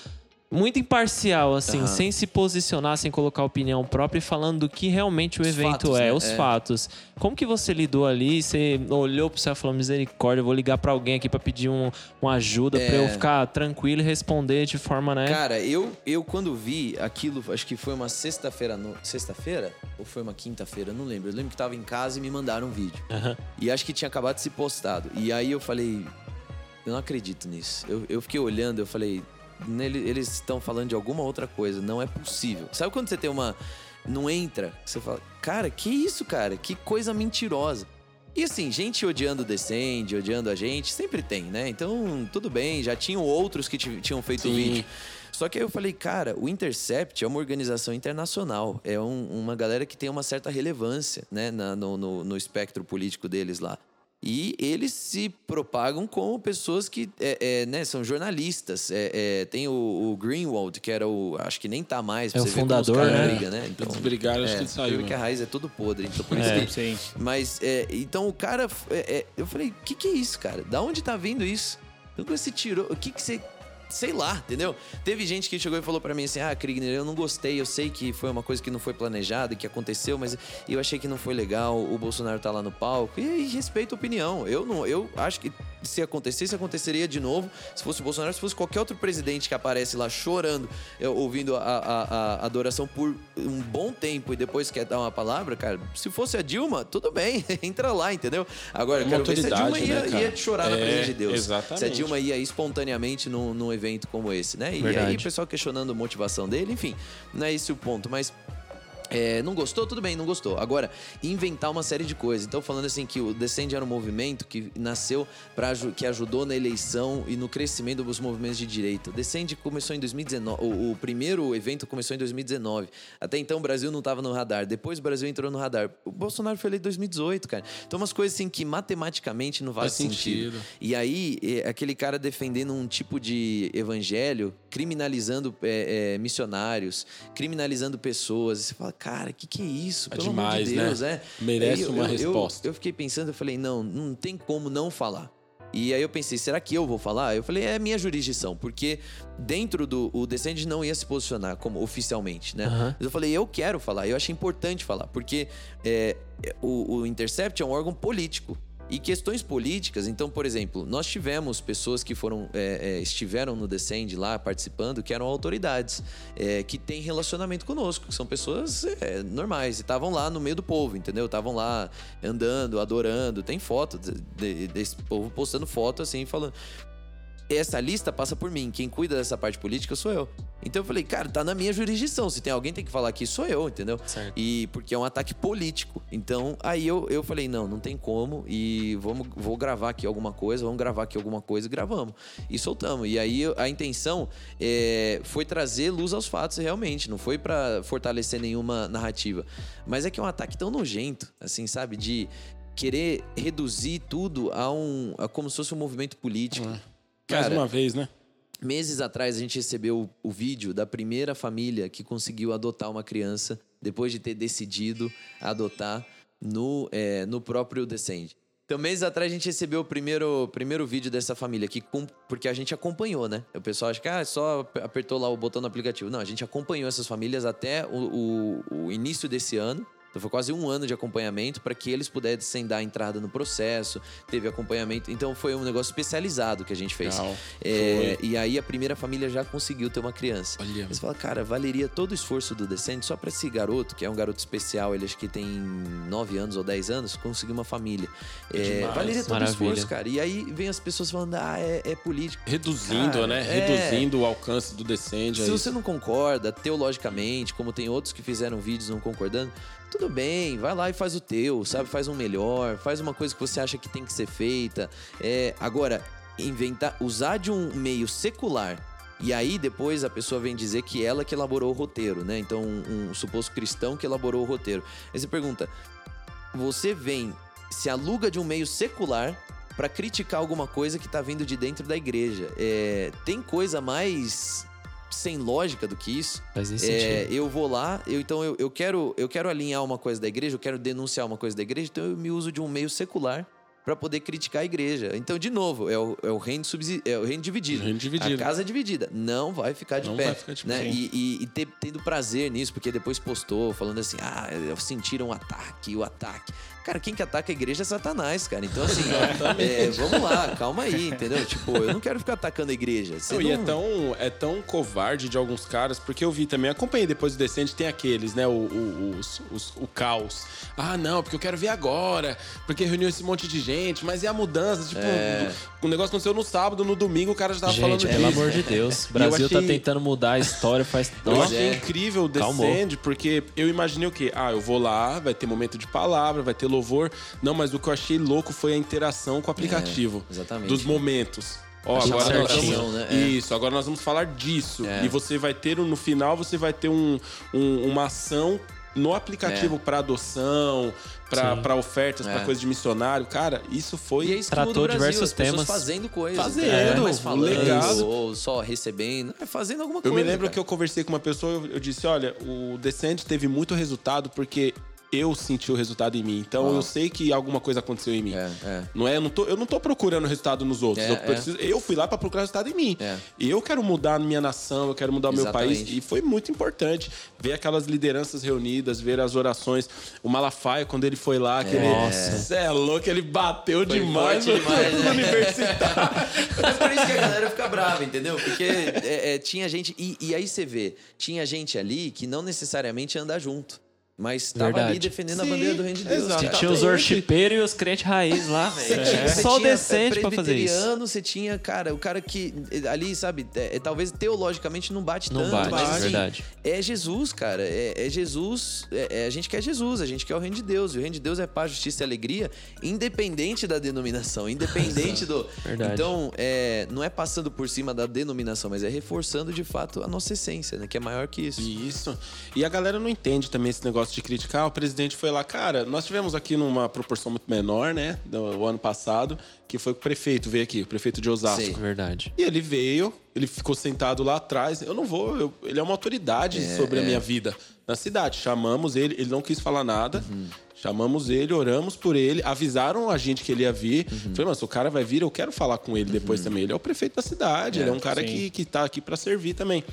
S1: muito imparcial, assim,
S4: Aham.
S1: sem se posicionar, sem colocar opinião própria e falando do que realmente o
S4: Os
S1: evento
S4: fatos,
S1: é,
S4: né?
S1: os
S4: É.
S1: fatos. Como que você lidou ali? Você olhou pro céu e falou, misericórdia, eu vou ligar pra alguém aqui pra pedir um, uma ajuda pra eu ficar tranquilo e responder de forma, né?
S4: É. Cara, eu, eu quando vi aquilo, acho que foi uma sexta-feira. no- Sexta-feira? Ou foi uma quinta-feira? Não lembro. Eu lembro que tava em casa e me mandaram um vídeo.
S1: Aham.
S4: E acho que tinha acabado de ser postado. E aí eu falei, eu não acredito nisso. Eu, eu fiquei olhando, eu falei, "Nele- eles estão falando de alguma outra coisa, não é possível. Sabe quando você tem uma. Não entra, você fala, cara, que isso, cara? Que coisa mentirosa. E assim, gente odiando o Descend, odiando a gente, sempre tem, né? Então, tudo bem, já tinham outros que ti- tinham feito
S2: Sim.
S4: vídeo. Só que aí eu falei, cara, o Intercept é uma organização internacional, é um- uma galera que tem uma certa relevância, né, na- no, no- no espectro político deles lá. E eles se propagam como pessoas que é, é, né, são jornalistas. É, é, tem o, o Greenwald, que era o. Acho que nem tá mais. pra
S1: É o fundador, né?
S4: brigam, né? Então,
S2: Eles brigaram, acho
S4: é,
S2: que ele saiu.
S4: Que a raiz é todo podre. Então, por isso
S1: É.
S4: que
S3: Sim.
S4: mas, é, então o cara. é, é, eu falei, o que, que é isso, cara? Da onde tá vindo isso? Então, você tirou. O que, que você. Sei lá, entendeu? Teve gente que chegou e falou pra mim assim: Ah, Krigner, eu não gostei. Eu sei que foi uma coisa que não foi planejada, que aconteceu, mas eu achei que não foi legal. O Bolsonaro tá lá no palco. E aí, respeito a opinião. Eu não. Eu acho que se acontecesse, aconteceria de novo. Se fosse o Bolsonaro, se fosse qualquer outro presidente que aparece lá chorando, ouvindo a, a, a adoração por um bom tempo e depois quer dar uma palavra, cara, se fosse a Dilma, tudo bem, [LAUGHS] entra lá, entendeu? Agora,
S2: É
S4: quero ver se a Dilma ia,
S2: né,
S4: ia chorar na
S2: É,
S4: presença de Deus.
S2: exatamente.
S4: Se a Dilma ia espontaneamente num, num evento como esse, né? E
S1: Verdade.
S4: aí o pessoal questionando a motivação dele, enfim, não é esse o ponto, mas. É, não gostou? Tudo bem, não gostou. Agora, inventar uma série de coisas. Então, falando assim que o Descend era um movimento que nasceu para que ajudou na eleição e no crescimento dos movimentos de direita. O começou em 2019. O, o primeiro evento começou em 2019. Até então o Brasil não estava no radar. Depois o Brasil entrou no radar. O Bolsonaro foi eleito em 2018, cara. Então, umas coisas assim que matematicamente não faz,
S2: Faz
S4: sentido.
S2: sentido.
S4: E aí, é, aquele cara defendendo um tipo de evangelho, criminalizando é, é, missionários, criminalizando pessoas. E você fala, cara, o que, que é isso?
S2: É
S4: Pelo amor
S2: demais,
S4: de
S2: né?
S4: Deus, é.
S2: Merece
S4: eu-
S2: uma
S4: eu- eu-
S2: resposta.
S4: Eu, fiquei pensando, eu falei, não, não tem como não falar. E aí eu pensei, será que eu vou falar? Eu falei, é minha jurisdição, porque dentro do o Descende não ia se posicionar como oficialmente, né?
S1: Aham.
S4: Mas eu falei, eu quero falar, eu achei importante falar, porque é, o, o Intercept é um órgão político. E questões políticas, então, por exemplo, nós tivemos pessoas que foram é, é, estiveram no Descend lá participando, que eram autoridades, é, que têm relacionamento conosco, que são pessoas é, normais, e estavam lá no meio do povo, entendeu? Estavam lá andando, adorando, tem foto de- de- desse povo postando foto assim, falando. Essa lista passa por mim. Quem cuida dessa parte política sou eu. Então eu falei, cara, tá na minha jurisdição. Se tem alguém que tem que falar aqui, sou eu, entendeu?
S1: Certo.
S4: E porque é um ataque político. Então, aí eu, eu falei, não, não tem como. E vamos, vou gravar aqui alguma coisa, vamos gravar aqui alguma coisa e gravamos. E soltamos. E aí a intenção é, foi trazer luz aos fatos, realmente. Não foi pra fortalecer nenhuma narrativa. Mas é que é um ataque tão nojento, assim, sabe? De querer reduzir tudo a um. A como se fosse um movimento político.
S2: Mais
S4: Cara,
S2: uma vez, né?
S4: Meses atrás a gente recebeu o vídeo da primeira família que conseguiu adotar uma criança depois de ter decidido adotar no, é, no próprio Descend. Então, meses atrás, a gente recebeu o primeiro, primeiro vídeo dessa família aqui, porque a gente acompanhou, né? O pessoal acha que ah, só apertou lá o botão no aplicativo. Não, a gente acompanhou essas famílias até o, o, o início desse ano. Então foi quase um ano de acompanhamento para que eles pudessem dar entrada no processo, teve acompanhamento. Então foi um negócio especializado que a gente fez. É, e aí a primeira família já conseguiu ter uma criança. Olha. Você fala, cara, valeria todo o esforço do Descende só para esse garoto, que é um garoto especial, ele acho que tem 9 anos ou 10 anos, conseguir uma família. É, é valeria todo o esforço, cara. E aí vem as pessoas falando, ah, é, é político.
S2: Reduzindo, cara, né? É. Reduzindo o alcance do Descende.
S4: Se você não concorda, teologicamente, como tem outros que fizeram vídeos não concordando, tudo bem, vai lá e faz o teu, sabe? Faz um melhor, faz uma coisa que você acha que tem que ser feita. É, agora, inventar, usar de um meio secular e aí depois a pessoa vem dizer que ela que elaborou o roteiro, né? Então, um, um suposto cristão que elaborou o roteiro. Aí você pergunta: você vem, se aluga de um meio secular para criticar alguma coisa que tá vindo de dentro da igreja. É, tem coisa mais sem lógica do que isso.
S1: Faz é, sentido.
S4: Eu vou lá, eu, então eu, eu, quero, eu quero alinhar uma coisa da igreja, eu quero denunciar uma coisa da igreja, então eu me uso de um meio secular para poder criticar a igreja. Então, de novo, é o, é o, reino, é o reino dividido.
S2: reino dividido.
S4: A casa é dividida. Não vai ficar de Não pé. Vai ficar de né? pé. E, e, e ter, tendo prazer nisso, porque depois postou falando assim: ah, sentiram um ataque, o ataque. Cara, quem que ataca a igreja é Satanás, cara. Então, assim, é, vamos lá, calma aí, entendeu? Tipo, eu não quero ficar atacando a igreja.
S2: Não, não... E é tão, é tão covarde de alguns caras, porque eu vi também, acompanhei depois do Descende, tem aqueles, né? O, o, os, os, o caos. Ah, não, porque eu quero ver agora, porque reuniu esse monte de gente, mas e a mudança? Tipo, é... o negócio aconteceu no sábado, no domingo o cara já tava
S1: gente,
S2: falando
S1: disso. Pelo amor de Deus. O Brasil tá achei... tá tentando mudar a história faz.
S2: Eu achei incrível o Descende, porque eu imaginei o quê? Ah, eu vou lá, vai ter momento de palavra, vai ter louvor. Não, mas o que eu achei louco foi a interação com o aplicativo. É, exatamente. Dos momentos. Ó, agora nós vamos, né? Isso, agora nós vamos falar disso. É. E você vai ter, no final, você vai ter um, um uma ação no aplicativo é. para adoção, para ofertas, é. para coisa de missionário. Cara, isso foi.
S4: E é isso Tratou Brasil, diversos temas. fazendo coisas.
S2: Fazendo, é. mas falando, legado.
S4: ou só recebendo, é, fazendo alguma
S2: coisa.
S4: Eu
S2: me lembro cara. que eu conversei com uma pessoa, eu, eu disse: olha, o Descent teve muito resultado porque eu senti o resultado em mim. Então eu sei que alguma coisa aconteceu em mim. É, é. Não é? Eu não, tô, eu não tô procurando resultado nos outros. É, eu, é. preciso, eu, fui lá para procurar resultado em mim. É. Eu quero mudar a minha nação, eu quero mudar o meu país. E foi muito importante ver aquelas lideranças reunidas, ver as orações. O Malafaia, quando ele foi lá, que ele. Nossa, é louco, ele bateu foi demais, no, demais no né? universitário. [LAUGHS]
S4: Mas por isso que a galera fica brava, entendeu? Porque é, tinha gente. E, e aí você vê, tinha gente ali que não necessariamente anda junto. Mas estava ali defendendo Sim, a bandeira do reino de Deus.
S1: Exatamente. Tinha os worshipeiros e os crentes raiz lá, velho. É. Só decente pra fazer isso.
S4: Você tinha, cara, o cara que ali, sabe, é, é, talvez teologicamente não bate
S1: não
S4: tanto.
S1: Bate,
S4: mas,
S1: assim, é verdade.
S4: É Jesus, cara. É, é Jesus. É, a gente quer Jesus, a gente quer o reino de Deus. E o reino de Deus é paz, justiça e alegria, independente da denominação, independente [LAUGHS] do. Verdade. Então, não é passando por cima da denominação, mas é reforçando de fato a nossa essência, né? Que é maior que isso.
S2: Isso. E a galera não entende também esse negócio negócio de criticar, o presidente foi lá, cara, nós tivemos aqui numa proporção muito menor, né, do ano passado, que foi o prefeito veio aqui, o prefeito de Osasco. Sim,
S1: verdade.
S2: E ele veio, ele ficou sentado lá atrás. Eu não vou, eu, ele é uma autoridade é, sobre é. a minha vida na cidade. Chamamos ele, ele não quis falar nada. Uhum. Chamamos ele, oramos por ele, avisaram a gente que ele ia vir. Uhum. Falei, mas o cara vai vir, eu quero falar com ele depois uhum. também. Ele é o prefeito da cidade, é, ele é um cara que, que tá aqui para servir também.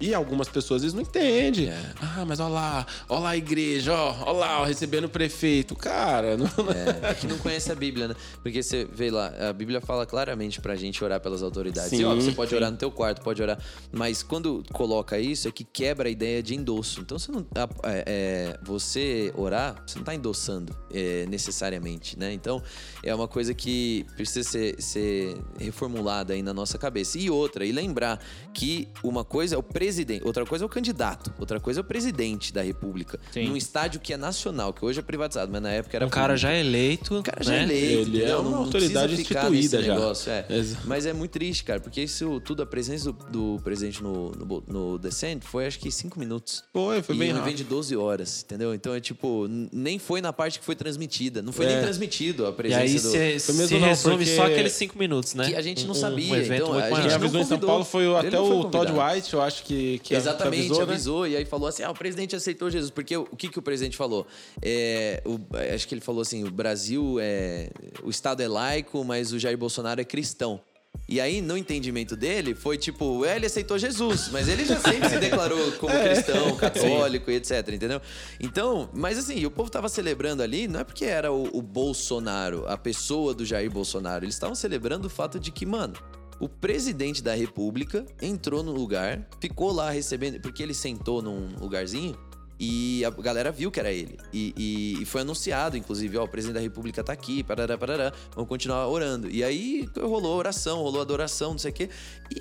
S2: E algumas pessoas às vezes não entendem. É. Ah, mas olha lá, olha lá a igreja, ó, olha lá, ó, recebendo o prefeito. Cara, não...
S4: É, é, que não conhece a Bíblia, né? Porque você vê lá, a Bíblia fala claramente pra gente orar pelas autoridades. Sim, e, ó, você pode sim. orar no teu quarto, pode orar. Mas quando coloca isso, é que quebra a ideia de endosso. Então você não. É, é, você orar, você não tá endossando é, necessariamente, né? Então é uma coisa que precisa ser, ser reformulada aí na nossa cabeça. E outra, e lembrar que uma coisa é o presidente presidente, outra coisa é o candidato, outra coisa é o presidente da República. Sim. Num estádio que é nacional, que hoje é privatizado, mas na época era.
S1: Um cara já eleito. Um
S4: cara já né? eleito.
S2: Ele é uma não, autoridade não instituída já.
S4: Negócio, é. Mas é muito triste, cara, porque isso tudo, a presença do, do presidente no, no, no Descent foi acho que cinco minutos.
S2: Foi, foi
S4: e
S2: bem
S4: rápido. vem de 12 horas, entendeu? Então é tipo, nem foi na parte que foi transmitida. Não foi é. nem transmitido a presença
S1: e aí
S4: do.
S1: Se, se resume porque... só aqueles cinco minutos, né?
S4: Que a gente não um, sabia. Um
S2: então, a gente
S4: em
S2: São Paulo foi até o Todd White, eu acho que que, que
S4: Exatamente,
S2: avisou,
S4: avisou,
S2: né?
S4: e aí falou assim: ah, o presidente aceitou Jesus. Porque o, que, que o presidente falou? É, o, acho que ele falou assim: o Brasil é. O Estado é laico, mas o Jair Bolsonaro é cristão. E aí, no entendimento dele, foi tipo, ele aceitou Jesus, mas ele já sempre se declarou como [LAUGHS]
S2: É.
S4: cristão, católico e etc, entendeu? Então, mas assim, o povo tava celebrando ali, não é porque era o, o Bolsonaro, a pessoa do Jair Bolsonaro, eles estavam celebrando o fato de que, mano, o presidente da república entrou no lugar, ficou lá recebendo, porque ele sentou num lugarzinho e a galera viu que era ele. E, e- e foi anunciado, inclusive, ó, o presidente da república tá aqui, parará, parará, vamos continuar orando. E aí rolou oração, rolou adoração, não sei o quê.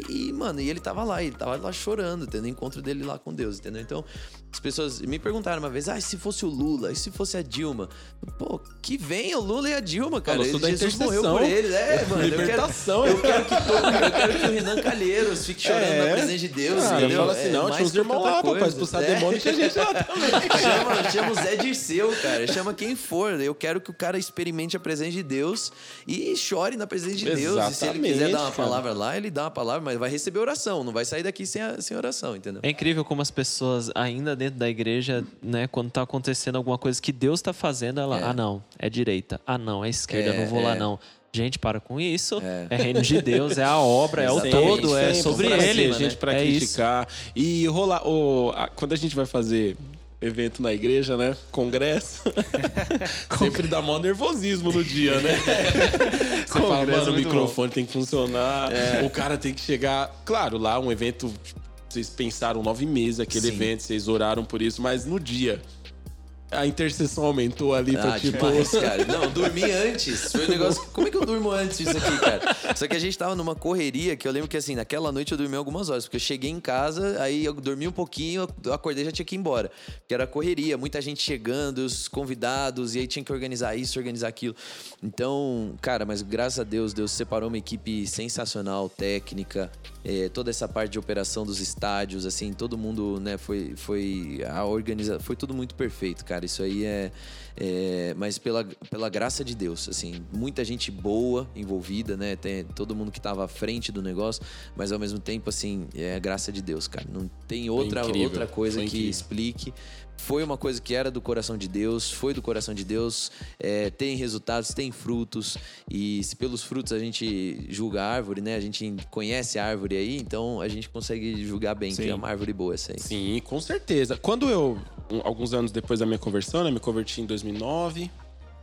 S4: E, e, mano, e ele tava lá, ele tava lá chorando, tendo encontro dele lá com Deus, entendeu? Então, as pessoas me perguntaram uma vez, ah, e se fosse o Lula, e se fosse a Dilma? Pô, que venha o Lula e a Dilma, cara.
S2: Sou da
S4: Jesus morreu por eles. É, mano.
S2: Libertação.
S4: Eu quero, eu quero que todo, eu quero que o Renan Calheiros fique chorando
S2: É.
S4: na presença de Deus,
S2: Ah,
S4: entendeu?
S2: fala assim,
S4: É
S2: não,
S4: mais
S2: tinha uns irmãos lá, pô, pra
S4: coisa.
S2: expulsar
S4: É.
S2: demônio, tinha gente lá também.
S4: Chama, chama o Zé Dirceu, cara. Chama quem for. Eu quero que o cara experimente a presença de Deus e chore na presença de Deus. E se ele
S2: Exatamente,
S4: quiser dar uma
S2: cara.
S4: palavra lá, ele dá uma palavra, mas vai receber oração. Não vai sair daqui sem, a- sem oração, entendeu?
S1: É incrível como as pessoas, ainda dentro da igreja, né, quando tá acontecendo alguma coisa que Deus tá fazendo, ela,
S4: É.
S1: ah, não, é direita, ah, não, é esquerda,
S4: É,
S1: não vou lá,
S4: é.
S1: não. Gente, para com isso.
S4: É.
S1: É, reino de Deus, é a obra, é o todo, é sobre
S2: pra
S1: ele.
S2: cima, gente pra
S1: é isso.
S2: criticar. E rolar. o- a- quando a gente vai fazer evento na igreja, né? Congresso. [LAUGHS] sempre dá maior nervosismo no dia, né? [LAUGHS] Você fala,
S1: Congresso
S2: mano,
S1: é
S2: o
S1: muito
S2: microfone tem que funcionar. O cara tem que chegar. Claro, lá um evento. Vocês pensaram nove meses aquele
S4: Sim.
S2: evento, vocês oraram por isso, mas no dia. A intercessão aumentou ali pra
S4: Ah,
S2: tipo.
S4: demais, [LAUGHS] cara. Não, dormi antes. Foi um negócio. Como é que eu durmo antes disso aqui, cara? Só que a gente tava numa correria que eu lembro que assim, naquela noite eu dormi algumas horas, porque eu cheguei em casa, aí eu dormi um pouquinho, eu acordei e já tinha que ir embora. Porque era correria, muita gente chegando, os convidados, e aí tinha que organizar isso, organizar aquilo. Então, cara, mas graças a Deus, Deus separou uma equipe sensacional, técnica, eh, toda essa parte de operação dos estádios, assim, todo mundo, né, foi, foi a organiza, foi tudo muito perfeito, cara. Isso aí é, é, mas pela, pela graça de Deus, assim, muita gente boa envolvida, né? Tem todo mundo que tava à frente do negócio, mas ao mesmo tempo, assim, é a graça de Deus, cara. Não tem outra, outra coisa que explique. Foi uma coisa que era do coração de Deus, foi do coração de Deus, é, tem resultados, tem frutos, e se pelos frutos a gente julga a árvore, né? A gente conhece a árvore aí, então a gente consegue julgar bem que
S3: Sim.
S4: é uma árvore boa essa aí.
S2: Sim, com certeza. Quando eu, alguns anos depois da minha conversão, né, me converti em 2009.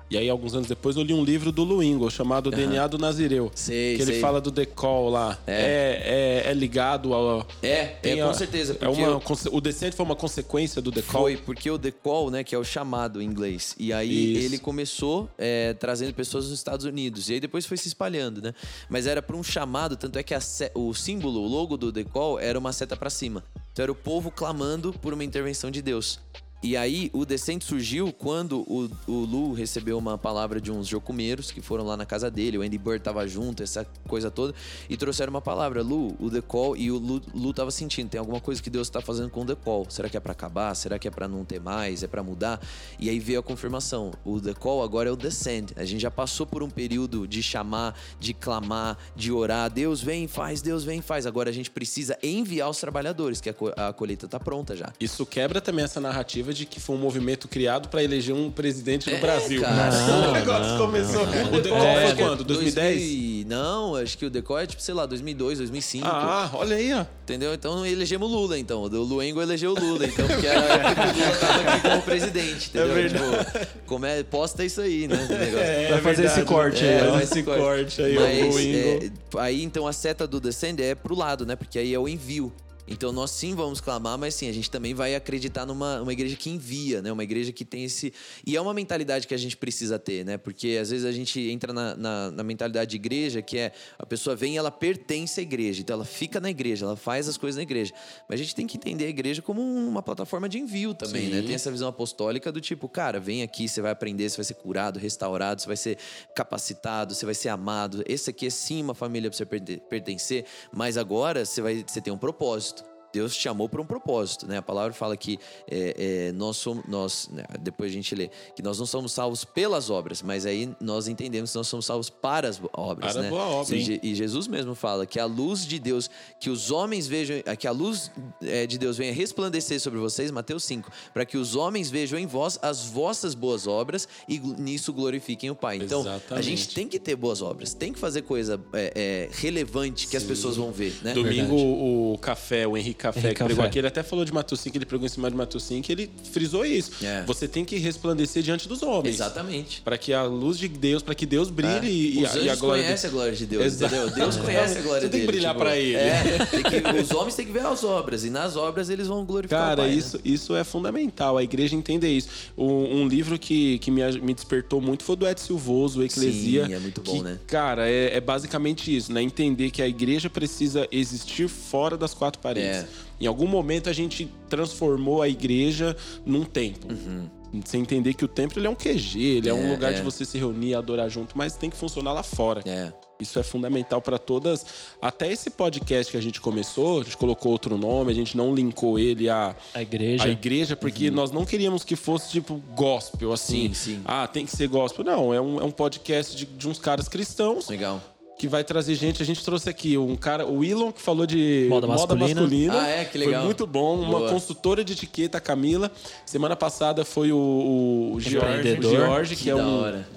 S2: E aí, alguns anos depois, eu li um livro do Luingo, chamado DNA do Nazireu.
S4: Sei,
S2: que ele
S4: sei.
S2: fala do decol lá. É, é, é ligado ao.
S4: É,
S2: tem
S4: é
S2: a-
S4: com certeza.
S2: É uma,
S4: eu-
S2: o descente foi uma consequência do decol.
S4: Foi, porque o decol, né, que é o chamado em inglês. E aí
S2: Isso.
S4: ele começou é, trazendo pessoas dos Estados Unidos. E aí depois foi se espalhando, né? Mas era para um chamado, tanto é que a se- o símbolo, o logo do decol era uma seta para cima. Então era o povo clamando por uma intervenção de Deus. E aí o descente surgiu quando o, o Lu recebeu uma palavra de uns jocumeiros que foram lá na casa dele, o Andy Bird tava junto, essa coisa toda, e trouxeram uma palavra, Lu, o decol, e o Lu, Lu tava sentindo, tem alguma coisa que Deus tá fazendo com o decol. Será que é para acabar? Será que é para não ter mais? É para mudar? E aí veio a confirmação. O decol agora é o descend. A gente já passou por um período de chamar, de clamar, de orar. Deus vem faz, Deus vem faz. Agora a gente precisa enviar os trabalhadores, que a, co- a colheita tá pronta já.
S2: Isso quebra também essa narrativa de que foi um movimento criado para eleger um presidente no Brasil.
S4: cara. [LAUGHS]
S2: o negócio começou. o decol
S4: É,
S2: foi quando? 2010?
S4: 2000 Não, acho que o decol é tipo, sei lá, 2002, 2005.
S2: Ah, olha aí, ó.
S4: Entendeu? Então elegemos o Lula, então. O Luengo elegeu o Lula, então, porque era a época que o Lula tava aqui como presidente, entendeu? tipo, como é, posta isso aí, né? negócio.
S2: É,
S1: Vai fazer esse corte aí,
S2: É, vai esse corte aí,
S4: Mas,
S2: o
S4: é, aí então a seta do descend é pro lado, né? Porque aí é o envio. Então nós sim vamos clamar, mas sim, a gente também vai acreditar numa uma igreja que envia, né? Uma igreja que tem esse. E é uma mentalidade que a gente precisa ter, né? Porque às vezes a gente entra na, na, na mentalidade de igreja, que é a pessoa vem e ela pertence à igreja. Então ela fica na igreja, ela faz as coisas na igreja. Mas a gente tem que entender a igreja como uma plataforma de envio também,
S2: Sim.
S4: né? Tem essa visão apostólica do tipo, cara, vem aqui, você vai aprender, você vai ser curado, restaurado, você vai ser capacitado, você vai ser amado. Esse aqui é sim uma família para você perte- pertencer, mas agora você vai você tem um propósito. Deus te chamou para um propósito, né? A palavra fala que é, é, nós somos, nós, né? depois a gente lê, que nós não somos salvos pelas obras, mas aí nós entendemos que nós somos salvos para as obras,
S2: para
S4: né?
S2: boa obra.
S4: E, e, Jesus mesmo fala que a luz de Deus, que os homens vejam, que a luz é, de Deus venha resplandecer sobre vocês, Mateus 5, para que os homens vejam em vós as vossas boas obras e nisso glorifiquem o Pai. Então, Exatamente. a gente tem que ter boas obras, tem que fazer coisa é, é, relevante que Sim. as pessoas vão ver, né?
S2: Domingo, Verdade. o Café, o Henrique Café, Henrique que pregou aqui, ele até falou de Mateus 5, ele pregou em cima de Mateus 5, ele frisou isso. É. Você tem que resplandecer diante dos homens.
S4: Exatamente.
S2: Para que a luz de Deus, para que Deus brilhe é.
S4: e,
S2: os
S4: e a glória conhece de... a glória de Deus, Exato. entendeu? Deus conhece a glória
S2: Você
S4: tem
S2: que brilhar tipo, para ele.
S4: É, que, os homens têm que ver as obras e nas obras eles vão glorificar
S2: Cara,
S4: o Pai.
S2: Né? isso,
S4: né?
S2: isso é fundamental. A igreja entender isso. Um, um livro que, que me, me despertou muito foi do Ed Silvoso, o Eclesia.
S4: Sim, é muito bom,
S2: que,
S4: né?
S2: Cara, é, é, basicamente isso, né? Entender que a igreja precisa existir fora das quatro paredes. É. Em algum momento a gente transformou a igreja num templo. Uhum. Você entender que o templo ele é um QG, ele é, é um lugar é. de você se reunir, adorar junto, mas tem que funcionar lá fora.
S4: É.
S2: Isso é fundamental para todas. Até esse podcast que a gente começou, a gente colocou outro nome, a gente não linkou ele à,
S1: a igreja.
S2: à igreja, porque uhum. nós não queríamos que fosse tipo gospel, assim.
S4: Sim, sim.
S2: Ah, tem que ser gospel. Não, é um, é um podcast de, de uns caras cristãos.
S4: Legal
S2: que vai trazer gente. A gente trouxe aqui um cara, o Willon, que falou de moda, moda masculina. masculina.
S4: Ah, é, que legal.
S2: Foi muito bom. Boa. Uma consultora de etiqueta, a Camila. Semana passada foi o, o George, o George que, que, é um, hora.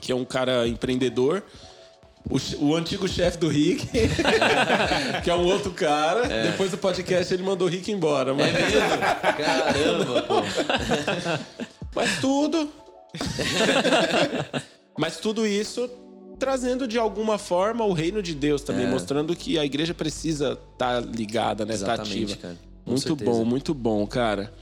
S2: que é um cara empreendedor. O, o, antigo chefe do Rick, [LAUGHS] que é um outro cara. É. Depois do podcast ele mandou o Rick embora.
S4: Mas... É mesmo? Caramba, pô. [LAUGHS]
S2: Mas tudo. [LAUGHS] mas tudo isso trazendo de alguma forma o reino de Deus também, é. mostrando que a igreja precisa estar tá ligada, né? Estar tá ativa. Cara. muito certeza. bom, muito bom, cara.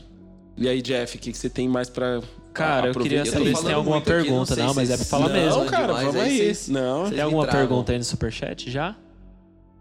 S2: E aí, Jeff, o que, que você tem mais para
S1: Cara, eu queria saber se tem alguma pergunta. Aqui, não, não mas é pra falar
S2: não,
S1: mesmo.
S2: Não, cara, vamos aí. Não.
S1: Tem alguma pergunta aí no superchat já?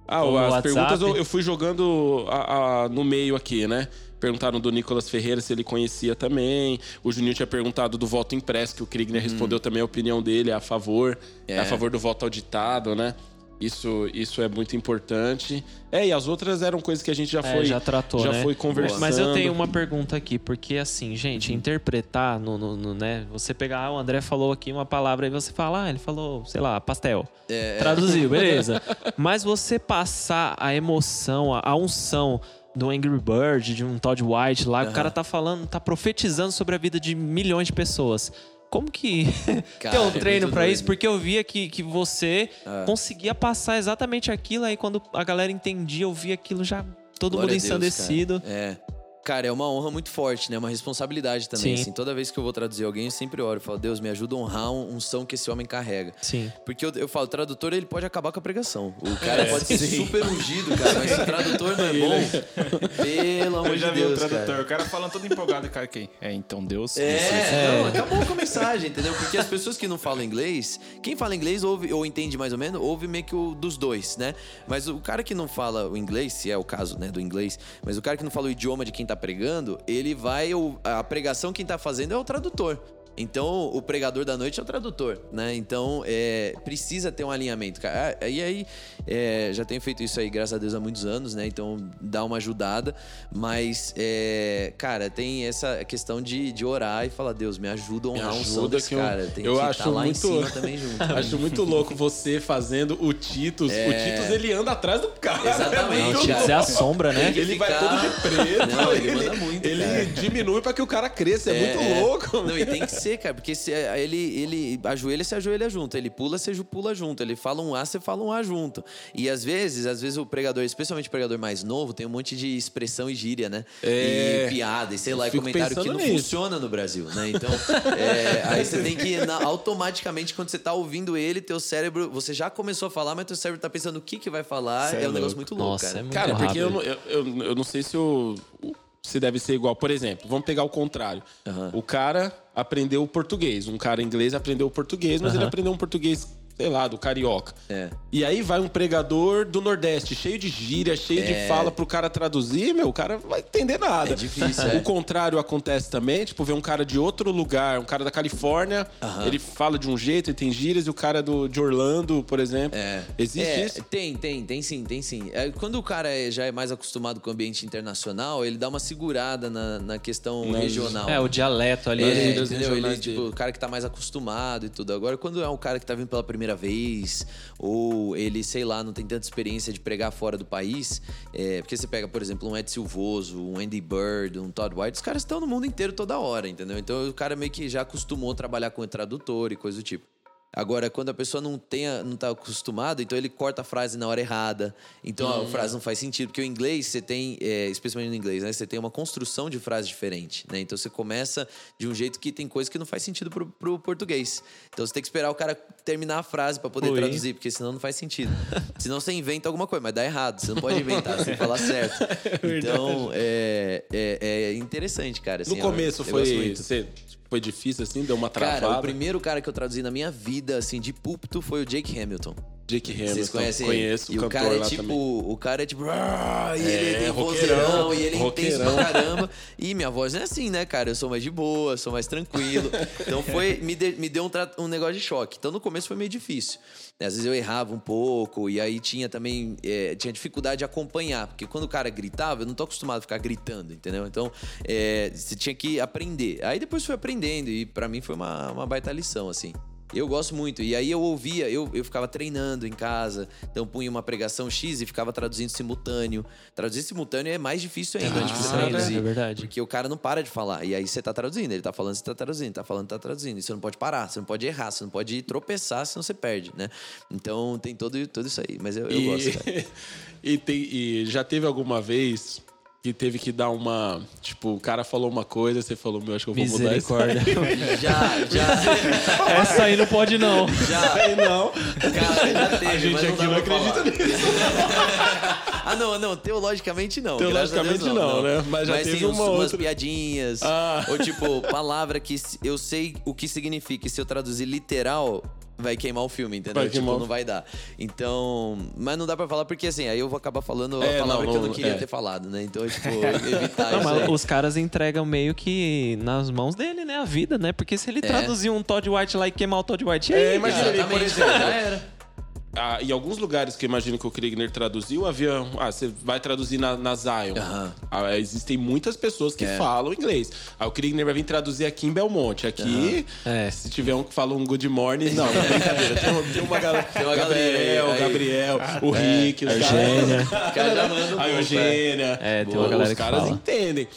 S2: Ah, Ou as perguntas eu, eu, fui jogando a, a, no meio aqui, né? Perguntaram do Nicolas Ferreira se ele conhecia também. O Juninho tinha perguntado do voto impresso, que o Kriegner hum. respondeu também a opinião dele, é a favor. É. é a favor do voto auditado, né? Isso, isso é muito importante. É, e as outras eram coisas que a gente já é, foi
S1: já tratou,
S2: já
S1: né?
S2: foi conversando.
S1: Mas eu tenho uma pergunta aqui, porque assim, gente, uhum. interpretar no, no, no, né, você pegar, ah, o André falou aqui uma palavra e você fala, ah, ele falou, sei lá, pastel. É, é. Traduziu, beleza. Mas você passar a emoção, a unção do Angry Bird, de um Todd White lá, uhum. o cara tá falando, tá profetizando sobre a vida de milhões de pessoas como que [LAUGHS] Cara, tem um treino é para isso? Porque eu via que, que você é. conseguia passar exatamente aquilo, aí quando a galera entendia, eu via aquilo já todo Glória mundo ensandecido.
S4: Deus, é. Cara, é uma honra muito forte, né? Uma responsabilidade também. Sim. Assim, toda vez que eu vou traduzir alguém, eu sempre oro e falo, Deus, me ajuda a honrar um, um som que esse homem carrega.
S1: Sim.
S4: Porque eu, eu falo, o tradutor, ele pode acabar com a pregação. O cara é, pode ser sim. super ungido, cara, mas se o tradutor não é bom, pelo amor de Deus.
S3: o tradutor,
S4: cara.
S3: o cara falando todo empolgado, cara, quem? É, então Deus.
S4: É, é, não, acabou com a mensagem, entendeu? Porque as pessoas que não falam inglês, quem fala inglês ouve, ou entende mais ou menos, ouve meio que o dos dois, né? Mas o cara que não fala o inglês, se é o caso, né, do inglês, mas o cara que não fala o idioma de quem tá pregando, ele vai. A pregação quem tá fazendo é o tradutor. Então, o pregador da noite é o tradutor, né? Então, é, precisa ter um alinhamento. Cara. Ah, e aí, é, já tenho feito isso aí, graças a Deus, há muitos anos, né? Então, dá uma ajudada. Mas, é, cara, tem essa questão de, de orar e falar, Deus, me ajuda a honrar um som desse cara. Tem
S2: eu que acho tá lá muito, em cima também junto. [LAUGHS] acho muito louco você fazendo o Titus. É... O Titus, ele anda atrás do cara.
S4: Exatamente.
S1: Não, o Titus é a sombra, né?
S2: Ele, ele vai todo de preto.
S4: Não, ele, ele manda muito,
S2: Ele cara. diminui pra que o cara cresça. É, é muito louco.
S4: Não, e tem que ser, cara, porque se é, ele, ele ajoelha, se ajoelha junto. Ele pula, você pula junto. Ele fala um A, você fala um A junto. E às vezes, às vezes o pregador, especialmente o pregador mais novo, tem um monte de expressão e gíria, né? É... E piada, e sei lá, e comentário que não nisso. funciona no Brasil, né? Então, é, aí você tem que, na, automaticamente, quando você tá ouvindo ele, teu cérebro, você já começou a falar, mas teu cérebro tá pensando o que que vai falar. é, é um negócio muito louco, Nossa, cara. É muito
S2: cara, rápido. porque eu, eu, eu, eu não sei se o se deve ser igual. Por exemplo, vamos pegar o contrário. Uhum. O cara aprendeu português. Um cara inglês aprendeu português, mas uhum. ele aprendeu um português sei lá, do carioca.
S4: É.
S2: E aí vai um pregador do Nordeste, cheio de gíria, cheio de fala pro cara traduzir, meu, o cara não vai entender nada.
S4: É difícil, é.
S2: O contrário acontece também, tipo, ver um cara de outro lugar, um cara da Califórnia, ele fala de um jeito, ele tem gírias, e o cara do, de Orlando, por exemplo.
S4: É.
S2: Existe
S4: É,
S2: isso?
S4: Tem, tem, tem sim, tem sim. É, quando o cara é- já é mais acostumado com o ambiente internacional, ele dá uma segurada na, na questão regional.
S1: É, o dialeto ali.
S4: É,
S2: gírias
S4: entendeu? Ele, tipo, o cara que tá mais acostumado e tudo. Agora, quando é um cara que tá vindo pela primeira vez, ou ele, sei lá, não tem tanta experiência de pregar fora do país, é, porque você pega, por exemplo, um Ed Silvoso, um Andy Bird, um Todd White, os caras estão no mundo inteiro toda hora, entendeu? Então o cara meio que já acostumou a trabalhar com tradutor e coisa do tipo. Agora, quando a pessoa não tenha, não tá acostumada, então ele corta a frase na hora errada. Então a frase não faz sentido. Porque o inglês, você tem, é, especialmente no inglês, né? Você tem uma construção de frase diferente, né? Então você começa de um jeito que tem coisa que não faz sentido pro, pro português. Então você tem que esperar o cara terminar a frase para poder
S1: Oi.
S4: traduzir, porque senão não faz sentido. [LAUGHS] senão você inventa alguma coisa, mas dá errado. Você não pode inventar, você tem que falar certo. [LAUGHS] Então é, é, é interessante, cara.
S2: No
S4: assim, eu-
S2: começo
S4: eu gosto
S2: foi, você, foi difícil, assim? Deu uma travada?
S4: Cara, o primeiro cara que eu traduzi na minha vida, assim, de púlpito, foi o Jake Hamilton.
S2: Jake Hamilton.
S4: Vocês conhecem ele?
S2: Conheço,
S4: E o cara é tipo,
S2: também.
S4: o cara é tipo, "Ah", e ele
S2: É,
S4: tem vozeirão, e ele é intenso pra caramba. E minha voz não é assim, né, cara? Eu sou mais de boa, sou mais tranquilo. Então foi, [LAUGHS] me, de- me deu um, um negócio de choque. Então no começo foi meio difícil. Às vezes eu errava um pouco, e aí tinha também, é, tinha dificuldade de acompanhar, porque quando o cara gritava, eu não tô acostumado a ficar gritando, entendeu? Então, é, você tinha que aprender. Aí depois fui aprendendo, e pra mim foi uma, uma baita lição, assim. Eu gosto muito. E aí eu ouvia, eu, eu ficava treinando em casa, então punha uma pregação X e ficava traduzindo simultâneo. Traduzir simultâneo é mais difícil ainda
S1: É
S4: de você traduzir.
S1: é verdade.
S4: Porque o cara não para de falar. E aí você tá traduzindo, ele tá falando, você tá traduzindo, tá falando, tá traduzindo. E você não pode parar, você não pode errar, você não pode tropeçar, senão você perde, né? Então tem todo, tudo isso aí. Mas eu, eu
S2: e,
S4: gosto, [LAUGHS]
S2: e, tem- e já teve alguma vez que teve que dar uma. Tipo, o cara falou uma coisa, você falou, meu, acho que eu vou mudar isso. [LAUGHS]
S4: Já, já, [LAUGHS]
S1: Essa aí não pode, não.
S4: já.
S2: Aí não.
S4: Cara, já teve,
S2: A gente
S4: mas
S2: aqui não acredita nisso. [LAUGHS]
S4: Ah, não, não, teologicamente não.
S2: Teologicamente
S4: Deus
S2: não, né? Mas já teve
S4: sim, uns-
S2: uma
S4: umas
S2: outra.
S4: piadinhas.
S2: Ah.
S4: Ou tipo, palavra que eu sei o que significa. E se eu traduzir literal, vai queimar o filme, entendeu?
S2: Vai
S4: tipo,
S2: queimar
S4: não vai dar. Então. Mas não dá pra falar porque assim, aí eu vou acabar falando
S2: É,
S4: a palavra
S2: não,
S4: que eu não
S2: não,
S4: queria
S2: é.
S4: ter falado, né? Então, tipo, [LAUGHS] evitar
S1: Não,
S4: isso.
S1: mas
S4: aí.
S1: os caras entregam meio que nas mãos dele, né? A vida, né? Porque se ele traduzir um Todd White lá e queimar o Todd White, aí,
S2: É, imagina ele, por exemplo.
S4: já era.
S2: Ah, em alguns lugares que eu imagino que o Kriegner traduziu, havia. Ah, você vai traduzir na, na Zion.
S4: Aham.
S2: Ah, existem muitas pessoas que
S4: É.
S2: falam inglês. Aí o Kriegner vai vir traduzir aqui em Belmonte. Aqui,
S1: É.
S2: se tiver um que fala um good morning. Não, não brincadeira. Tem, tem uma galera. [LAUGHS]
S4: Tem uma galera
S2: Gabriel,
S4: aí, aí.
S2: Gabriel, o Rick, os caras-
S1: Eugênia.
S4: O cara já manda um
S2: A
S4: pouco,
S2: Eugênia.
S1: É, tem
S2: Boa,
S1: uma galera
S2: Os
S1: que
S2: caras
S1: fala.
S2: entendem.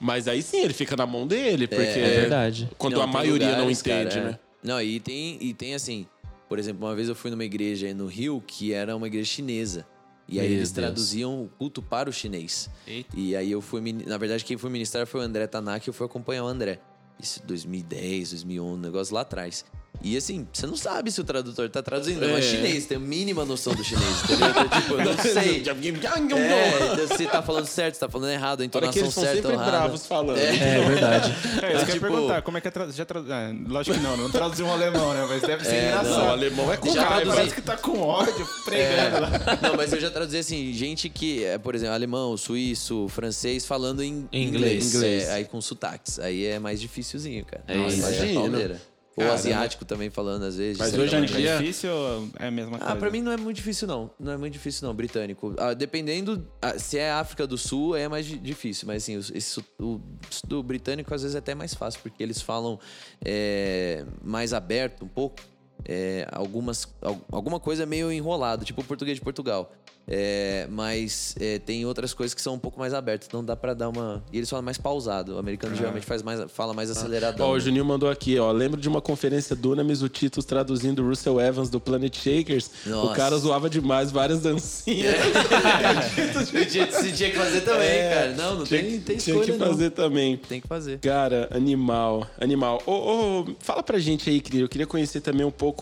S2: Mas aí sim, ele fica na mão dele, porque.
S1: É verdade.
S2: Quando
S4: Não,
S2: a maioria não
S4: lugares,
S2: entende,
S4: cara, é.
S2: né?
S4: Não, e tem, e tem assim, por exemplo, uma vez eu fui numa igreja aí no Rio que era uma igreja chinesa. E aí
S1: Meu
S4: eles
S1: Deus.
S4: traduziam o culto para o chinês.
S3: Eita.
S4: E aí eu fui, na verdade, quem foi ministrar foi o André Tanaka e eu fui acompanhar o André. Isso 2010, 2011, um negócio lá atrás. E assim, você não sabe se o tradutor tá traduzindo,
S2: É.
S4: mas chinês, tem a mínima noção do chinês, entendeu? Então, tipo, eu não [LAUGHS] sei. É, então, se tá falando certo, se tá falando errado, a entonação
S2: que eles são
S4: certa
S2: sempre
S4: ou errada.
S2: bravos falando.
S1: É verdade.
S3: É, isso que eu ia
S4: tipo-
S3: perguntar, como é que é tra... já tradu... é, Lógico que não, não traduziu um alemão, né? Mas deve ser
S4: É,
S3: engraçado.
S2: Não, o alemão é com
S3: Já
S2: raiva.
S3: parece que tá com ódio, pregando lá.
S4: Não, mas eu já traduzi assim, gente que, é, por exemplo, alemão, suíço, francês, falando em inglês.
S1: inglês.
S2: Inglês.
S4: É, aí com sotaques. Aí é mais dificilzinho, cara.
S1: É
S4: Nossa,
S2: Imagina.
S4: Ou
S2: Caramba.
S4: asiático também falando às vezes.
S2: Mas hoje em
S3: É
S2: dia-
S3: difícil ou é a mesma coisa?
S4: Ah, pra mim não é muito difícil, não. Não é muito difícil, não, britânico. Ah, dependendo, ah, se é África do Sul, é mais di- difícil. Mas assim, esse, o do britânico às vezes é até mais fácil, porque eles falam é, mais aberto um pouco. É, algumas, al- alguma coisa meio enrolado, tipo o português de Portugal. É, mas é, tem outras coisas que são um pouco mais abertas, não dá pra dar uma. E eles falam mais pausado. O americano geralmente faz mais, fala mais aceleradão.
S2: Ó, o? Juninho mandou aqui, ó. Lembro de uma conferência do Unamis, o Titus traduzindo o Russell Evans do Planet Shakers. O
S4: Nossa.
S2: cara zoava demais várias dancinhas. [LAUGHS] [LAUGHS]
S4: tinha, você tinha que fazer também,
S2: É,
S4: cara. Não, não
S2: tinha,
S4: tem, tem
S2: tinha
S4: escolha,
S2: que
S4: não.
S2: fazer também.
S4: Tem que fazer.
S2: Cara, animal, animal. Ô, ô, fala pra gente aí, querido. Eu queria conhecer também um pouco.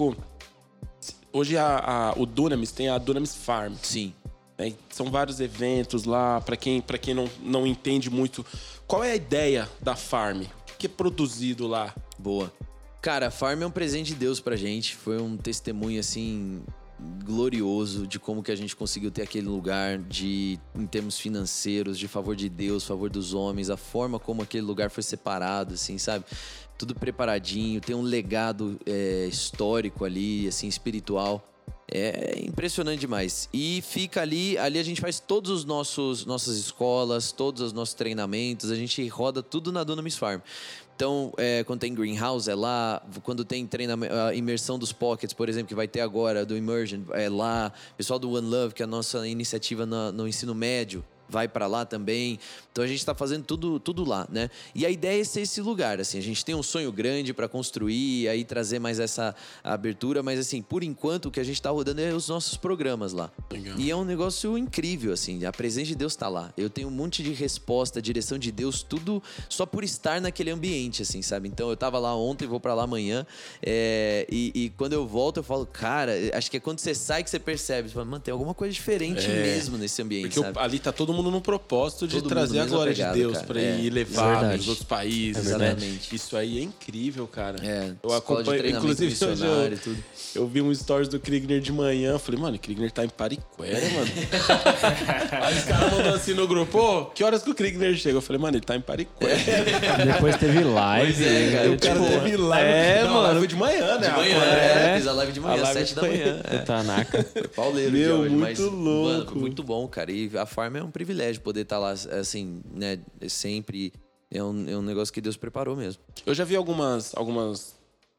S2: Hoje a, a- o Dunamis tem a Dunamis Farm.
S4: Sim.
S2: né? São vários eventos lá, pra quem, pra quem não, não entende muito. Qual é a ideia da farm? O que é produzido lá?
S4: Boa. Cara, a Farm é um presente de Deus pra gente. Foi um testemunho, assim, glorioso de como que a gente conseguiu ter aquele lugar de em termos financeiros, de favor de Deus, favor dos homens, a forma como aquele lugar foi separado, assim, sabe? Tudo preparadinho, tem um legado é, histórico ali, assim, espiritual. É impressionante demais. E fica ali, ali a gente faz todos os nossos nossas escolas, todos os nossos treinamentos, a gente roda tudo na Dunamis Farm. Então, é, quando tem Greenhouse, é lá. Quando tem treinamento, a imersão dos Pockets, por exemplo, que vai ter agora, do Immersion, é lá. Pessoal do One Love, que é a nossa iniciativa no, no ensino médio, vai para lá também. Então a gente está fazendo tudo, tudo lá, né? E a ideia é ser esse lugar, assim. A gente tem um sonho grande para construir, aí trazer mais essa abertura, mas assim, por enquanto o que a gente está rodando é os nossos programas lá. Legal. E é um negócio incrível, assim. A presença de Deus está lá. Eu tenho um monte de resposta, direção de Deus, tudo só por estar naquele ambiente, assim, sabe? Então eu estava lá ontem, vou para lá amanhã, é, e, e, quando eu volto eu falo, cara, acho que é quando você sai que você percebe, você fala, mano, tem alguma coisa diferente é, mesmo nesse ambiente,
S2: porque
S4: sabe?
S2: ali tá todo mundo no propósito de Todo trazer a glória pegada, de Deus para é, ir levar nos outros países, é né? Isso aí é incrível, cara.
S4: É,
S2: eu acompanho, inclusive [LAUGHS] hoje eu, tudo. eu vi um stories do Krigner de manhã, falei, mano, o Krigner tá em Pariquera, mano. [LAUGHS] aí os caras mandou assim no grupo, pô, que horas que o Krigner chega? Eu falei, mano, ele tá em Pariquera.
S1: Depois teve [LAUGHS] live.
S2: É, cara, o cara tipo, teve live.
S1: É,
S2: não,
S1: mano.
S2: Live de manhã, né?
S4: De manhã, é. Fez a live de manhã, às sete da manhã.
S1: É. Tanaca.
S4: Foi pauleiro
S2: Meu,
S4: de hoje,
S2: muito
S4: mas,
S2: louco.
S4: Mano, muito bom, cara. E a Farm é um privilégio poder estar tá lá, assim, né, sempre. É um, é um negócio que Deus preparou mesmo.
S2: Eu já vi algumas, algumas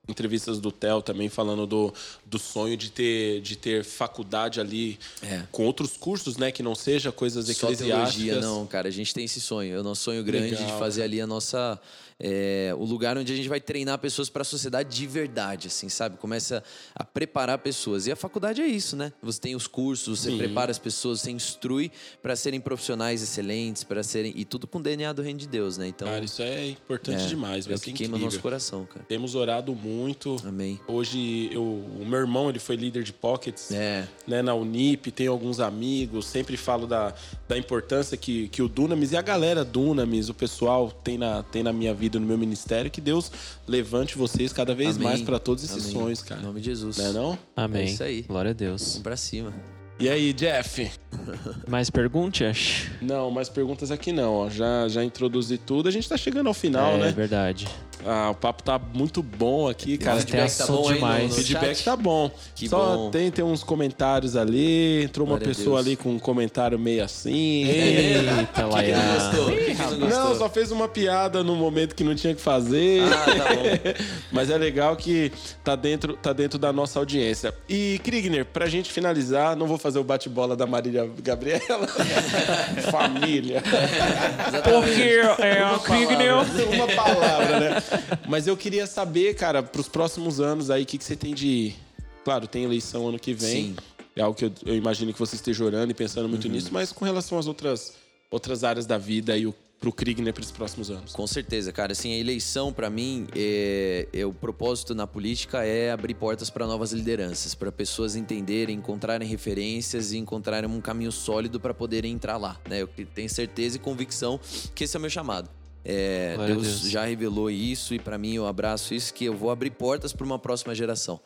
S2: entrevistas do Theo também falando do, do sonho de ter, de ter faculdade ali
S4: é.
S2: com outros cursos, né? Que não seja coisas eclesiásticas.
S4: Só teologia, não, cara. A gente tem esse sonho. É o nosso sonho grande Legal. de fazer ali a nossa é, o lugar onde a gente vai treinar pessoas para a sociedade de verdade, assim, sabe? Começa a preparar pessoas. E a faculdade é isso, né? Você tem os cursos, você Sim. prepara as pessoas, você instrui para serem profissionais excelentes, para serem e tudo com DNA do reino de Deus, né? Então,
S2: cara, isso é importante
S4: é,
S2: demais,
S4: é o que queima nosso coração, cara.
S2: Temos orado muito.
S4: Amém.
S2: Hoje eu, o meu irmão, ele foi líder de pockets,
S4: é.
S2: né, na Unip, tem alguns amigos, sempre falo da, da importância que, que o Dunamis e a galera Dunamis, o pessoal tem na, tem na minha vida, no meu ministério, que Deus levante vocês cada vez
S4: Amém.
S2: mais para todos esses
S4: Amém.
S2: sonhos, cara.
S4: Em nome de Jesus.
S2: Não é não?
S1: Amém.
S4: É isso aí.
S1: Glória a Deus.
S4: Vamos pra cima.
S2: E aí, Jeff?
S1: Mais perguntas?
S2: Não, mais perguntas aqui não. Ó. Já, já introduzi tudo. A gente tá chegando ao final,
S1: é,
S2: né?
S1: É verdade.
S2: Ah, o papo tá muito bom aqui, cara.
S1: O feedback tá bom demais.
S2: O feedback chat? tá bom.
S4: Que
S2: Só
S4: bom.
S2: Tem, tem uns comentários ali. Entrou uma
S4: Glória
S2: pessoa ali com um comentário meio assim.
S1: Eita, [LAUGHS]
S4: Laia. Que não? Não,
S2: só fez uma piada no momento que não tinha que fazer.
S4: Ah, tá bom. [LAUGHS]
S2: Mas é legal que tá dentro, tá dentro da nossa audiência. E, Krigner, pra gente finalizar, não vou fazer o bate-bola da Marília Gabriela. [LAUGHS] Família.
S1: Porque é
S2: uma
S1: Krigner.
S2: Uma palavra, né? Mas eu queria saber, cara, pros próximos anos aí, o que, que você tem de. Claro, tem eleição ano que vem.
S4: Sim.
S2: É algo que eu, eu imagino que você esteja orando e pensando muito
S4: Uhum.
S2: nisso, mas com relação às outras, outras áreas da vida e o, pro Krigner para os próximos anos.
S4: Com certeza, cara. Assim, a eleição, para mim, é, é- o propósito na política é abrir portas para novas lideranças, para pessoas entenderem, encontrarem referências e encontrarem um caminho sólido para poderem entrar lá. Né? Eu tenho certeza e convicção que esse é o meu chamado. É, Deus,
S1: Deus.
S4: já revelou isso e para mim eu abraço isso que eu vou abrir portas para uma próxima geração.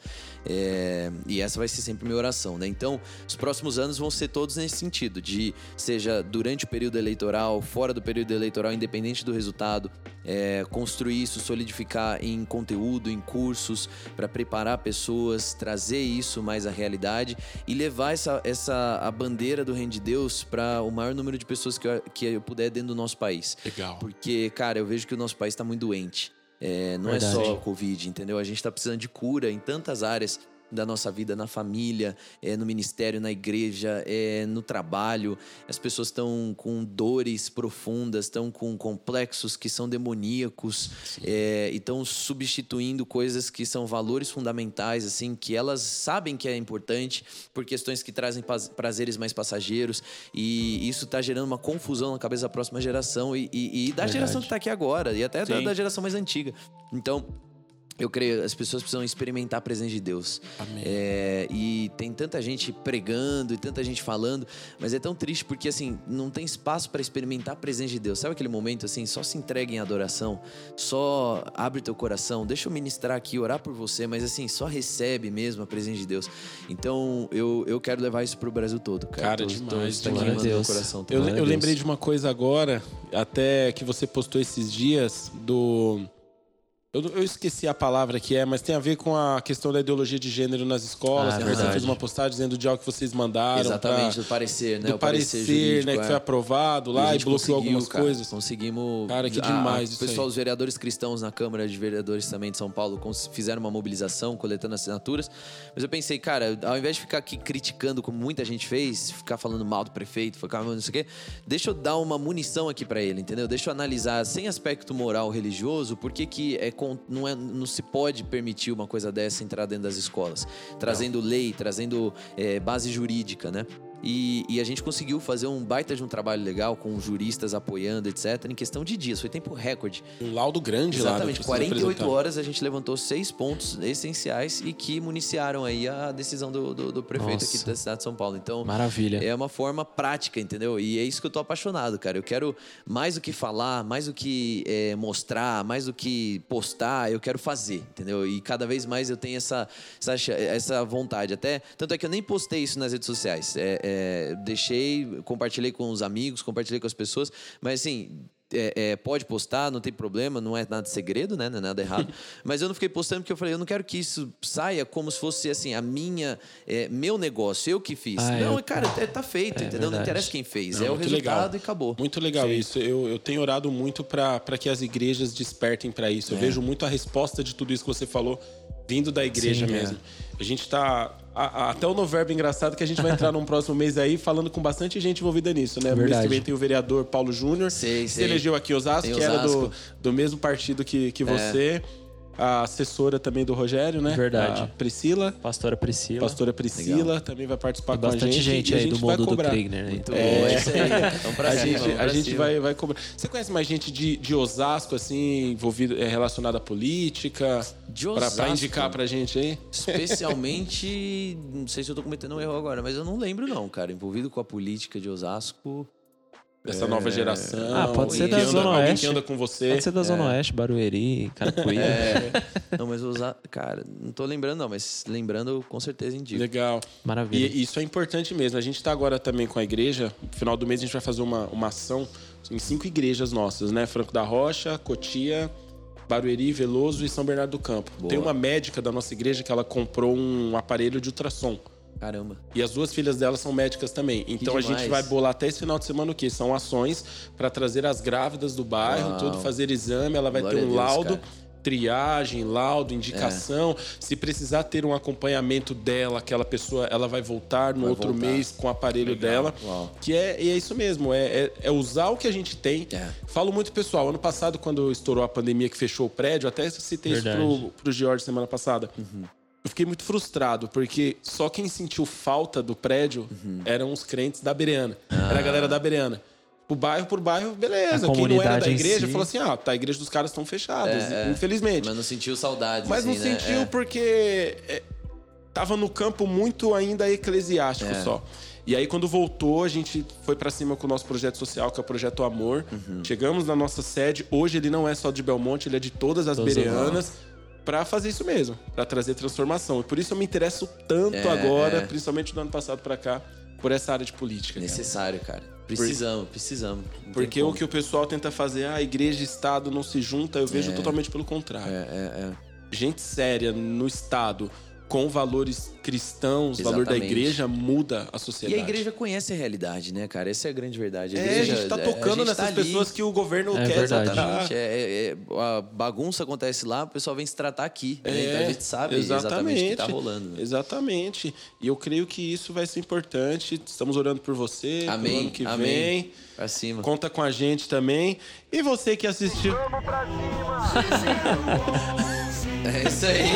S4: É, e essa vai ser sempre minha oração, né? Então, os próximos anos vão ser todos nesse sentido, de seja durante o período eleitoral, fora do período eleitoral, independente do resultado, é, construir isso, solidificar em conteúdo, em cursos, para preparar pessoas, trazer isso mais à realidade e levar essa, essa a bandeira do reino de Deus para o maior número de pessoas que eu, que eu puder dentro do nosso país.
S2: Legal.
S4: Porque, cara, eu vejo que o nosso país está muito doente. É, não
S1: Verdade.
S4: é só Covid, entendeu? A gente está precisando de cura em tantas áreas da nossa vida, na família, é, no ministério, na igreja, é, no trabalho. As pessoas estão com dores profundas, estão com complexos que são demoníacos é, e estão substituindo coisas que são valores fundamentais, assim, que elas sabem que é importante por questões que trazem prazeres mais passageiros e isso está gerando uma confusão na cabeça da próxima geração e, e- e da
S1: Verdade.
S4: geração que está aqui agora e até da, da geração mais antiga. Então, Eu creio, as pessoas precisam experimentar a presença de Deus. Amém. É, e tem tanta gente pregando e tanta gente falando, mas é tão triste porque assim, não tem espaço para experimentar a presença de Deus. Sabe aquele momento assim, só se entrega em adoração, só abre teu coração, deixa eu ministrar aqui, orar por você, mas assim, só recebe mesmo a presença de Deus. Então, eu, eu quero levar isso pro Brasil todo, cara.
S2: Cara, tô, demais,
S4: tô,
S2: demais.
S4: Deus. Coração,
S2: eu, eu lembrei de uma coisa agora, até que você postou esses dias do eu, eu, esqueci a palavra que é, mas tem a ver com a questão da ideologia de gênero nas escolas. Ah, você fez uma postagem dizendo de algo que vocês mandaram.
S4: Exatamente, pra, do parecer, né?
S2: Do o parecer, parecer né? Que foi é. aprovado lá e, e bloqueou algumas
S4: cara,
S2: coisas.
S4: Conseguimos.
S2: Cara, que demais.
S4: O pessoal, os vereadores cristãos na Câmara de Vereadores também de São Paulo fizeram uma mobilização, coletando assinaturas. Mas eu pensei, cara, ao invés de ficar aqui criticando como muita gente fez, ficar falando mal do prefeito, ficar não sei o quê, deixa eu dar uma munição aqui para ele, entendeu? Deixa eu analisar sem aspecto moral religioso, por que que é, não é não se pode permitir uma coisa dessa entrar dentro das escolas, trazendo não. lei, trazendo é, base jurídica, né? E, e, a gente conseguiu fazer um baita de um trabalho legal com juristas apoiando, etc., em questão de dias. Foi tempo recorde.
S2: Um laudo grande
S4: Exatamente. lá. Exatamente. 48 horas a gente levantou seis pontos essenciais e que municiaram aí a decisão do, do, do prefeito Nossa. aqui da cidade de São Paulo. Então,
S1: Maravilha.
S4: É uma forma prática, entendeu? E é isso que eu tô apaixonado, cara. Eu quero mais do que falar, mais do que é, mostrar, mais do que postar, eu quero fazer, entendeu? E cada vez mais eu tenho essa, essa, essa vontade. Até, tanto é que eu nem postei isso nas redes sociais. É, é, deixei, compartilhei com os amigos, compartilhei com as pessoas, mas assim, é, é, pode postar, não tem problema, não é nada segredo, né? Não é nada errado. [LAUGHS] Mas eu não fiquei postando porque eu falei, eu não quero que isso saia como se fosse assim, a minha, é, meu negócio, eu que fiz. Ah, não, eu... cara, é, tá feito, é, entendeu? Não interessa quem fez, não, é o resultado legal. e acabou.
S2: Muito legal Sim. isso. Eu, eu tenho orado muito para que as igrejas despertem para isso. Eu é. vejo muito a resposta de tudo isso que você falou vindo da igreja Sim, mesmo. A gente até o Noverbo engraçado que a gente vai entrar num próximo mês aí falando com bastante gente envolvida nisso, né? Verdade. Mês que vem tem o vereador Paulo Júnior, que se elegeu aqui Osasco, que era do, do mesmo partido que, que é. você. É a assessora também do Rogério, né?
S1: Verdade.
S2: A Priscila.
S1: Pastora Priscila.
S2: Pastora Priscila Legal. também vai participar Tem com a gente.
S1: gente aí do mundo do Trigner. Né?
S4: Muito é, bom. Isso aí.
S2: Pra a cima, gente, a gente vai, vai cobrar. Você conhece mais gente de, de Osasco, assim, envolvido, é, relacionada à política? De Osasco? Pra, pra indicar pra gente aí?
S4: Especialmente, [LAUGHS] não sei se eu tô cometendo um erro agora, mas eu não lembro não, cara. Envolvido com a política de Osasco...
S2: Dessa é... nova geração.
S1: Ah, pode ser da Zona anda, Oeste.
S2: que anda com você.
S1: Pode ser da Zona é. Oeste, Barueri, Caracuí. [LAUGHS]
S4: É. não, mas usar. Cara, não tô lembrando, não, mas lembrando, com certeza indico.
S2: Legal.
S1: Maravilha.
S2: E isso é importante mesmo. A gente tá agora também com a igreja. No final do mês a gente vai fazer uma, uma ação em cinco igrejas nossas, né? Franco da Rocha, Cotia. Barueri, Veloso e São Bernardo do Campo. Boa. Tem uma médica da nossa igreja que ela comprou um aparelho de ultrassom.
S4: Caramba.
S2: E as duas filhas dela são médicas também. Então a gente vai bolar até esse final de semana o quê? São ações para trazer as grávidas do bairro, Uau. tudo, fazer exame, ela vai Glória ter um Deus, laudo. Cara. Triagem, laudo, indicação. É. Se precisar ter um acompanhamento dela, aquela pessoa, ela vai voltar no vai outro voltar. mês com o aparelho Legal. dela. Uau. Que é, é isso mesmo, é, é, é, usar o que a gente tem. É. Falo muito, pessoal. Ano passado, quando estourou a pandemia que fechou o prédio, até citei Verdade. isso pro, pro George semana passada. Uhum eu fiquei muito frustrado, porque só quem sentiu falta do prédio uhum. eram os crentes da Bereana. Ah. Era a galera da Bereana. O bairro por bairro, beleza. Quem não era da igreja si. falou assim: ah, tá, a igreja dos caras estão fechadas, é, é, infelizmente.
S4: Mas não sentiu saudade.
S2: Mas
S4: assim,
S2: não né? sentiu é. porque é, tava no campo muito ainda eclesiástico é. só. E aí, quando voltou, a gente foi para cima com o nosso projeto social, que é o Projeto Amor. Uhum. Chegamos na nossa sede. Hoje ele não é só de Belmonte, ele é de todas as Todos bereanas para fazer isso mesmo, para trazer transformação. E por isso eu me interesso tanto é, agora, é. principalmente do ano passado para cá, por essa área de política.
S4: Necessário, cara. cara. Precisamos, por... precisamos.
S2: Não Porque o que o pessoal tenta fazer, ah, igreja e Estado não se junta, eu vejo é. totalmente pelo contrário.
S4: É, é, é.
S2: Gente séria no Estado com valores cristãos, o valor da igreja muda a sociedade.
S4: E a igreja conhece a realidade, né, cara? Essa é a grande verdade.
S2: A,
S4: igreja, é,
S2: a gente tá tocando gente nessas tá pessoas que o governo
S1: é
S2: quer
S1: verdade.
S4: Exatamente. É, é, é, a bagunça acontece lá, o pessoal vem se tratar aqui. Né? Então a gente sabe exatamente, exatamente o que tá rolando. Né?
S2: Exatamente. E eu creio que isso vai ser importante. Estamos orando por você.
S4: Amém.
S2: ano que
S4: Amém.
S2: vem.
S4: Pra cima.
S2: Conta com a gente também. E você que assistiu. Vamos pra
S4: cima! [LAUGHS] É isso aí. [LAUGHS]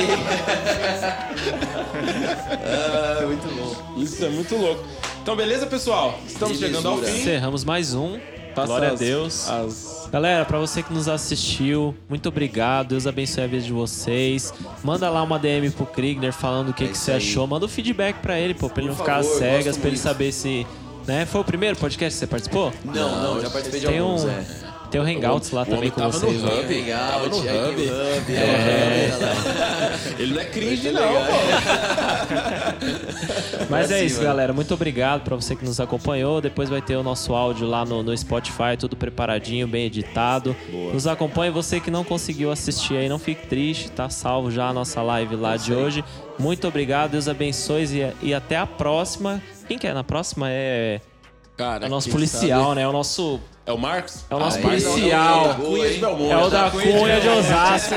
S4: ah, muito bom.
S2: Isso é muito louco. Então, beleza, pessoal? Estamos chegando ao fim.
S1: Encerramos mais um.
S2: Passa
S1: Glória a
S2: as-
S1: Deus.
S2: as-
S1: Galera, pra você que nos assistiu, muito obrigado. Deus abençoe a vida de vocês. Manda lá uma DM pro Krigner falando o que,
S4: É
S1: que você
S4: aí.
S1: achou. Manda um feedback pra ele, pô, pra ele
S4: Por
S1: não ficar
S4: favor,
S1: cegas,
S4: gosto
S1: pra ele saber se. Né? Foi o primeiro podcast que você participou?
S4: Não, não, já participei de
S1: Tem
S4: alguns,
S1: um.
S4: é.
S1: Tem o Hangouts lá
S2: o
S1: também com
S2: tava no
S1: vocês.
S2: hub.
S4: Legal,
S2: Tava no hub.
S4: o hub.
S1: É. [LAUGHS]
S2: Ele não é cringe, não, pô. [LAUGHS]
S1: Mas é isso,
S4: cima.
S1: galera. Muito obrigado pra você que nos acompanhou. Depois vai ter o nosso áudio lá no, no Spotify, tudo preparadinho, bem editado. Nos acompanhe. Você que não conseguiu assistir aí, não fique triste. Tá salvo já a nossa live lá de hoje. Muito obrigado. Deus abençoe e, e até a próxima. Quem que é na próxima? É,
S2: Cara,
S1: é o nosso policial,
S2: sabe-
S1: né? É o nosso,
S2: É o Marcos?
S1: é o nosso
S4: Aí, não, não,
S2: Cunha de Belmonte.
S1: É o da Cunha de Osasco.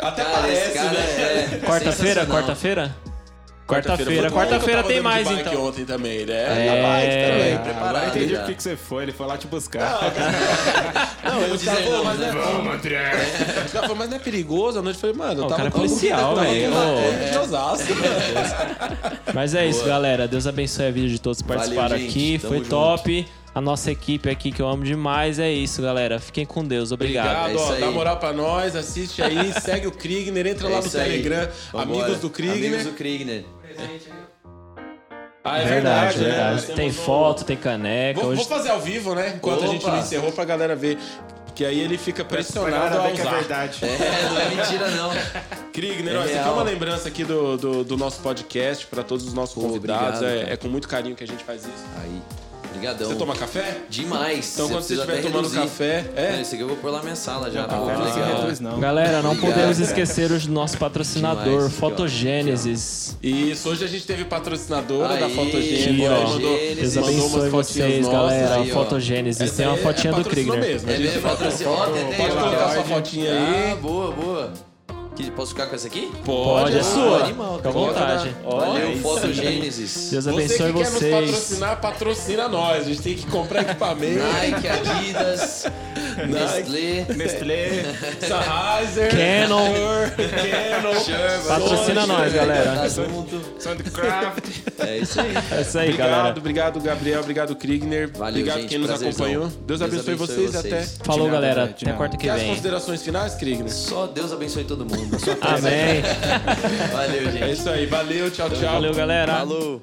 S2: Até
S4: Cara,
S2: parece,
S4: cara
S2: né?
S4: é
S1: Quarta-feira?
S4: sensacional.
S1: Quarta-feira? Quarta-feira. Quarta-feira
S2: eu
S1: tem
S2: tava
S1: mais,
S2: andando de bike
S1: então.
S2: ontem também, ele
S1: É.
S2: é, bike também,
S3: Agora eu
S2: preparado.
S3: entendi
S4: já.
S3: por que você foi. Ele foi lá te buscar.
S2: Não, [LAUGHS] ele
S4: dizer
S2: tava,
S4: não,
S2: mas
S4: né?
S2: é
S3: Vamos, André.
S2: Os caras falaram, mas não é perigoso? A noite eu falei, mano, eu
S1: Ó, o
S2: tava
S1: cara é policial,
S2: tava
S1: velho.
S2: Osasco.
S1: Mas é isso, galera. Deus abençoe a vida de todos que participaram aqui. Foi top. A nossa equipe aqui que eu amo demais. É isso, galera. Fiquem com Deus. Obrigado.
S2: Obrigado,
S4: É
S2: ó, dá moral pra nós, assiste aí, [LAUGHS] segue o Krigner, entra lá
S4: É
S2: no
S4: isso aí.
S2: Telegram, amigos do Krigner.
S4: Amigos do Krigner.
S2: Ah, é
S1: verdade,
S2: verdade,
S1: verdade.
S2: né?
S1: Tem foto, tem caneca.
S2: Vou,
S1: Hoje...
S2: vou fazer ao vivo, né? Enquanto a gente
S4: Opa.
S2: não encerrou pra galera ver. Que aí ele fica pressionado a
S3: é
S2: usar.
S3: verdade. [LAUGHS]
S4: É, não é mentira, não.
S2: Krigner,
S4: É
S2: ó, isso aqui é uma lembrança aqui do, do, do nosso podcast pra todos os nossos
S4: Pô,
S2: convidados.
S4: obrigado,
S2: é, é com muito carinho que a gente faz isso.
S4: Aí, brigadão.
S2: Você toma café?
S4: Demais.
S2: Então quando você estiver tomando
S4: reduzir.
S2: café, é.
S4: Não, Esse aqui eu vou pôr lá na minha sala já.
S3: Café não se
S4: legal.
S3: reduz, não.
S1: Galera, não
S4: Obrigado,
S1: podemos
S4: cara.
S1: esquecer o nosso patrocinador,
S4: Demais.
S1: Fotogênesis.
S2: Isso, hoje a gente teve patrocinadora da Fotogênesis. Mandou,
S1: Deus
S2: mandou
S1: abençoe
S2: umas
S1: vocês, galera.
S4: aí.
S1: Fotogênesis.
S2: Essa
S1: Tem uma fotinha
S2: é
S1: do Krigner.
S2: mesmo.
S4: É mesmo, patrocínio.
S2: Pode colocar sua fotinha aí.
S4: Ah, boa, boa. Que, posso ficar com essa aqui?
S1: Pode, é
S4: Ah,
S1: sua.
S4: animal,
S1: Fica à vontade.
S4: Valeu,
S2: isso
S4: Fotogênesis.
S1: Deus
S2: Você
S1: abençoe
S2: que quer nos
S1: vocês.
S2: patrocinar, patrocina nós. A gente tem que comprar equipamento.
S4: Nike, Adidas, [LAUGHS] Nestlé.
S3: Nestlé. [LAUGHS]
S2: Sennheiser.
S1: Canon.
S2: Canon.
S4: Sherman,
S1: Patrocina
S4: Sony,
S1: nós, galera.
S4: Tá.
S3: Soundcraft.
S4: É isso aí.
S1: É isso aí,
S2: Obrigado,
S1: galera.
S2: obrigado, Gabriel. Obrigado, Krigner.
S4: Valeu,
S2: obrigado
S4: gente,
S2: quem nos
S4: prazerzão.
S2: acompanhou. Deus, abençoe, vocês, e até.
S1: Falou,
S3: nada,
S1: galera. Até quarta que
S2: Quer as
S1: vem.
S2: considerações finais, Krigner?
S4: Só Deus abençoe todo mundo. Só
S1: Amém.
S4: Valeu, gente.
S2: É isso aí. Valeu, tchau, tchau.
S1: Valeu, galera.
S4: Falou.